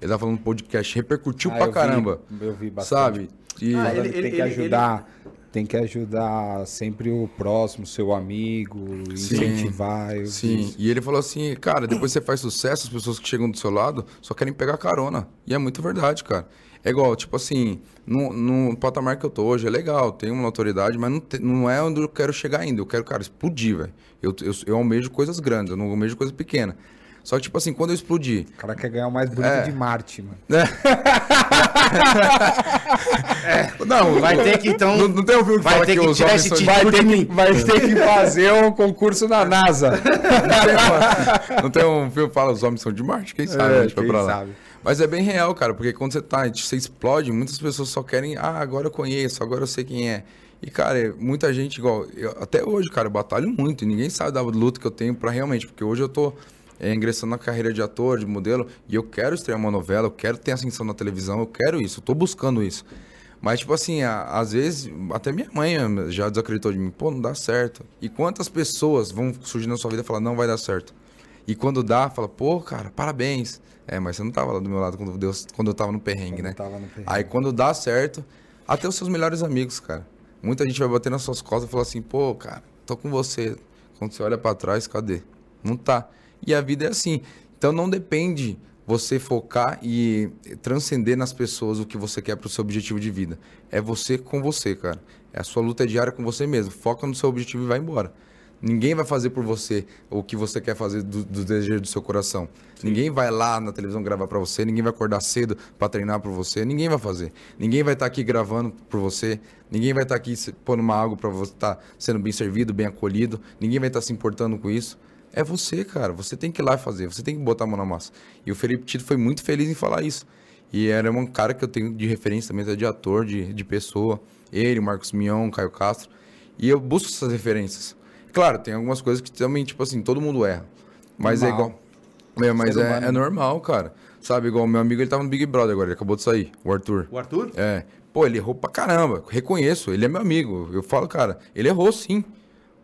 C: Ele tava falando no podcast, repercutiu
B: Ah,
C: pra
B: eu vi,
C: caramba.
B: eu vi bastante.
C: Sabe? E,
A: Ah, ele- ele-
B: tem que
A: ele-
B: ajudar, tem que ajudar sempre o próximo, seu amigo, incentivar. vi
C: Sim,
B: isso.
C: e ele falou assim, cara, depois você faz sucesso, as pessoas que chegam do seu lado só querem pegar carona. E é muito verdade, cara. É igual, tipo assim, no, no patamar que eu tô hoje, é legal, tenho uma autoridade, mas não, te- não é onde eu quero chegar ainda. Eu quero, cara, explodir, velho. Eu, eu, eu almejo coisas grandes, eu não almejo coisa pequena. Só que, tipo assim, quando eu explodir,
B: O cara quer ganhar o mais bonito
C: É.
B: de Marte, mano.
C: Não,
A: Vai ter que, então-
C: Não, não tem um filme que
A: vai ter
C: que,
A: que
C: os
A: tirar
C: homens
A: esse
C: são
A: título.
B: Vai ter, que, vai ter que fazer um concurso na NASA.
C: Não tem, não tem um filme que fala os homens são de Marte? Quem sabe?
B: É,
C: a gente vai
B: quem
C: pra lá.
B: sabe.
C: Mas é bem real, cara, porque quando você tá, você explode, muitas pessoas só querem, ah, agora eu conheço, agora eu sei quem é. E, cara, é muita gente, igual, eu- até hoje, cara, eu batalho muito, ninguém sabe da luta que eu tenho pra realmente, porque hoje eu tô é, ingressando na carreira de ator, de modelo, e eu quero estrear uma novela, eu quero ter ascensão na televisão, eu quero isso, eu tô buscando isso. Mas, tipo assim, a- às vezes, até minha mãe já desacreditou de mim, pô, não dá certo. E quantas pessoas vão surgir na sua vida e falar, não vai dar certo? E quando dá, fala, pô, cara, parabéns. É, mas você não tava lá do meu lado quando, Deus, quando eu tava no perrengue, né?
B: tava no perrengue.
C: Aí quando dá certo, até os seus melhores amigos, cara. Muita gente vai bater nas suas costas e falar assim, pô, cara, tô com você. Quando você olha pra trás, cadê? Não tá. E a vida é assim. Então não depende você focar e transcender nas pessoas o que você quer pro seu objetivo de vida. É você com você, cara. É a sua luta diária com você mesmo. Foca no seu objetivo e vai embora. Ninguém vai fazer por você o que você quer fazer do, do desejo do seu coração. Ninguém vai lá na televisão gravar pra você, ninguém vai acordar cedo pra treinar por você, ninguém vai fazer. Ninguém vai estar aqui gravando por você, ninguém vai estar aqui se- pondo uma água pra você estar sendo bem servido, bem acolhido, ninguém vai estar se importando com isso. É você, cara. Você tem que ir lá fazer, você tem que botar a mão na massa. E o Felipe Tito foi muito feliz em falar isso. E era um cara que eu tenho de referência também, de ator, de, de pessoa. Ele, Marcos Mion, Caio Castro. E eu busco essas referências. Claro, tem algumas coisas que também, tipo assim, todo mundo erra. Mas é
B: Normal.
C: igual. É, mas é, é normal, cara. Sabe, igual o meu amigo, ele tava no Big Brother agora, ele acabou de sair, o Arthur.
A: O Arthur?
C: É. Pô, ele errou pra caramba. Reconheço, ele é meu amigo. Eu falo, cara, ele errou sim.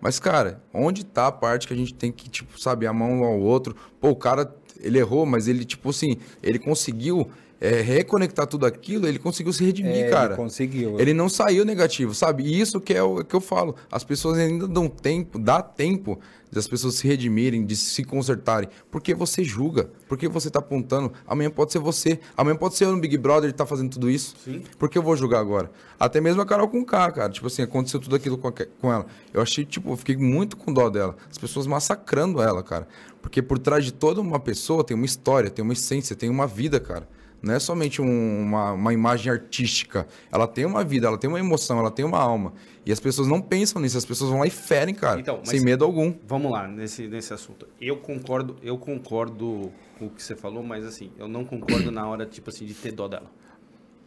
C: Mas, cara, onde tá a parte que a gente tem que, tipo, sabe, a mão ao outro? Pô, o cara, ele errou, mas ele, tipo assim, ele conseguiu é, reconectar tudo aquilo, ele conseguiu se redimir,
B: É,
C: cara.
B: ele conseguiu.
C: Ele não saiu negativo, sabe? E isso que é o que eu falo. As pessoas ainda dão tempo, dá tempo das pessoas se redimirem, de se consertarem. Porque você julga, porque você tá apontando. Amanhã pode ser você, amanhã pode ser eu no Big Brother e tá fazendo tudo isso.
A: Sim.
C: Por que eu vou julgar agora? Até mesmo a Carol com K, cara. Tipo assim, aconteceu tudo aquilo com, a- com ela. Eu achei, tipo, eu fiquei muito com dó dela. As pessoas massacrando ela, cara. Porque por trás de toda uma pessoa tem uma história, tem uma essência, tem uma vida, cara. Não é somente um- uma, uma imagem artística. Ela tem uma vida, ela tem uma emoção, ela tem uma alma. E as pessoas não pensam nisso, as pessoas vão lá e ferem, cara.
A: Então, mas-
C: sem medo algum.
A: Vamos lá, nesse, nesse assunto. Eu concordo, eu concordo com o que você falou, mas assim, eu não concordo na hora, tipo assim, de ter dó dela.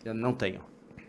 A: Eu não tenho.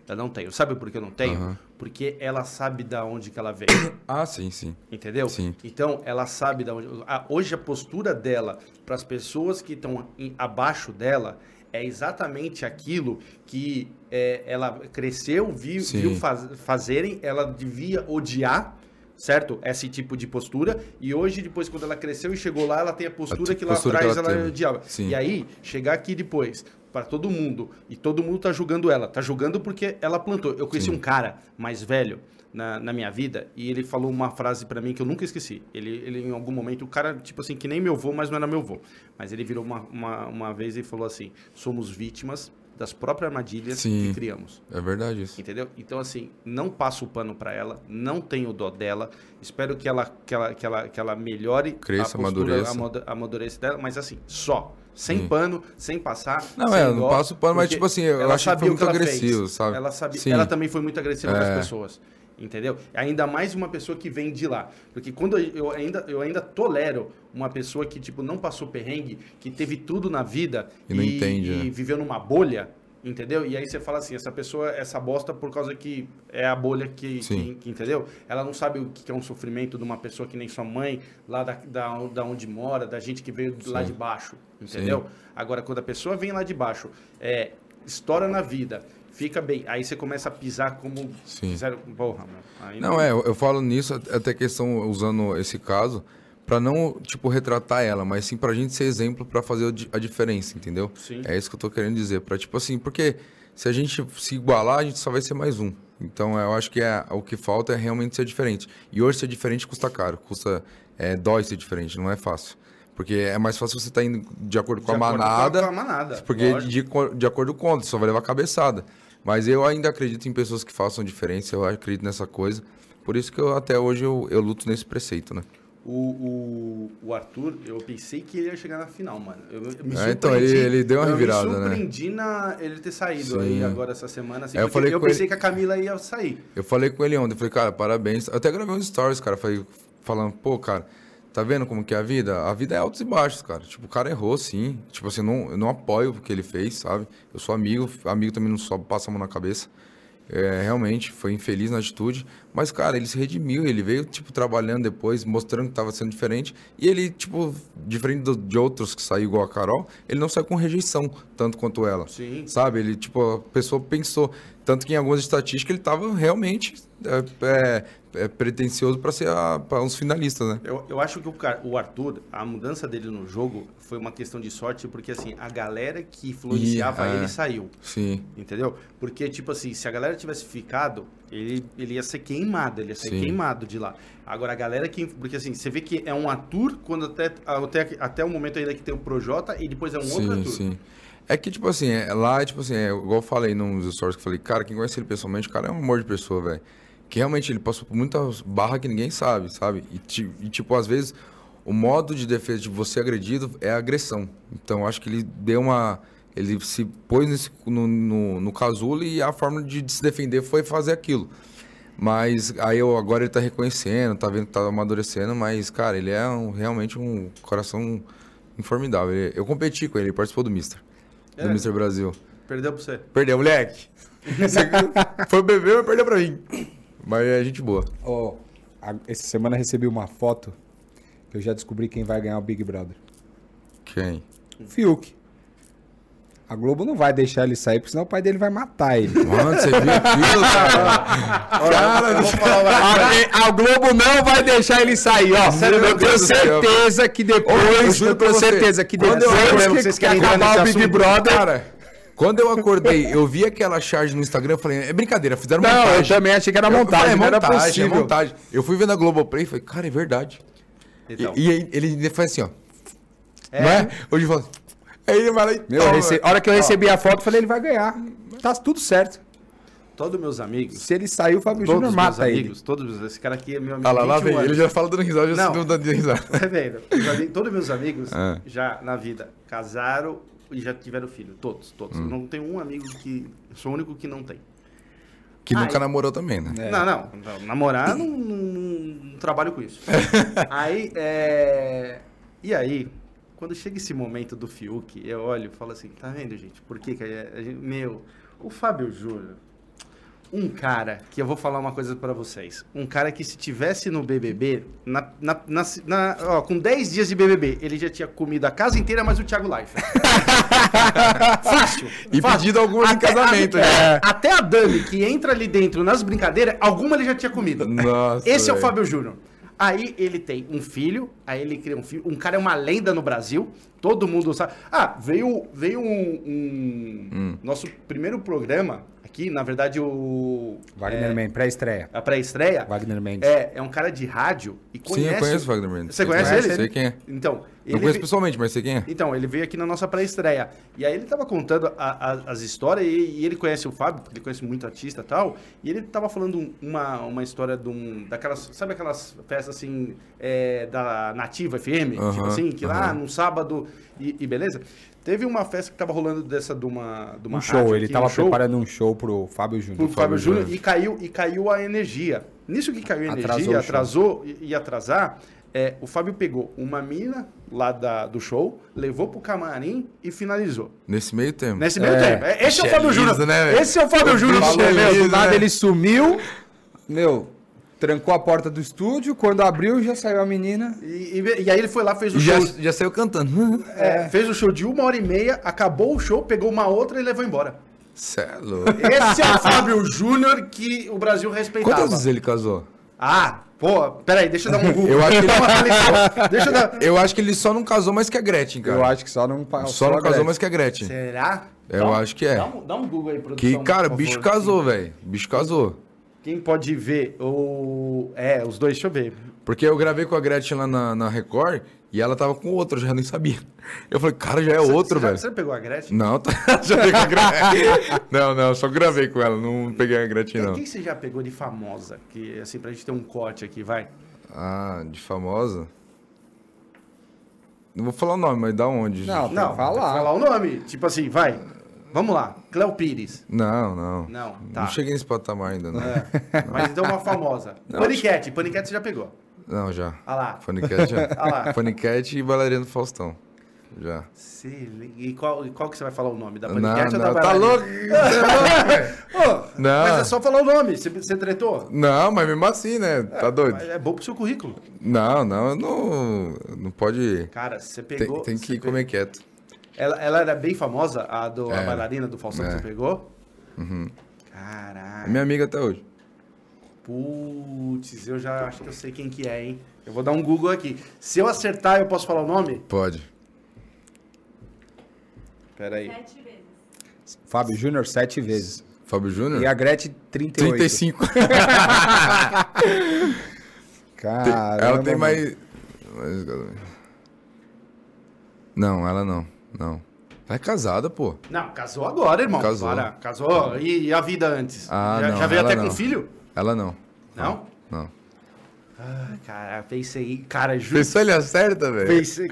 A: Eu não tenho. Sabe por que eu não tenho?
C: Aham.
A: Porque ela sabe da onde que ela veio.
C: Ah, sim, sim.
A: Entendeu?
C: Sim.
A: Então, ela sabe da onde. a- Hoje, a postura dela para as pessoas que estão abaixo dela é exatamente aquilo que é, ela cresceu, viu,
C: Sim.
A: viu faz- fazerem, ela devia odiar. Certo? Esse tipo de postura. E hoje, depois, quando ela cresceu e chegou lá, ela tem a postura
C: A
A: que lá
C: postura que
A: atrás
C: ela
A: ela,
C: teve.
A: odiava.
C: Sim.
A: E aí, chegar aqui depois, para todo mundo, e todo mundo tá julgando ela. Tá julgando porque ela plantou. Eu conheci um cara mais velho na, na minha vida e ele falou uma frase para mim que eu nunca esqueci. Ele, ele, em algum momento, o cara, tipo assim, que nem meu avô, mas não era meu avô. Mas ele virou uma, uma, uma vez e falou assim: somos vítimas das próprias armadilhas
C: Sim.
A: que criamos.
C: É verdade isso.
A: Entendeu? Então, assim, não passo o pano para ela, não tenho dó dela. Espero que ela, que ela, que ela, que ela melhore
C: Cresça,
A: a postura, amado- amadureça dela, mas assim, só. Sem
C: Sim.
A: pano, sem passar.
C: Não,
A: sem
C: é, eu não
A: dó,
C: passo pano, mas, tipo assim, eu acho que foi muito agressivo,
A: fez.
C: sabe?
A: Ela, sabia,
C: Sim.
A: ela também foi muito agressiva com
C: É.
A: as pessoas. Entendeu? Ainda mais uma pessoa que vem de lá. Porque quando eu- ainda, eu ainda tolero uma pessoa que, tipo, não passou perrengue, que teve tudo na vida
C: E não entende,
A: e
C: né?
A: viveu numa bolha, entendeu? E aí você fala assim, essa pessoa, essa bosta por causa que é a bolha que,
C: Sim.
A: que, que- entendeu? Ela não sabe o que é um sofrimento de uma pessoa que nem sua mãe, lá da, da, da onde mora, da gente que veio lá
C: Sim.
A: de baixo, entendeu? Agora, quando a pessoa vem lá de baixo, é, estoura na vida, fica bem, aí você começa a pisar como
C: Sim.
A: fizeram, porra, mano. Aí
C: Não, é, eu, falo nisso até questão usando esse caso pra não, tipo, retratar ela, mas sim pra gente ser exemplo pra fazer a diferença, entendeu?
A: Sim.
C: É isso que eu tô querendo dizer, Pra tipo assim, porque se a gente se igualar, a gente só vai ser mais um. Então, eu acho que é, o que falta é realmente ser diferente. E hoje ser diferente custa caro, custa é, dói ser diferente, não é fácil. Porque é mais fácil você estar indo de acordo com
A: De
C: a
A: acordo a-
C: manada,
A: com a manada,
C: porque de, co- de acordo com o só vai levar cabeçada. Mas eu ainda acredito em pessoas que façam diferença, eu acredito nessa coisa. Por isso que eu, até hoje eu, eu luto nesse preceito, né?
A: O, o, o Arthur, eu pensei que ele ia chegar na final, mano. Eu, eu me
C: É, então, ele- ele deu uma revirada,
A: Eu
C: né?
A: me surpreendi na ele ter saído
C: Sim.
A: aí agora essa semana. Assim,
C: É, eu falei
A: eu pensei
C: ele-
A: que a Camila ia sair.
C: Eu falei com ele ontem, eu falei, cara, parabéns. Eu até gravei uns stories, cara, falei, falando, pô, cara, tá vendo como que é a vida? A vida é altos e baixos, cara. Tipo, o cara errou, sim. Tipo assim, não, eu não apoio o que ele fez, sabe? Eu sou amigo, amigo também não só passa a mão na cabeça. É, realmente, foi infeliz na atitude. Mas, cara, ele se redimiu, ele veio, tipo, trabalhando depois, mostrando que tava sendo diferente. E ele, tipo, diferente do- de outros que saiu igual a Carol, ele não saiu com rejeição, tanto quanto ela.
A: Sim.
C: Sabe? Ele, tipo, a pessoa pensou. Tanto que em algumas estatísticas ele tava realmente é, é, é, pretencioso para ser para uns finalistas, né?
A: Eu, eu acho que o, o Arthur, a mudança dele no jogo foi uma questão de sorte, porque assim, a galera que influenciava
C: Ih, é.
A: ele saiu.
C: Sim.
A: Entendeu? Porque, tipo assim, se a galera tivesse ficado, ele, ele ia ser queimado, ele ia ser
C: Sim.
A: queimado de lá. Agora, a galera que. Porque assim, você vê que é um Arthur quando até, até, até o momento ainda que tem o Projota e depois é um outro
C: sim,
A: Arthur.
C: sim. É que, tipo assim, é, lá, tipo assim, é, igual eu falei nos stories que eu falei, cara, quem conhece ele pessoalmente, o cara é um amor de pessoa, velho. Que realmente ele passou por muitas barras que ninguém sabe, sabe? E, e, tipo, às vezes, o modo de defesa de você agredido é agressão. Então, acho que ele deu uma. Ele se pôs nesse, no, no, no casulo e a forma de, de se defender foi fazer aquilo. Mas aí eu, agora ele tá reconhecendo, tá vendo que tá amadurecendo, mas, cara, ele é um- realmente um coração informidável. Ele- eu competi com ele, ele participou do Mister. Do
A: É.
C: Mister Brasil.
A: Perdeu pra você.
C: Perdeu, moleque. Foi beber, mas perdeu pra mim. Mas é gente boa.
B: Ó, a- essa semana eu recebi uma foto que eu já descobri quem vai ganhar o Big Brother.
C: Quem?
B: Fiuk. A Globo não vai deixar ele sair, porque senão o pai dele vai matar ele.
C: Mano, você viu aquilo, cara? Cara,
A: eu.
B: A, a Globo não vai deixar ele sair, ó.
C: Sério,
B: eu tenho certeza que
C: eu
B: depois, eu tenho certeza que
C: quando eu
B: depois
C: lembro
B: que, acabar o Big
A: assunto,
B: Brother,
C: cara, Quando eu acordei, eu vi aquela charge no Instagram, eu falei, é brincadeira, fizeram
B: Não, eu
C: montagem.
B: também achei que era
C: Eu falei,
B: montagem,
C: é
B: não era
C: montagem, é montagem. Eu fui ver na Globoplay e falei, cara, é verdade. E-
A: Então.
C: E, aí ele faz assim, ó.
A: É.
C: Não é? Hoje fala. Aí ele vai lá e.
B: Meu, eu rece- a hora que eu recebi a foto, eu falei, ele vai ganhar. Tá tudo certo.
A: Todos meus amigos.
B: Se ele sair, o Fábio
A: Todos
B: Júnior
A: os meus
B: mata ele.
A: amigos, todos meus- Esse cara aqui é meu amigo.
C: Ah lá, lá
A: 21
C: vem. Ele já fala dando risada, já
A: Não.
C: se dando risada.
A: Tá vendo? Os ami- Todos meus amigos
C: Ah.
A: já na vida casaram e já tiveram filho. Todos, todos.
C: Hum.
A: Eu não tenho um amigo que. Sou o único que não tem.
C: Que
A: Ai.
C: nunca namorou também, né?
B: É.
A: Não, não, não, Namorar, não, não- não trabalho com isso. aí, é... E aí, quando chega esse momento do Fiuk, eu olho e falo assim, tá vendo, gente? Por que que a gente... Meu, o Fábio Júnior, um cara, que eu vou falar uma coisa pra vocês. Um cara que se tivesse no BBB, na, na, na- na- ó, com 10 dias de BBB, ele já tinha comido a casa inteira, mais o Thiago Leifert. Fácil.
C: E
A: fácil.
C: pedido algumas em casamento,
A: até-
C: né?
A: Até a Dani, que entra ali dentro nas brincadeiras, alguma ele já tinha comido.
C: Nossa,
A: Esse é o. Fábio Júnior. Aí ele tem um filho, aí ele cria um filho. Um cara é uma lenda no Brasil, todo mundo sabe. Ah, veio, veio um. um-
C: Hum.
A: Nosso primeiro programa aqui, na verdade, o.
B: Wagner
A: é,
B: Mendes, pré-estreia.
A: A pré-estreia.
B: Wagner Mendes.
A: É, é um cara de rádio e
C: Sim,
A: conhece.
C: eu conheço o Wagner Mendes.
A: Você conhece
C: conhece?
A: ele?
C: Sei quem é.
A: Então,
C: Não
A: ele
C: conheço
A: ve-
C: pessoalmente, mas sei quem é.
A: então, ele veio aqui na nossa pré-estreia. E aí ele tava contando a- a- as histórias e, e ele conhece o Fábio, porque ele conhece muito artista e tal. E ele tava falando um- uma, uma história de um. Daquelas. Sabe aquelas festas assim é, da Nativa FM? tipo assim, que lá num sábado. E, e beleza? Teve uma festa que tava rolando dessa de uma. De uma
B: Um show,
A: rádio
B: ele
A: aqui,
B: tava
A: um show
B: preparando um show pro Fábio
A: pro
B: Júnior.
A: Fábio Júnior e caiu, e caiu a energia. Nisso que caiu a
B: Atrasou o
A: energia,
B: show.
A: atrasou, e ia atrasar, é, o Fábio pegou uma mina lá da, do show, levou pro camarim e finalizou.
C: Nesse meio tempo.
A: Nesse meio
B: É.
A: tempo. É, Esse é o
C: Bicho é
A: Fábio Júnior.
C: liso, né?
A: Esse é o Fábio
C: O
A: Júnior. do
C: é
B: nada
C: né?
B: ele sumiu. Meu, trancou a porta do estúdio. Quando abriu, já saiu a menina.
A: E, e- e aí ele foi lá, fez o
C: já,
A: show.
C: já saiu cantando.
A: é, fez o show de uma hora e meia, acabou o show, pegou uma outra e levou embora.
C: Cê é louco.
A: Esse é o Fábio Júnior que o Brasil respeitava.
C: Quantas vezes ele casou?
A: Ah, pô, peraí, deixa eu dar um Google.
C: Eu acho que ele-.
A: Deixa eu dar...
C: Eu acho que ele só não casou mais que a Gretchen, cara.
B: Eu acho que só não passou.
C: Só não casou
B: Gretchen.
C: mais que a Gretchen.
A: Cara,
C: Eu
A: Dá um-
C: acho que é.
A: Dá um, dá um Google aí, produção.
C: Que, cara, bicho
A: favor.
C: casou, velho. O bicho casou.
A: Quem pode ver o... É, os dois, deixa eu ver.
C: Porque eu gravei com a Gretchen lá na, na Record e ela tava com outro, eu já nem sabia. Eu falei, cara, já é outro,
A: você,
C: velho.
A: Você pegou a Gretchen?
C: Não, tá, já peguei a Gretchen. Não, não, só gravei com ela, não peguei a Gretchen, não.
A: quem você já pegou de famosa? Que, assim, pra gente ter um corte aqui, vai.
C: Ah, de famosa? Não vou falar o nome, mas da onde?
B: Não,
A: Não,
B: que falar.
A: falar o nome. Tipo assim, vai. Vamos lá. Cléo Pires.
C: Não, não.
A: Não, tá.
C: Não cheguei nesse patamar ainda, não.
A: É, mas então uma famosa.
C: Não,
A: Paniquete. Paniquete você já pegou.
C: Não, já.
A: Ah lá.
C: Faniquete já.
A: Ah lá.
C: Faniquete e do Faustão. Já.
A: Se- E qual, e qual que você vai falar o nome? Da
C: Não,
A: Paniquete ou da
C: não, tá
A: bailarina?
C: louco? Tá louco, Não.
A: Mas é só falar o nome. Você, você tretou?
C: Não, mas mesmo assim, né? Tá doido?
A: Mas É bom pro seu currículo.
C: Não, não, não, não pode.
A: Cara, você
C: Tem,
A: pegou...
C: tem
A: você
C: que
A: pegou-
C: comer quieto.
A: Ela, ela era bem famosa, a, do, a
C: É.
A: bailarina do Faustão que
C: É.
A: você pegou?
C: É
A: Caraca.
C: minha amiga até hoje.
A: Putz, eu já acho que eu sei quem que é, hein? Eu vou dar um Google aqui. Se eu acertar, eu posso falar o nome?
C: Pode.
A: Pera aí.
D: Sete vezes.
B: Fábio Júnior sete vezes.
C: Fábio Júnior?
B: E a Gretchen 38.
C: 35.
B: Caramba,
C: ela tem mais- Não, ela não. Não. Ela é casada, pô.
A: Não, casou agora, irmão.
C: Casou.
A: Para, casou. E, e a vida antes?
C: Ah,
A: já,
C: não,
A: já veio
C: ela
A: até
C: não.
A: com filho?
C: Ela não.
A: Não?
C: Não.
A: Ah, cara, pensei. Cara, juro.
C: Pensou ele acerta, velho?
A: Pensei.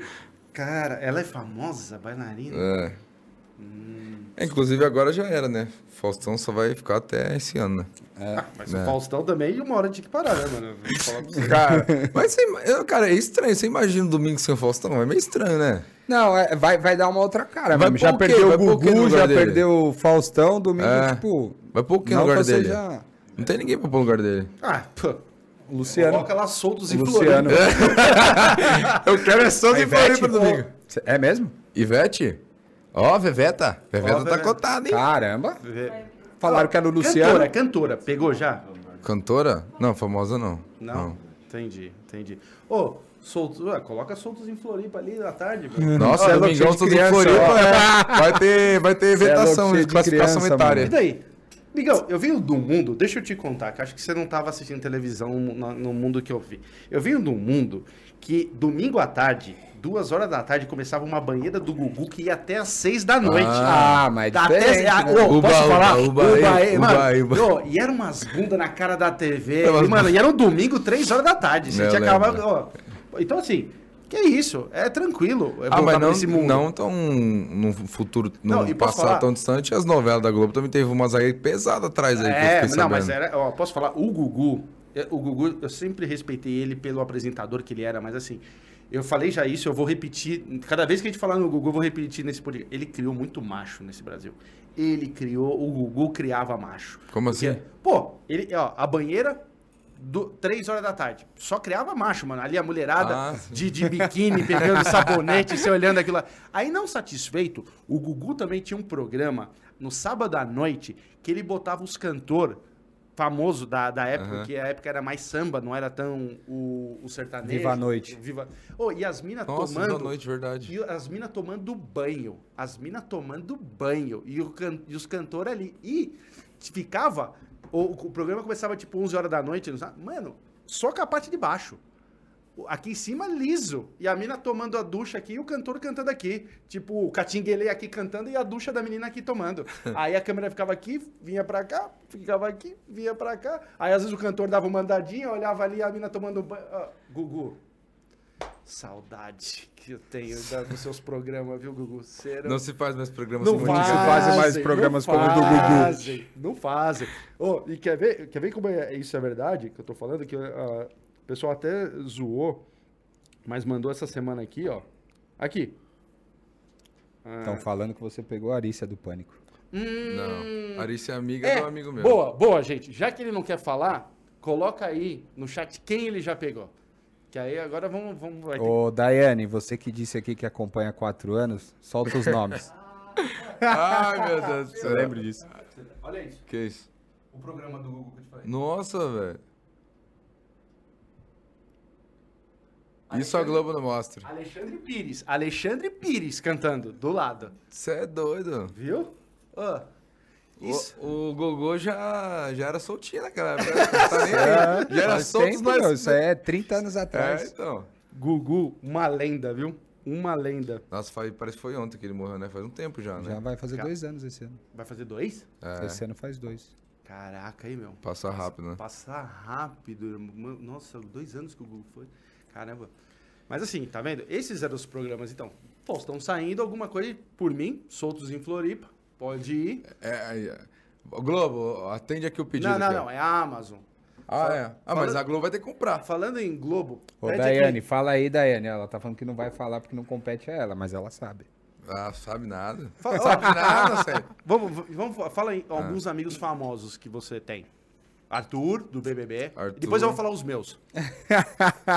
A: Cara, ela é famosa, bailarina?
C: É. É, Inclusive agora já era, né? Faustão só vai ficar até esse ano, né?
A: Ah, mas
C: É.
A: o Faustão também, uma hora tinha que parar, né, mano? Vou falar pra você.
C: Cara, mas você, eu- cara, é estranho. Você imagina domingo sem o Faustão? É meio estranho, né?
B: Não, é, vai, vai dar uma outra cara.
C: Vai.
B: Já perdeu
C: Vai
B: o Gugu, já
C: dele?
B: perdeu o Faustão, domingo,
C: É.
B: tipo...
C: Vai pôr o que no
B: não
C: lugar dele?
B: seja
C: Não tem ninguém pra pôr no lugar dele.
A: Ah, pô.
B: o Luciano.
A: Coloca lá soltos e
B: Luciano.
C: Eu quero é só
B: A Ivete, pô, É mesmo?
C: Ivete? Ó, Veveta. Veveta
A: Ó,
C: tá
A: Veveta.
C: cotada, hein?
B: Caramba.
A: Vê.
B: Falaram que era o Luciano.
A: Cantora, cantora. Pegou já?
C: Cantora? Não, famosa não.
A: Não? Entendi, entendi. Ô, Soltos, ué, coloca soltos em Floripa ali na tarde, velho.
C: Nossa,
B: Cê é
C: Domingão, todos em Floripa,
B: ó.
C: é. Vai ter, vai ter
B: é
C: vetação,
B: de
C: classificação
B: criança,
C: etária.
A: E daí? Migão, eu venho do mundo, deixa eu te contar, que acho que você não estava assistindo televisão no, no mundo que eu vi. Eu venho do mundo que domingo à tarde, duas horas da tarde, começava uma banheira do Gugu que ia até às seis da noite.
B: Ah, mas é
A: até, ah,
B: né?
A: ô,
C: Uba,
A: posso
C: uba,
A: falar?
C: uba,
A: Uba,
C: uba,
A: aí, mano.
C: uba, uba.
A: E era umas bundas na cara da TV.
C: É
A: E, mano, e era um domingo, três horas da tarde. Você tinha acabado. ó. Então, assim, que isso? É tranquilo. é
C: Ah, mas não, não tão num futuro,
A: Não,
C: num
A: posso
C: passado tão distante, as novelas da Globo também teve umas aí pesadas atrás aí
A: É, não, mas era. Ó, posso falar? O Gugu. é, O Gugu, eu sempre respeitei ele pelo apresentador que ele era, mas assim. Eu falei já isso, eu vou repetir. Cada vez que a gente falar no Gugu, eu vou repetir nesse podcast. Ele criou muito macho nesse Brasil. Ele criou, o Gugu criava macho.
C: Como
A: Porque,
C: assim?
A: Pô, ele, ó, a banheira, do, três horas da tarde. Só criava macho, mano. Ali a mulherada
C: Ah,
A: de, de biquíni, pegando sabonete, você olhando aquilo lá. Aí, não satisfeito, o Gugu também tinha um programa no sábado à noite que ele botava os cantor famoso da, da época,
C: Aham.
A: que a época era mais samba, não era tão o, o sertanejo.
B: Viva a noite.
A: Viva... Oh, e as minas tomando...
C: da noite, verdade.
A: E as minas tomando banho. As minas tomando banho. E, o can- e os cantores ali. E ficava. O, o programa começava tipo 11 horas da noite. não sabe? Mano, só com a parte de baixo. Aqui em cima, liso. E a mina tomando a ducha aqui e o cantor cantando aqui. Tipo, o catinguele aqui cantando e a ducha da menina aqui tomando. Aí a câmera ficava aqui, vinha pra cá, ficava aqui, vinha pra cá. Aí às vezes o cantor dava uma andadinha, olhava ali a mina tomando banho. Ó, Gugu, Saudade que eu tenho da- dos seus programas, viu, Gugu? Serão...
C: Não se faz mais programas
A: Não
C: como
B: se
C: antigamente.
B: fazem mais programas
A: não
B: como o do Gugu.
A: fazem, Não fazem. Ô, e quer ver, quer ver como é- isso é verdade? Que eu tô falando? Que ah, o pessoal até zoou, mas mandou essa semana aqui, ó. Aqui. Ah,
B: Estão falando que você pegou a Arícia do Pânico.
C: Não. Arícia é amiga
A: é,
C: do amigo meu.
A: boa, boa, gente. Já que ele não quer falar, coloca aí no chat quem ele já pegou. Que aí agora vamos... vamos vai ter-
B: Ô, Daiane, você que disse aqui que acompanha há quatro anos, solta os nomes.
C: Ai, meu Deus do céu.
B: Eu lembro disso.
A: Olha isso.
C: Que isso?
A: O programa do Gugu que eu te falei.
C: Nossa, velho. Isso a Globo não mostra.
A: Alexandre Pires. Alexandre Pires cantando do lado.
C: Você é doido.
A: Viu? Ó, isso.
C: O, o Gogô já, já era soltinho naquela época. Tá nem aí. Já era solto
B: meu, Isso é 30 anos
C: É,
B: atrás.
C: então.
A: Gugu, uma lenda, viu? Uma lenda.
C: Nossa, faz- parece que foi ontem que ele morreu, né? Faz um tempo já, né?
B: Já vai fazer
A: Cara.
B: dois anos esse ano.
A: Vai fazer dois?
C: É,
B: Esse ano faz dois.
A: Caraca, aí, meu.
C: passa rápido, né?
A: Passar rápido. Nossa, dois anos que o Gugu foi. Caramba. Mas assim, tá vendo? Esses eram os programas, então. Pô, estão saindo alguma coisa por mim, soltos em Floripa. Pode ir.
C: É, é, é. Globo, atende aqui o pedido.
A: não, não,
C: aqui,
A: não. É a Amazon.
C: Ah, é. Ah, mas
A: Falando-
C: a Globo vai ter que comprar.
A: Falando em Globo.
B: Ô, Daiane,
A: aqui.
B: fala aí, Daiane. Ela tá falando que não vai falar porque não compete a ela, mas ela sabe.
C: Ah, sabe nada.
A: Fala-
C: sabe nada, sério.
A: Vamos, vamos, fala aí alguns amigos famosos que você tem. Arthur, do BBB.
C: Arthur.
A: Depois eu vou falar os meus.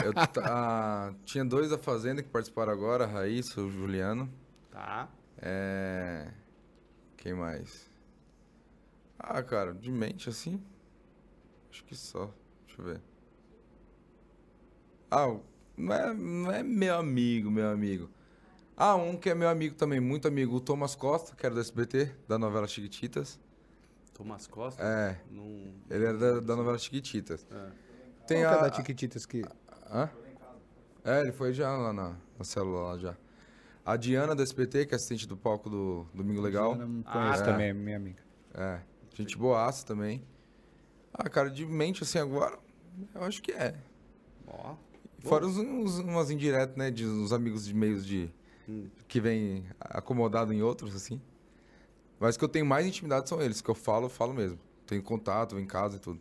C: Eu ah, tinha dois da Fazenda que participaram agora, a Raíssa, o Juliano.
A: Tá?
C: É... Quem mais? Ah, cara, de mente assim? Acho que só. Deixa eu ver. Ah, não é, não é meu amigo, meu amigo. Ah, um que é meu amigo também, muito amigo, o Thomas Costa, que era do SBT, da novela Chiquititas.
A: Thomas Costa.
C: É, ele era da, da novela Chiquititas.
A: É.
C: Tem
B: Qual que é
C: a...
B: da Tiquititas que...
C: Hã? É, ele foi já lá na, na célula lá já. A Diana do SBT, que é assistente do palco do Domingo Legal.
B: Não
A: Ah,
B: conheço
C: tá.
B: também, minha amiga.
C: É, gente boaça também. Ah, cara, de mente assim agora, eu acho que é.
A: Ó.
C: Fora uns, uns- umas indiretas, né, de uns amigos de meios de...
A: Hum.
C: Que vem acomodado em outros, assim. Mas que eu tenho mais intimidade são eles, que eu falo, eu falo mesmo. Tenho contato, vou em casa e tudo.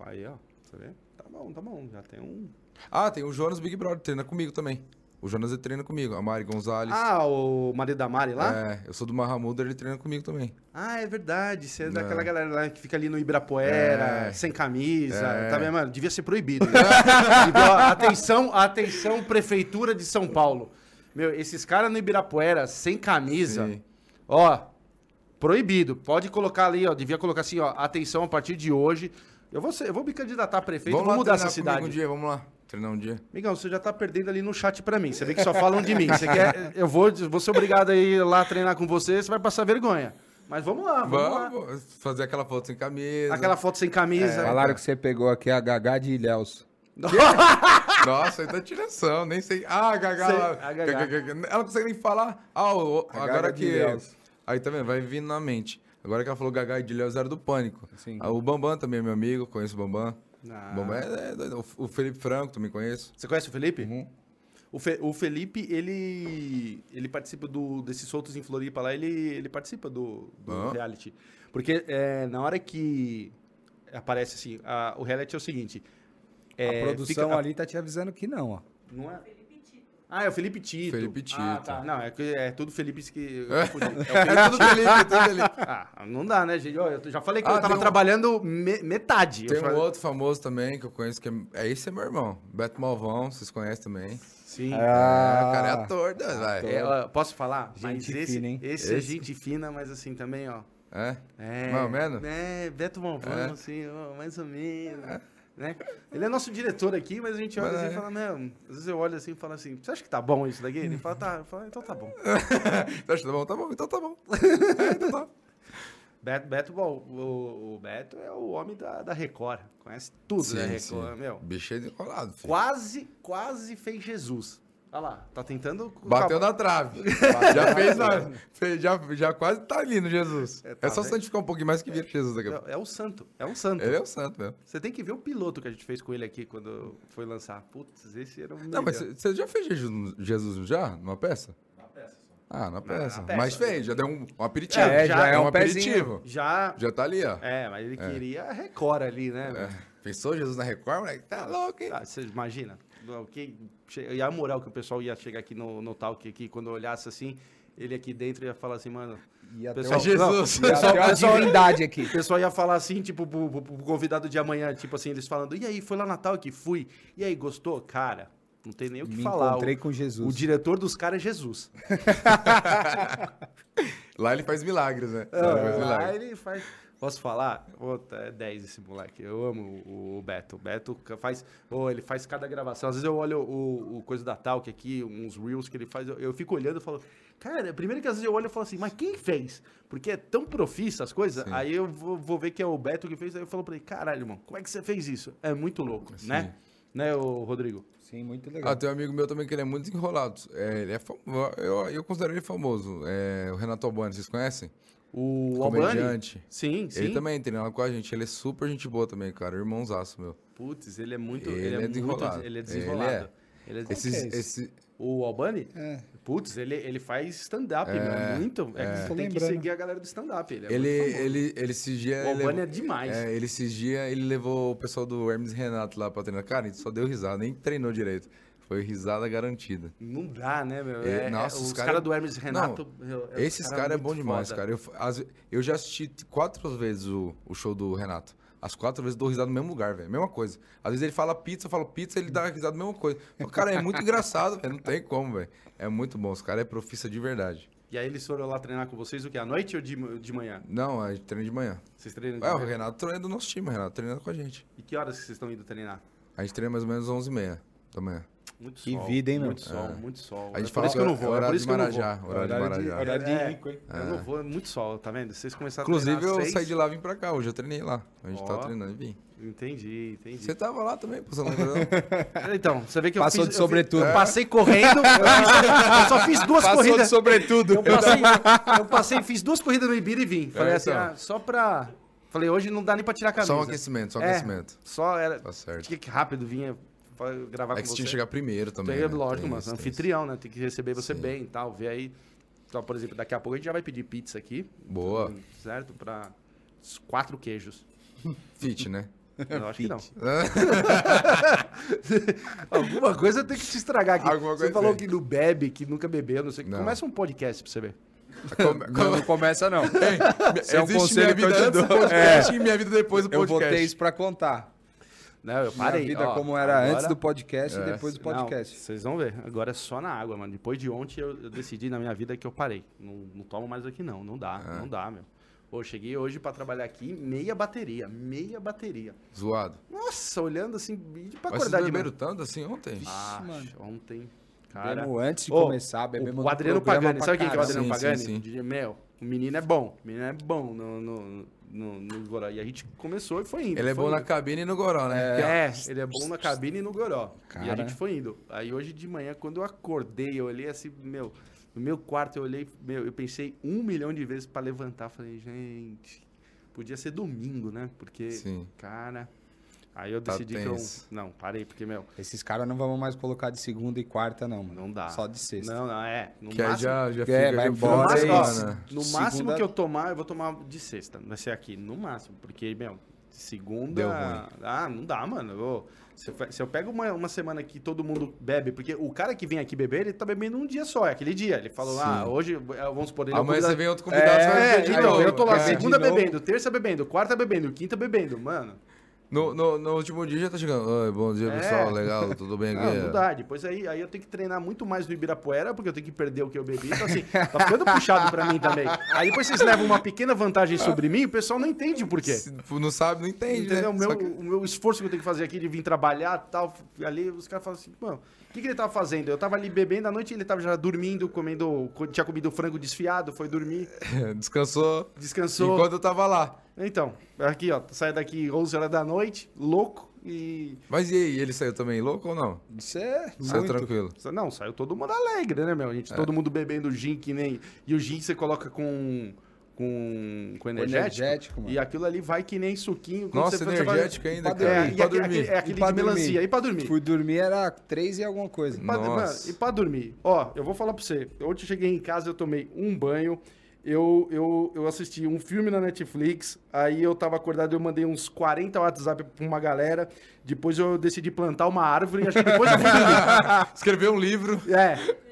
A: Aí, ó. Você vê? Tá bom, tá bom. Já tem um.
C: Ah, tem o Jonas Big Brother, treina comigo também. O Jonas ele treina comigo. A Mari Gonzalez.
A: Ah, o marido da Mari lá?
C: É, eu sou do Mahamuda, ele treina comigo também.
A: Ah, é verdade. Você é daquela
C: É.
A: galera lá que fica ali no Ibirapuera,
C: É.
A: sem camisa.
C: É.
A: Tá vendo, mano? Devia ser proibido. Igual, atenção, atenção, Prefeitura de São Paulo. Meu, esses caras no Ibirapuera, sem camisa,
C: Sim.
A: ó, proibido. Pode colocar ali, ó, devia colocar assim, ó, atenção a partir de hoje. Eu vou, ser- eu vou me candidatar a prefeito, vamos,
C: lá
A: mudar essa cidade.
C: Um dia, vamos lá. treinar um dia.
A: Migão, você já tá perdendo ali no chat pra mim. Você vê que só falam de mim. Você quer, eu vou, vou ser obrigado a ir lá treinar com você, você vai passar vergonha. Mas vamos lá, vamos, lá.
C: Vamos fazer aquela foto sem camisa.
A: Aquela foto sem camisa.
B: Falaram que você pegou aqui a Gagá de Ilhéus.
C: Nossa, aí tá tiração, nem sei. Ah, a Gagá.
A: Sei,
C: lá.
A: a Gagá.
C: Ela não consegue nem falar. Ah, o- agora que.
B: Ilhéus.
C: Aí tá vendo? Vai vindo na mente. Agora que ela falou Gagá e de Léo era do Pânico.
B: Sim.
C: Ah, o Bambam também é meu amigo, conheço o Bambam.
A: Ah.
C: O Bambam é, é doido. O Felipe Franco também conheço.
A: Você conhece o Felipe?
B: Uhum.
A: O, Fe- o Felipe, ele ele participa do, desses soltos em Floripa lá, ele, ele participa do, do
C: Ah.
A: reality. Porque é, na hora que aparece assim, a- o reality é o seguinte... é,
B: a produção
A: fica-
B: ali tá te avisando que não, ó.
A: Não é? Ah, é o Felipe Tito.
C: Felipe Tito.
A: Ah, tá. Não, é, que é tudo Felipe que... eu
C: É.
A: confundi. É o Felipe
C: É tudo Felipe, é tudo Felipe.
A: Ah, não dá, né, gente? Eu já falei que
C: Ah,
A: eu tava
C: um-
A: trabalhando me- metade.
C: Tem
A: Eu
C: um
A: falei-
C: outro famoso também que eu conheço que é. É esse é meu irmão. Beto Malvão, vocês conhecem também.
A: Sim.
C: É, o cara é ator, doido, vai.
A: É, posso falar? mas
B: Gente
A: esse,
B: fina, hein?
A: esse é
C: Esse?
A: gente fina, mas assim também, ó.
C: É?
A: É.
C: Mais ou menos?
A: É, Beto Malvão,
C: É.
A: assim, ó, mais ou menos. Né? Ele é nosso diretor aqui, mas a gente olha assim e fala, meu, às vezes eu olho assim e falo assim, você acha que tá bom isso daqui? Ele fala, tá, eu falo, então tá bom.
C: Você acha que tá bom? Tá bom, então tá bom. É, então tá.
A: Beto, Beto bom, o, o Beto é o homem da, da Record, conhece tudo da Record, meu.
C: Bicho é enrolado.
A: Quase, quase fez Jesus. Olha lá, tá tentando...
C: Bateu na trave. já fez, na- fez- já, já quase tá ali no Jesus.
A: É,
C: É,
A: tá,
C: só
A: né?
C: santificar um pouquinho mais que vira Jesus daqui a pouco.
A: É, é o santo, é um santo.
C: Ele é o santo mesmo.
A: Você tem que ver o piloto que a gente fez com ele aqui quando foi lançar. Putz, esse era melhor.
C: Não, mas você já fez Jesus, Jesus já? Numa peça?
A: Na peça só.
C: Ah, na peça.
A: peça.
C: Mas fez, já deu um, um aperitivo.
B: É, já é um
C: aperitivo.
A: Já...
C: Já tá ali, ó.
A: É, mas ele queria a Record ali, né?
C: É. Pensou Jesus na Record, moleque? Tá louco, hein?
A: Ah, você imagina? O que, che- e a moral que o pessoal ia chegar aqui no, no talk aqui, quando eu olhasse assim, ele aqui dentro ia falar assim, mano...
B: Ia ter,
A: Pessoal,
B: uma-
C: Jesus.
B: ia ter uma
A: pessoal-
B: divindade aqui.
A: O pessoal ia falar assim, tipo, pro, pro- pro convidado de amanhã, tipo assim, eles falando, e aí, foi lá Natal que fui? E aí, gostou? Cara, não tem nem o que
B: Me
A: falar.
B: encontrei
A: o,
B: com Jesus.
A: o diretor dos caras é Jesus.
C: Lá ele faz milagres, né?
A: Ah,
C: Lá ele faz
A: lá
C: milagres.
A: ele faz. Posso falar? Puta, é 10 esse moleque. Eu amo o, o Beto. O Beto faz. Oh, ele faz cada gravação. Às vezes eu olho o, o coisa da Talk aqui, uns reels que ele faz. Eu, eu fico olhando e falo. Cara, primeiro que às vezes eu olho e falo assim, mas quem fez? Porque é tão profissa as coisas.
C: Sim.
A: Aí eu vou, vou ver que é o Beto que fez. Aí eu falo pra ele, caralho, irmão, como é que você fez isso? É muito louco,
C: Sim.
A: né? Né, o Rodrigo?
B: Sim, muito legal.
C: Ah, tem um amigo meu também que ele é muito desenrolado. É, ele é eu, eu considero ele famoso. É, o Renato Albani, vocês conhecem?
A: O Albani?
C: Comediante.
A: Sim, sim.
C: Ele também treina lá com a gente. Ele é super gente boa também, cara. Irmãozaço, meu.
A: Putz, ele é muito.
C: Ele
A: Ele,
C: é
A: é, muito.
C: desenrolado.
A: Ele é
C: Ele
A: desenrolado. Ele é
C: Esses,
B: é isso?
C: esse,
A: O Albani?
B: É.
A: Putz, ele, ele faz stand-up,
C: É,
A: meu. Muito. É, que você
B: Tô
A: tem que seguir a galera do stand-up. Ele, é
C: ele,
A: muito
C: ele, ele esses dias...
A: O
C: ele
A: Albani
C: levou-
A: é demais.
C: É, ele esses dias, ele levou o pessoal do Hermes Renato lá pra treinar. Cara, ele só deu risada, nem treinou direito. Foi risada garantida.
A: Não dá, né, meu?
C: É,
A: É,
C: nossa,
A: é,
C: os
A: os
C: cara-
A: caras do Hermes Renato. meu, é,
C: Esses caras é
A: muito
C: bom demais,
A: foda.
C: cara. Eu, ve- eu já assisti quatro vezes o, o show do Renato. As quatro vezes eu dou risada no mesmo lugar, velho. Mesma coisa. Às vezes ele fala pizza, eu falo pizza, ele dá risada mesma coisa. O cara é muito engraçado, velho. Não tem como, velho. É muito bom. Os caras é profissa de verdade.
A: E aí eles foram lá treinar com vocês o quê? À noite ou de, de manhã?
C: Não, a gente treina de manhã.
A: Vocês treinam de
C: É, o
A: manhã?
C: Renato treina do nosso time, o Renato treinando com a gente.
A: E que horas que vocês estão indo treinar?
C: A gente treina mais ou menos 11h30 da manhã.
A: Muito
B: Que
A: sol.
B: vida, hein, meu?
A: Muito sol, muito sol.
C: A gente
A: é por
C: fala
A: isso que eu não
C: é
A: vou. É
C: horário
A: por isso
C: de
A: que eu não vou.
C: Marajá. Horário de Marajá.
B: horário de
A: É.
B: rico, hein?
A: Eu não vou, é muito sol, tá vendo? Vocês começaram a
C: Inclusive,
A: treinar
C: eu
A: às
C: saí de lá e vim pra cá. Hoje eu treinei lá. A gente
A: Ó.
C: tá treinando e vim.
A: Entendi, entendi.
C: Você tava lá também, pô, você não?
A: Então, você vê que eu
B: Passou
A: fiz,
B: de
A: eu
B: sobretudo.
A: fiz- Eu passei correndo, eu, fiz- eu só fiz duas
B: Passou de
A: corridas.
B: sobretudo.
A: Eu passei, eu passei, fiz duas corridas no Ibira e vim. Falei
C: É,
A: assim,
C: então.
A: ah, só pra... Falei, hoje não dá nem pra tirar a camisa.
C: Só um aquecimento, só um
A: É,
C: aquecimento.
A: Só era...
C: Tá certo.
A: Tinha que rápido vinha pra gravar
C: É que
A: com
C: você tinha que chegar primeiro também.
A: Tem,
C: né?
A: lógico,
C: Tem
A: mano.
C: isso, tem isso.
A: Anfitrião, né? Tem que receber você
C: Sim.
A: bem e tal. Ver aí. Então, por exemplo, daqui a pouco a gente já vai pedir pizza aqui.
C: Boa.
A: Certo? Pra quatro queijos.
C: Fit, né?
A: Eu acho que não. Alguma coisa tem que te estragar aqui.
C: Alguma
A: você falou
C: tem.
A: que não bebe, que nunca bebeu, não sei o que. Começa um podcast pra você ver.
C: Come-
B: Não, não começa, não. Esse é um
C: Existe
B: conselho que
C: minha
B: eu
C: vida
B: te
C: antes do
B: dou.
C: podcast e minha vida depois do
B: Eu
C: podcast.
B: vou ter isso pra contar.
A: Não, eu
B: Minha
A: parei.
B: vida
A: ó,
B: como era
A: agora-
B: antes do podcast
C: É.
B: e depois do podcast.
A: Vocês vão ver. Agora é só na água, mano. Depois de ontem eu, eu decidi na minha vida que eu parei. Não, não tomo mais aqui, não. Não dá,
C: É.
A: não dá, meu. Pô, cheguei hoje pra trabalhar aqui, meia bateria, meia bateria.
C: Zoado.
A: Nossa, olhando assim, pra
C: Mas
A: acordar de manhã.
C: tanto assim ontem?
A: Ah,
B: mano.
A: ontem, cara...
B: Bebemos antes de
A: Ô,
B: começar, bebemos
A: o,
B: no
A: o Adriano Pagani, sabe quem que é o. Adriano
C: Sim,
A: Pagani?
C: sim, sim.
A: Meu, o menino é bom, o menino é bom no, no, no, no Goró. E a gente começou e foi indo.
C: Ele é bom na
A: indo.
C: cabine e no goró, né?
A: É, ele é bom na cabine e no goró. E a
B: Cara.
A: gente foi indo. Aí hoje de manhã, quando eu acordei, eu olhei assim, meu, no meu quarto eu olhei, meu, eu pensei um milhão de vezes pra levantar. Falei, gente, podia ser domingo, né? Porque,
C: Sim.
A: cara. Aí eu
C: Tá
A: decidi que eu. Não, parei, porque, meu,
B: Esses caras não vamos mais colocar de segunda e quarta, não, mano.
A: não dá.
B: Só de sexta.
A: Não, não, é. No
C: Que aí
A: máximo,
C: já, já
B: É,
C: fica
B: vai
C: já
A: No
B: embora, é
A: máximo,
C: semana.
A: no
B: Segunda-
A: máximo que eu tomar, eu vou tomar de sexta. Vai ser aqui, no máximo. Porque, meu, segunda.
C: Deu ruim.
A: Ah, não dá, mano. Eu- se, eu, se eu pego uma, uma semana que todo mundo bebe, porque o cara que vem aqui beber, ele tá bebendo um dia só, é aquele dia. Ele falou,
C: Sim.
A: ah, hoje, eh, vamos supor, ele é o
C: Amanhã
A: convidado-
C: você vem outro convidado, você vai
A: É,
C: beber de
A: então,
C: novo.
A: eu tô lá
B: É.
A: segunda bebendo, terça bebendo, quarta bebendo, quinta bebendo, mano.
C: No, no, no último dia já tá chegando. Oi, bom dia,
A: É.
C: pessoal. Legal, tudo bem aqui?
A: Não, não dá. Depois aí, aí eu tenho que treinar muito mais no Ibirapuera, porque eu tenho que perder o que eu bebi. Então, assim, tá ficando puxado pra mim também. Aí depois vocês levam uma pequena vantagem sobre mim, o pessoal não entende o porquê.
C: Se não sabe, não entende,
A: Entendeu?
C: né?
A: O meu,
C: que-
A: o meu esforço que eu tenho que fazer aqui de vir trabalhar tal, ali, os caras falam assim, mano, o que, que ele tava fazendo? Eu tava ali bebendo à noite ele tava já dormindo, comendo, co- tinha comido frango desfiado, foi dormir,
C: Descansou
A: descansou.
C: enquanto eu tava lá.
A: Então, aqui, ó, sai daqui 11 horas da noite, louco, e.
C: Mas e aí, ele saiu também louco ou não?
B: Isso é
C: Saiu
B: muito.
C: tranquilo.
A: Não, saiu todo mundo alegre, né, meu? A gente,
C: É.
A: todo mundo bebendo gin que nem. E o gin você coloca com. Com, com energético,
B: energético, mano.
A: e aquilo ali vai que nem suquinho.
C: Nossa,
A: você- você vai-
C: energético ainda, cara.
A: É, e
C: pra dormir.
A: aquele- é aquele
B: E pra
A: de melancia.
B: dormir.
A: E pra dormir?
B: Fui dormir era três e alguma coisa.
A: Pra-
C: Nossa.
A: mano, e pra dormir? Ó, eu vou falar pra você. Ontem eu cheguei em casa, eu tomei um banho. Eu, eu, eu assisti um filme na Netflix. Aí eu tava acordado, eu mandei uns 40 WhatsApp pra uma galera. Depois eu decidi plantar uma árvore. Acho que depois eu fui dormir.
C: Escreveu um livro.
A: É.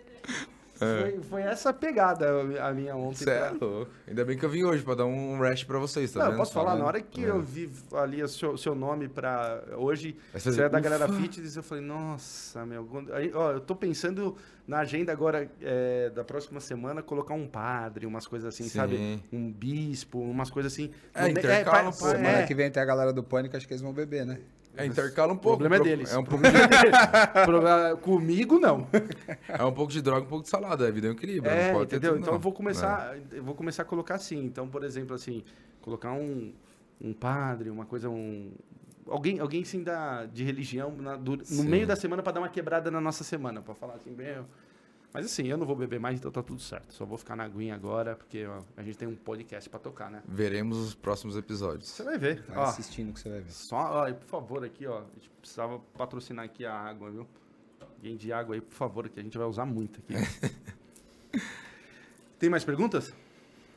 A: Foi, foi essa pegada a minha ontem.
C: Você é louco. Ainda bem que eu vim hoje pra dar um rest pra vocês, tá
A: Não, eu
C: vendo?
A: posso falar,
C: Tá
A: na hora que
C: É.
A: eu vi ali o seu, seu nome pra hoje, você é da galera fitness, eu falei, nossa, meu, aí, ó, eu tô pensando na agenda agora é, da próxima semana, colocar um padre, umas coisas assim,
C: Sim.
A: sabe? Um bispo, umas coisas assim.
C: É, intercala um pouco,
B: Semana
A: é,
B: que vem tem a galera do Pânico, acho que eles vão beber, né?
C: É, intercala um
A: o
C: pouco.
A: problema é deles.
C: É um, pouco,
A: é. Problema- Comigo, não.
C: é um pouco de droga, um pouco de salada. A vida é um equilíbrio.
A: É, entendeu?
C: tudo,
A: então eu vou começar, eu vou começar a colocar assim. Então, por exemplo, assim, colocar um, um padre, uma coisa, um alguém, alguém assim da de religião na- do- no
C: Sim.
A: meio da semana para dar uma quebrada na nossa semana, para falar assim, meu. Mas assim, eu não vou beber mais, então tá tudo certo. Só vou ficar na aguinha agora, porque ó, a gente tem um podcast para tocar, né?
C: Veremos os próximos episódios.
A: Você vai ver.
B: Vai
A: Ó,
B: assistindo que você vai ver.
A: só, ó, e por favor, aqui, ó, a gente precisava patrocinar aqui a água, viu? Alguém de água aí, por favor, que a gente vai usar muito aqui. Tem mais perguntas?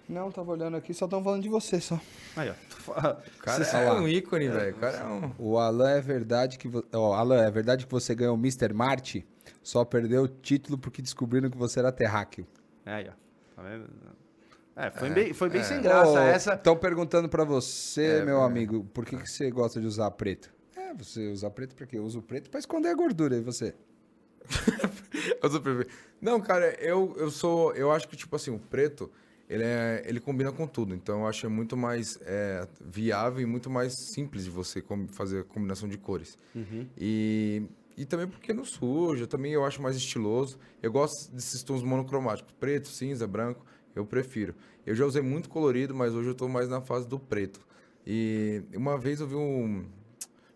B: Não, tava olhando aqui, só estão falando de você só.
A: Aí, ó.
C: O cara
B: Você
C: é um ícone, velho. O cara é um...
B: O Alan é verdade que. vo- Ó, Alan, é verdade que você ganhou o Mr. Marte? Só perdeu o título porque descobriram que você era terráqueo.
A: É, aí, ó. Tá vendo? É, foi bem, foi bem sem graça essa.
B: Estão perguntando pra você,
C: É,
B: meu
C: é.
B: amigo, por que, que você gosta de usar preto? É, você usa preto porque eu uso preto pra esconder a gordura. E você?
C: Eu sou perfeito. Não, cara, eu, eu sou. Eu acho que, tipo assim, o preto, ele, é, ele combina com tudo. Então eu acho muito mais é, viável e muito mais simples de você fazer a combinação de cores. E, e também porque não suja, também eu acho mais estiloso. Eu gosto desses tons monocromáticos, preto, cinza, branco, eu prefiro. Eu já usei muito colorido, mas hoje eu tô mais na fase do preto. E uma vez eu vi um.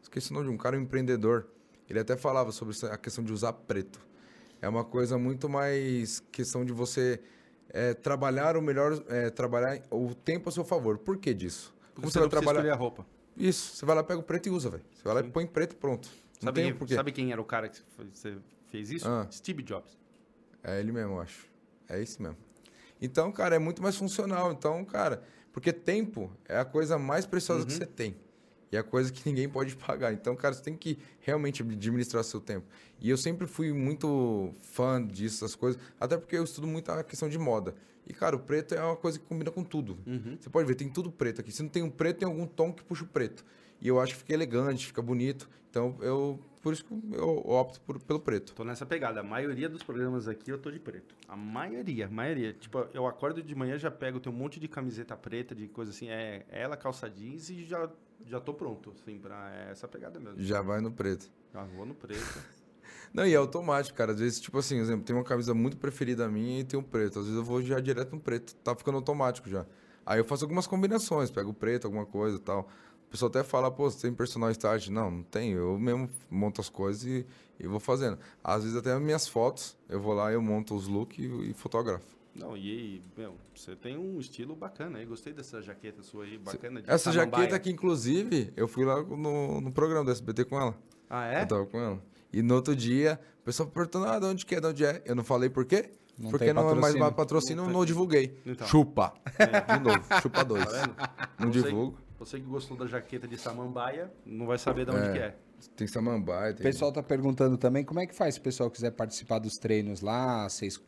C: Esqueci o nome de um cara, um empreendedor. Ele até falava sobre a questão de usar preto. É uma coisa muito mais questão de você é, trabalhar o melhor, é, trabalhar o tempo a seu favor. Por que disso? Como você vai trabalhar?
A: a roupa.
C: Isso, você vai lá, pega o preto e usa, velho. Você vai lá e põe preto e pronto.
A: Sabe,
C: tem
A: sabe quem era o cara que você fez isso?
C: Ah.
A: Steve Jobs.
C: É ele mesmo, eu acho. É esse mesmo. Então, cara, é muito mais funcional. Então, cara, porque tempo é a coisa mais preciosa
A: Uhum.
C: que você tem. E é a coisa que ninguém pode pagar. Então, cara, você tem que realmente administrar seu tempo. E eu sempre fui muito fã disso, essas coisas. Até porque eu estudo muito a questão de moda. E, cara, o preto é uma coisa que combina com tudo.
A: Uhum.
C: Você pode ver, tem tudo preto aqui. Se não tem um preto, tem algum tom que puxa o preto. E eu acho que fica elegante, fica bonito. Então, eu por isso que eu opto por, pelo preto.
A: Tô nessa pegada. A maioria dos programas aqui eu tô de preto. A maioria, a maioria. Tipo, eu acordo de manhã, já pego, tem um monte de camiseta preta, de coisa assim, é ela, calça jeans e já, já tô pronto, assim, pra essa pegada mesmo.
C: Já vai no preto.
A: Já vou no preto.
C: Não, e é automático, cara. Às vezes, tipo assim, exemplo, tem uma camisa muito preferida minha e tem um preto. Às vezes eu vou já direto no preto. Tá ficando automático já. Aí eu faço algumas combinações, pego o preto, alguma coisa e tal. O pessoal até fala, pô, você tem personal start? Não, não tenho. Eu mesmo monto as coisas e, e vou fazendo. Às vezes até as minhas fotos, eu vou lá, eu monto os looks e, e fotografo.
A: Não, e, meu, você tem um estilo bacana aí. Gostei dessa jaqueta sua aí, bacana. De
C: Essa
A: samambaia.
C: jaqueta aqui, inclusive, eu fui lá no, no programa do SBT com ela.
A: Ah, é?
C: Eu tava com ela. E no outro dia, o pessoal perguntando, ah, de onde que é, de onde é? Eu não falei por quê?
B: Não
C: Porque
B: tem
C: não é mais
B: patrocínio.
A: Não
C: não,
A: tem.
C: divulguei.
A: Então.
C: Chupa. De novo, chupa dois.
A: Tá vendo?
C: Não
A: Você-
C: divulgo.
A: Você que gostou da jaqueta de samambaia, não vai saber de onde
C: É.
A: que é.
C: Tem samambaia,
B: O
C: tem...
B: pessoal tá perguntando também como é que faz se o pessoal quiser participar dos treinos lá, vocês co-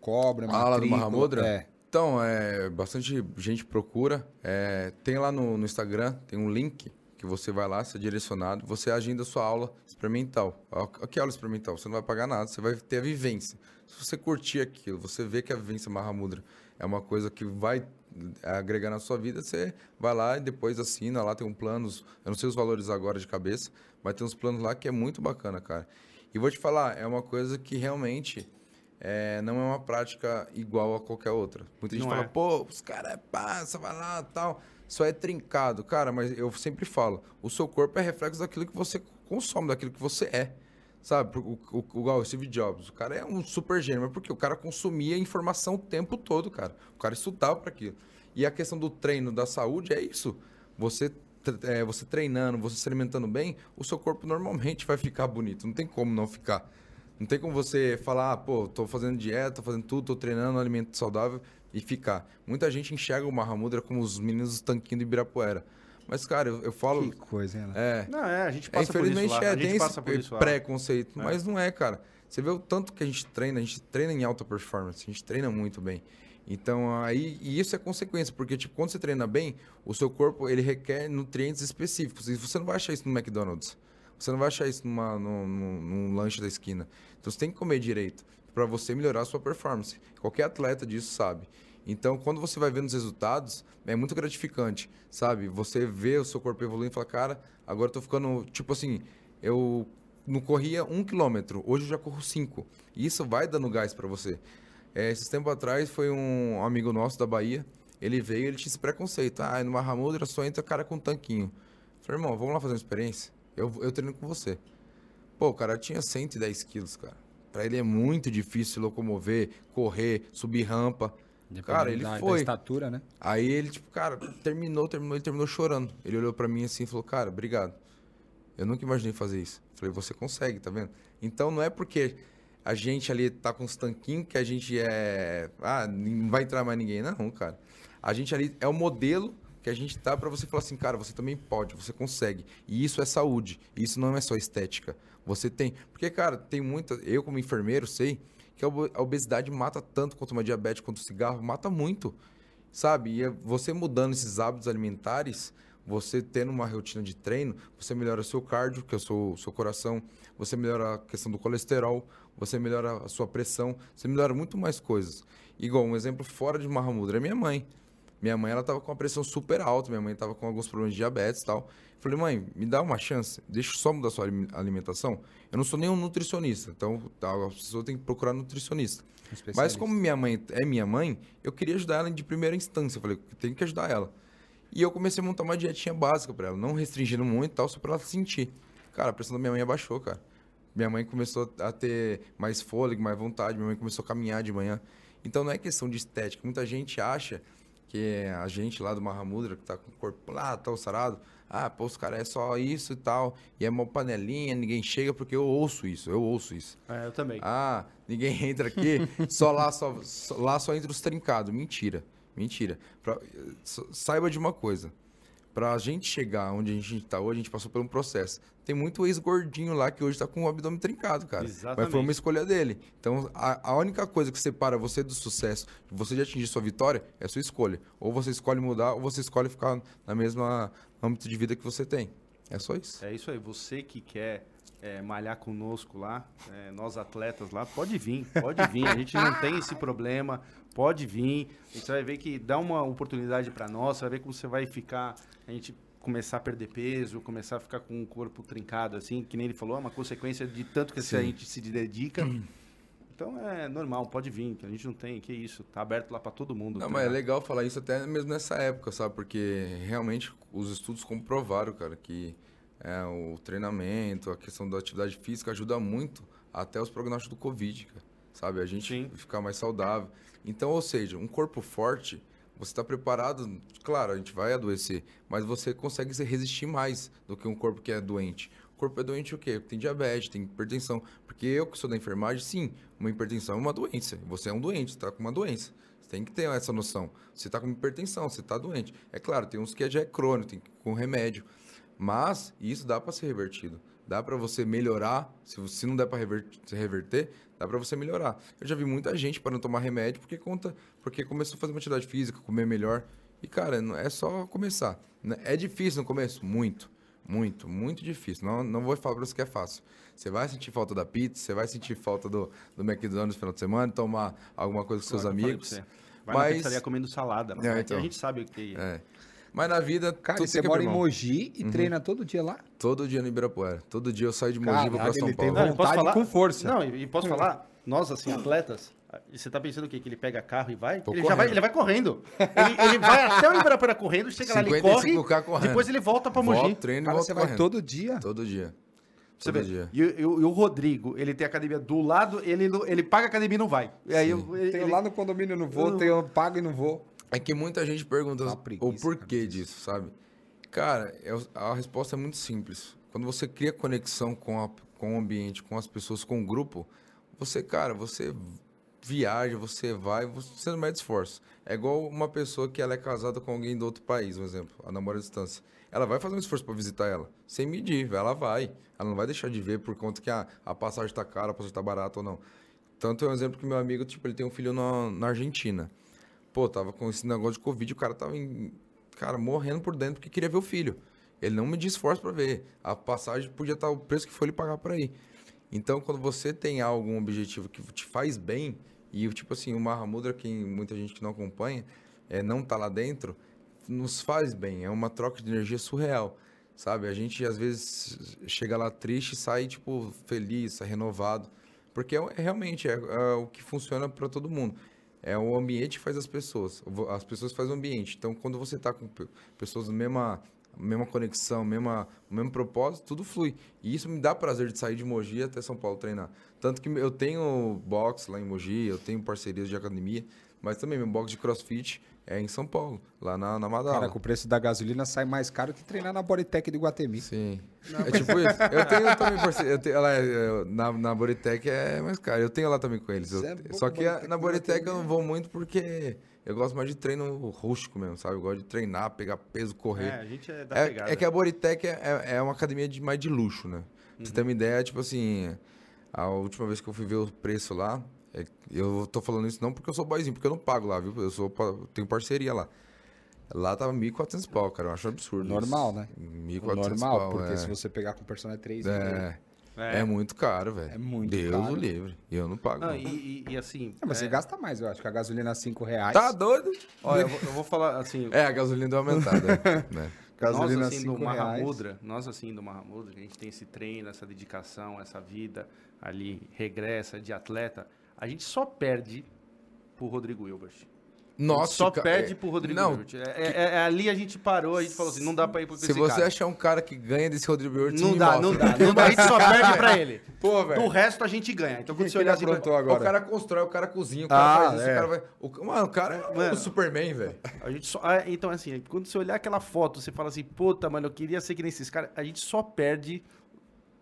B: cobram,
C: Ah, lá do
B: matrícula?
C: Mahamudra?
B: É.
C: Então, é, bastante gente procura. É, tem lá no, no Instagram, tem um link que você vai lá, você é direcionado, você agenda a sua aula experimental. Que aula experimental? Você não vai pagar nada, você vai ter a vivência. Se você curtir aquilo, você vê que a vivência Mahamudra é uma coisa que vai agregar na sua vida, você vai lá e depois assina. Lá tem um planos, eu não sei os valores agora de cabeça, mas tem uns planos lá que é muito bacana, cara. E vou te falar, é uma coisa que realmente é, não é uma prática igual a qualquer outra. Muita gente
A: Não
C: fala,
A: é.
C: pô, os caras é passa, vai lá tal. Só é trincado. Cara, mas eu sempre falo, o seu corpo é reflexo daquilo que você consome, daquilo que você é. Sabe, o, o, o, Steve Jobs, o cara é um super gênio, mas porque o cara consumia informação o tempo todo, cara. O cara estudava para aquilo. E a questão do treino da saúde é isso. Você, é, você treinando, você se alimentando bem, o seu corpo normalmente vai ficar bonito. Não tem como não ficar. Não tem como você falar, ah, pô, tô fazendo dieta, tô fazendo tudo, tô treinando, alimento saudável e ficar. Muita gente enxerga o Mahamudra como os meninos dos tanquinhos do Ibirapuera. Mas, cara, eu, eu falo.
B: Que coisa, hein?
C: É,
A: Não, é, a gente
C: é,
A: passa por isso
C: infelizmente
A: lá.
C: é,
A: a
C: tem esse
A: passa por isso lá.
C: preconceito, mas não é, cara. Você vê o tanto que a gente treina, a gente treina em alta performance, a gente treina muito bem. Então, aí, e isso é consequência, porque, tipo, quando você treina bem, o seu corpo, ele requer nutrientes específicos, e você não vai achar isso no McDonald's. Você não vai achar isso numa, num, num- num lanche da esquina. Então, você tem que comer direito, para você melhorar a sua performance. Qualquer atleta disso sabe. Então, quando você vai vendo os resultados, é muito gratificante, sabe? Você vê o seu corpo evoluindo e fala, cara, agora eu tô ficando, tipo assim, eu não corria um quilômetro, hoje eu já corro cinco. E isso vai dando gás para você. É, esses tempos atrás foi um amigo nosso da Bahia, ele veio ele tinha esse preconceito. Ah, no Mahamudra só entra cara com tanquinho. Eu falei, irmão, vamos lá fazer uma experiência? Eu, eu treino com você. Pô, o cara tinha 110 quilos, cara. Pra ele é muito difícil locomover, correr, subir rampa. Cara, ele
B: da, Da
C: foi.
B: estatura, né?
C: Aí ele, tipo, cara, terminou, terminou, ele terminou chorando. Ele olhou pra mim assim e falou, cara, obrigado. Eu nunca imaginei fazer isso. Falei, você consegue, tá vendo? Então não é porque a gente ali tá com os tanquinhos que a gente é. Ah, não vai entrar mais ninguém. Não, cara. A gente ali é o modelo que a gente tá pra você falar assim, cara, você também pode, você consegue. E isso é saúde. Isso não é só estética. Você tem. Porque, cara, tem muita. Eu, como enfermeiro, sei que a obe- a obesidade mata tanto quanto uma diabetes, quanto o cigarro, mata muito sabe? E é você mudando esses hábitos alimentares, você tendo uma rotina de treino, você melhora seu cardio, que é o seu, seu coração, você melhora a questão do colesterol, você melhora a sua pressão, você melhora muito mais coisas. Igual, um exemplo fora de Mahamudra é minha mãe. Minha mãe, ela tava com a pressão super alta, minha mãe tava com alguns problemas de diabetes e tal. Falei, mãe, me dá uma chance, deixa eu só mudar sua alime- alimentação. Eu não sou nenhum nutricionista, então tá, a pessoa tem que procurar nutricionista. Mas como minha mãe é minha mãe, eu queria ajudar ela de primeira instância. Eu falei, tenho que ajudar ela. E eu comecei a montar uma dietinha básica pra ela, não restringindo muito e tal, só pra ela sentir. Cara, a pressão da minha mãe abaixou, cara. Minha mãe começou a ter mais fôlego, mais vontade, minha mãe começou a caminhar de manhã. Então não é questão de estética. Muita gente acha que a gente lá do Mahamudra, que tá com o corpo lá, tal, sarado, ah, pô, os caras é só isso e tal, e é uma panelinha, ninguém chega, porque eu ouço isso, eu ouço isso.
A: É, eu também.
C: Ah, ninguém entra aqui, só lá só, só- lá só entra os trincados. Mentira, mentira. Pra- sa- saiba de uma coisa. Pra gente chegar onde a gente tá hoje, a gente passou por um processo. Tem muito ex-gordinho lá que hoje tá com o abdômen trincado, cara. Mas
A: Exatamente.
C: foi uma escolha dele. Então, a, a única coisa que separa você do sucesso, você de atingir sua vitória, é a sua escolha. Ou você escolhe mudar, ou você escolhe ficar na mesma âmbito de vida que você tem. É só isso.
A: É isso aí. Você que quer é, malhar conosco lá, é, nós atletas lá, pode vir, pode vir. A gente não tem esse problema, pode vir. Você vai ver que dá uma oportunidade para nós, você vai ver como você vai ficar. A gente começar a perder peso, começar a ficar com o corpo trincado, assim, que nem ele falou, é uma consequência de tanto que Sim. a gente se dedica. Então é normal, pode vir, que a gente não tem, que isso, tá aberto lá para todo mundo.
C: Não, mas é legal falar isso até mesmo nessa época, sabe? Porque realmente os estudos comprovaram, cara, que é, o treinamento, a questão da atividade física ajuda muito até os prognósticos do Covid, cara, sabe? A gente Sim. ficar mais saudável. Então, ou seja, um corpo forte, você está preparado, claro, a gente vai adoecer, mas você consegue se resistir mais do que um corpo que é doente. Corpo é doente o quê? Tem diabetes, tem hipertensão. Porque eu que sou da enfermagem, sim, uma hipertensão é uma doença. Você é um doente, está com uma doença. Você tem que ter essa noção. Você está com hipertensão, você está doente. É claro, tem uns que já é crônico, tem que com remédio. Mas isso dá para ser revertido. Dá para você melhorar. Se, se não der para reverter, reverter, dá para você melhorar. Eu já vi muita gente para não tomar remédio porque conta, porque começou a fazer uma atividade física, comer melhor. E cara, é só começar. Né? É difícil no começo, muito, muito, muito difícil. Não, não vou falar para você que é fácil. Você vai sentir falta da pizza, você vai sentir falta do, do McDonald's no final de semana, tomar alguma coisa com seus amigos.
A: Vai mas... na pizzaria comendo salada. É, então, a gente sabe o que é.
C: Mas na vida.
B: Cara, você mora em Mogi e uhum. treina todo dia lá?
C: Todo dia no Ibirapuera. Todo dia eu saio de Mogi e vou pra São Paulo.
A: Tem vontade falar? com força. Não, e posso falar? Nós, assim, atletas, você tá pensando o quê? Que ele pega carro e vai? ele já vai, ele vai correndo. Ele, ele vai até o Ibirapuera correndo, chega lá, ele corre, correndo. depois ele volta pra Mogi. Volta,
C: treino
B: Cara,
C: você
B: vai correndo. todo dia?
C: Todo dia.
A: Você vê. Dia. E, e, e, o Rodrigo, ele tem academia do lado, ele, ele paga a academia e não vai. E aí,
B: eu, ele, tenho lá no condomínio, não vou, eu, tenho pago e não vou.
C: É que muita gente pergunta o porquê disso, sabe? Cara, é a resposta é muito simples. Quando você cria conexão com, a, com o ambiente, com as pessoas, com o grupo, você, cara, você viaja, você vai, você não mede esforço. É igual uma pessoa que ela é casada com alguém do outro país, um exemplo, a namora à distância. Ela vai fazer um esforço para visitar ela, sem medir, ela vai. Ela não vai deixar de ver por conta que a, a passagem está cara, a passagem está barata ou não. Tanto é um exemplo que meu amigo, tipo, ele tem um filho na, na Argentina. Pô, tava com esse negócio de Covid, o cara tava, em, cara, morrendo por dentro porque queria ver o filho. Ele não me disse esforço para ver. A passagem podia estar o preço que for ele pagar para ir. Então, quando você tem algum objetivo que te faz bem, e tipo assim, o Mahamudra, que muita gente que não acompanha, é, não tá lá dentro, nos faz bem. É uma troca de energia surreal, sabe? A gente às vezes chega lá triste e sai tipo feliz, renovado, porque é, é realmente é, é o que funciona para todo mundo. É o ambiente que faz as pessoas. As pessoas fazem o ambiente. Então, quando você está com pessoas da mesma, mesma conexão, mesma, o mesmo propósito, tudo flui. E isso me dá prazer de sair de Mogi até São Paulo treinar. Tanto que eu tenho box lá em Mogi, eu tenho parcerias de academia, mas também meu box de crossfit é em São Paulo, lá na, na Madala. Cara,
B: com o preço da gasolina sai mais caro que treinar na Bodytech de Guatemi.
C: Sim. Não. É tipo isso. Eu tenho também parceria. Eu tenho, lá, eu, na, na Bodytech é mais caro. Eu tenho lá também com eles. Eu, é só que a, na Bodytech eu não vou muito porque eu gosto mais de treino rústico mesmo, sabe? Eu gosto de treinar, pegar peso, correr. É,
A: a gente é da é,
C: é que a Bodytech é, é, é uma academia de, mais de luxo, né? Pra você ter uma ideia, tipo assim, a última vez que eu fui ver o preço lá, é, eu tô falando isso não porque eu sou boizinho, porque eu não pago lá, viu? Eu sou, tenho parceria lá. Lá tava 1.400 pau, cara. Eu acho absurdo.
B: Normal, isso. né?
C: 1.400 Normal,
B: pau, porque é. se você pegar com personal é 3 é.
C: É. é muito caro, velho.
B: É muito
C: Deus
B: caro.
C: Deus o livre. E eu não pago. Não,
A: não. E, e, e, assim.
B: Não, mas é... você gasta mais, eu acho. Que a gasolina é 5 reais.
C: Tá doido?
A: Olha, eu vou, eu vou, falar assim.
C: É, a gasolina deu aumentada. né?
A: Gasolina nós, assim, do Mahamudra, nós, assim, do Mahamudra, a gente tem esse treino, essa dedicação, essa vida ali, regressa de atleta. A gente só perde pro Rodrigo Hilbert.
C: Nossa,
A: só cara, perde é, pro Rodrigo não, Hilbert. É, é, é, ali a gente parou, a gente falou assim, não dá pra ir pro
C: Se você cara. achar um cara que ganha desse Rodrigo Hilbert,
A: não dá, não dá, não dá. A gente só perde pra ele. Pô, velho. Do resto a gente ganha. Então quando você olhar assim,
C: agora? o cara constrói, o cara cozinha, o cara ah, faz isso, é. o cara vai. O, mano, o cara é mano, o Superman, velho.
A: A gente só, ah, então assim, quando você olhar aquela foto, você fala assim, puta, mano, eu queria ser que nem esses caras. A gente só perde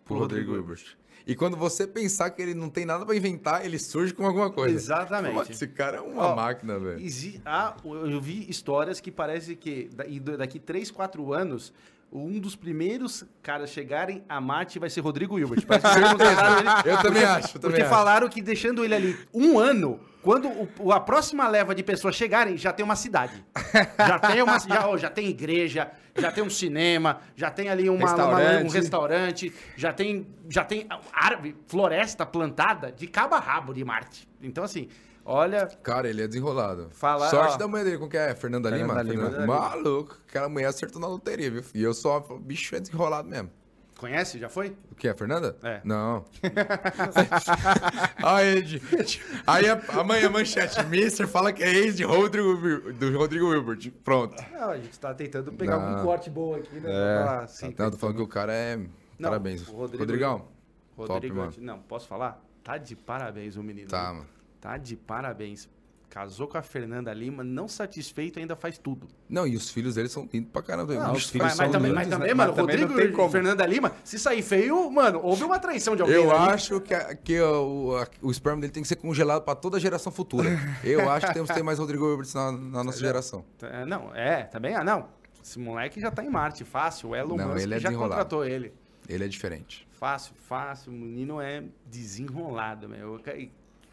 C: pro, pro Rodrigo, Rodrigo Hilbert. E quando você pensar que ele não tem nada para inventar, ele surge com alguma coisa.
A: Exatamente.
C: esse cara é uma Ó, máquina, velho.
A: Ah, eu vi histórias que parece que daqui 3, 4 anos um dos primeiros caras chegarem a Marte vai ser Rodrigo Hilbert.
C: eu também acho. Eu
A: também porque
C: acho.
A: falaram que deixando ele ali um ano, quando o, a próxima leva de pessoas chegarem, já tem uma cidade. Já tem uma já, já tem igreja, já tem um cinema, já tem ali uma, uma-
B: Restaurante.
A: um restaurante, já tem, já tem árvore, floresta plantada de cabo a rabo de Marte. Então, assim, olha,
C: Cara, ele é desenrolado.
A: Fala-
C: Sorte
A: ó.
C: da mulher dele, com que é? Fernanda,
B: Fernanda
C: Lima?
B: Lima.
C: Maluco. Aquela mulher acertou na loteria, viu? E eu só, bicho, é desenrolado mesmo.
A: Conhece? Já foi?
C: O que, a Fernanda?
A: É.
C: Não. Aí, Ed. Aí a- amanhã manchete. Mister fala que é ex de Rodrigo, do Rodrigo Wilbert. Pronto.
A: Não, a gente tá tentando pegar
C: Não.
A: algum corte bom aqui, né?
B: É.
A: pra falar assim.
C: Não, tô falando que o cara é.
A: Não,
C: Parabéns.
A: Rodrigo-
C: Rodrigão.
A: Rodrigo,
C: mano.
A: não, posso falar? Tá de parabéns o menino.
C: Tá, mano.
A: Tá de parabéns. Casou com a Fernanda Lima, não satisfeito, ainda faz tudo.
C: Não, e os filhos dele são lindos pra caramba.
B: Não, os filhos
A: Mas, mas
B: são
A: também, mas
B: né?
A: também,
B: Mas
A: mano,
B: também não
A: Rodrigo
B: tem como.
A: e Fernanda Lima, se sair feio, mano, houve uma traição de alguém.
C: Eu
A: ali.
C: acho que, a- que o, a- o esperma dele tem que ser congelado pra toda a geração futura. Eu acho que temos que ter mais Rodrigo Wilbert na, na nossa geração.
A: É, Não, é, também, ah, não. Esse moleque já tá em Marte, fácil. O Elon
C: Não,
A: Musk
C: ele é
A: já contratou ele.
C: Ele é diferente.
A: Fácil, fácil. O menino é desenrolado, meu. Eu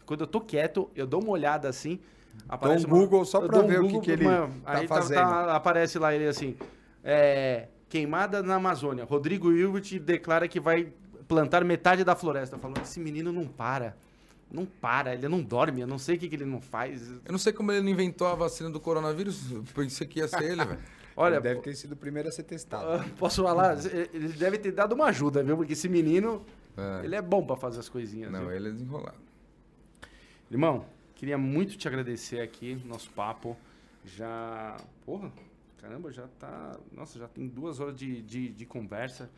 A: Quando eu tô quieto, eu dou uma olhada assim. Aparece
B: um Google só pra
A: dou um
B: ver o que
A: Google,
B: que ele
A: mano,
B: tá
A: aí
B: fazendo.
A: aparece lá ele assim. é, queimada na Amazônia. Rodrigo Hilbert declara que vai plantar metade da floresta. Falando, esse menino não para. Não para, ele não dorme. Eu não sei o que, que ele não faz.
C: Eu não sei como ele não inventou a vacina do coronavírus. Pensei que ia ser ele, velho.
A: Olha,
B: Ele deve ter sido o primeiro a ser testado.
A: Ah, Posso falar? Ele deve ter dado uma ajuda, viu? Porque esse menino,
C: É.
A: ele é bom pra fazer as coisinhas.
C: Não,
A: viu?
C: ele é desenrolado.
A: Irmão, queria muito te agradecer aqui, no nosso papo. Já. Porra, caramba, já tá. Nossa, já tem duas horas de, de, de conversa.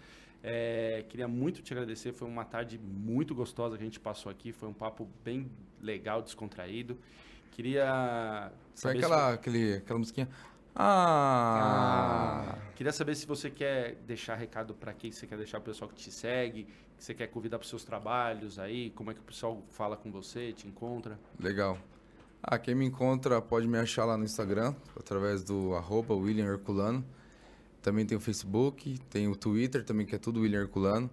A: É, queria muito te agradecer. Foi uma tarde muito gostosa que a gente passou aqui. Foi um papo bem legal, descontraído. Queria.
C: Sabe
A: saber se-
C: aquela, aquele, aquela musiquinha? Ah!
A: Queria saber se você quer deixar recado para quem você quer deixar o pessoal que te segue, que você quer convidar para seus trabalhos aí, como é que o pessoal fala com você, te encontra.
C: Legal. Ah, quem me encontra pode me achar lá no Instagram, através do arroba William Herculano. Também tem o Facebook, tem o Twitter também, que é tudo William Herculano.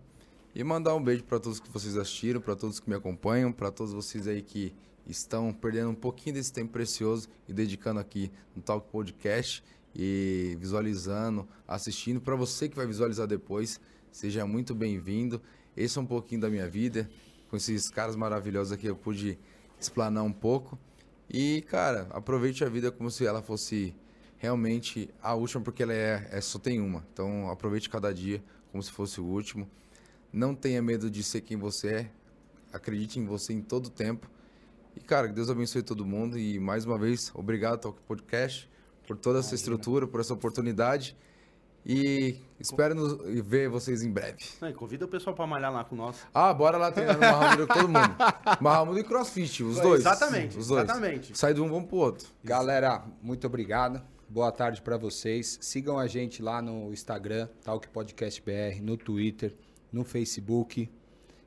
C: E mandar um beijo para todos que vocês assistiram, para todos que me acompanham, para todos vocês aí que estão perdendo um pouquinho desse tempo precioso e dedicando aqui no Talk Podcast e visualizando, assistindo. Para você que vai visualizar depois, seja muito bem-vindo. Esse é um pouquinho da minha vida. Com esses caras maravilhosos aqui, eu pude explanar um pouco. E, cara, aproveite a vida como se ela fosse realmente a última, porque ela é, é só tem uma. Então, aproveite cada dia como se fosse o último. Não tenha medo de ser quem você é. Acredite em você em todo tempo. E, cara, que Deus abençoe todo mundo. E, mais uma vez, obrigado, Talk Podcast, por toda essa estrutura, por essa oportunidade. E espero nos, ver vocês em breve.
A: Não, convida o pessoal para malhar lá com nós.
C: Ah, bora lá treinar no Mahamud com todo mundo. Mahamud e CrossFit, os dois.
A: Exatamente,
C: Os dois.
A: exatamente.
C: Sai de um, vamos pro outro.
B: Galera, muito obrigado. Boa tarde pra vocês. Sigam a gente lá no Instagram, Talk Podcast BR, no Twitter, no Facebook.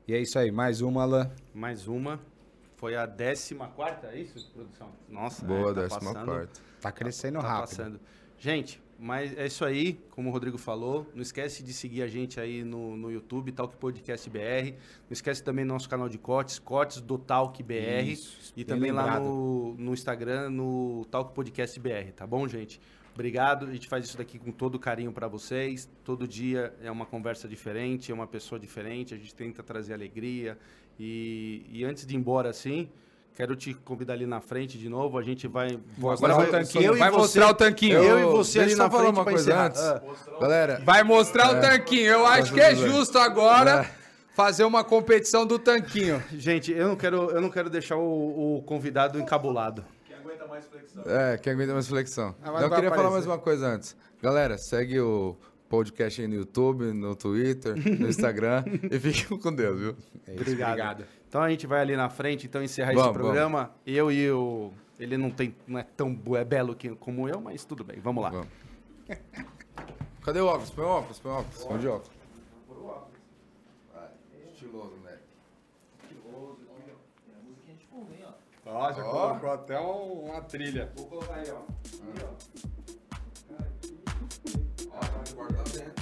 B: E é isso aí, mais uma, Alan.
A: Mais uma. Foi a 14 quarta, é isso, produção? Nossa,
C: Boa,
A: é, tá
C: décima
A: passando.
C: quarta.
B: Tá crescendo
A: Tá
B: rápido.
A: passando. Gente, mas é isso aí, como o Rodrigo falou. Não esquece de seguir a gente aí no, no YouTube, Talk Podcast BR. Não esquece também nosso canal de cortes, cortes do Talk BR.
B: Isso,
A: e também lá
B: lembrado.
A: no, no Instagram, no Talk Podcast BR, tá bom, gente? Obrigado. A gente faz isso daqui com todo carinho para vocês. Todo dia é uma conversa diferente, é uma pessoa diferente. A gente tenta trazer alegria. E, e antes de ir embora assim, quero te convidar ali na frente de novo. A gente vai.
B: Mostrar
A: agora
B: o
A: vai-
B: tanquinho.
A: eu e
B: Vai
A: você-
B: mostrar o tanquinho.
A: Eu e você ali
C: eu
A: na
C: falar
A: frente
C: uma coisa
A: encerrar.
C: antes.
A: Ah.
C: Galera,
B: Vai mostrar o tanquinho. Eu acho que é justo agora fazer uma competição do tanquinho.
A: Gente, eu não quero, eu não quero deixar o, o convidado encabulado.
C: é, quem aguenta mais flexão.
B: Ah,
C: eu queria falar
B: aparecer.
C: mais uma coisa antes. Galera, segue o podcast aí no YouTube, no Twitter, no Instagram. e fiquem com Deus, viu?
B: É isso,
A: Obrigado. Então a gente vai ali na frente, então encerrar
C: vamos,
A: esse programa. Vamos. Eu e o. Ele não tem. não é tão é belo que, como eu, mas tudo bem, vamos lá.
C: Vamos. Cadê o óculos? Põe o óculos, põe o óculos. Onde óculos? Põe o óculos. Vai. Estiloso, moleque.
B: Estiloso, aqui, ó. A musiquinha de fundo, hein, ó. Ó, já colocou até uma trilha.
A: Vou colocar aí, ó. Aqui, ó. Ó, tá me cortando dentro.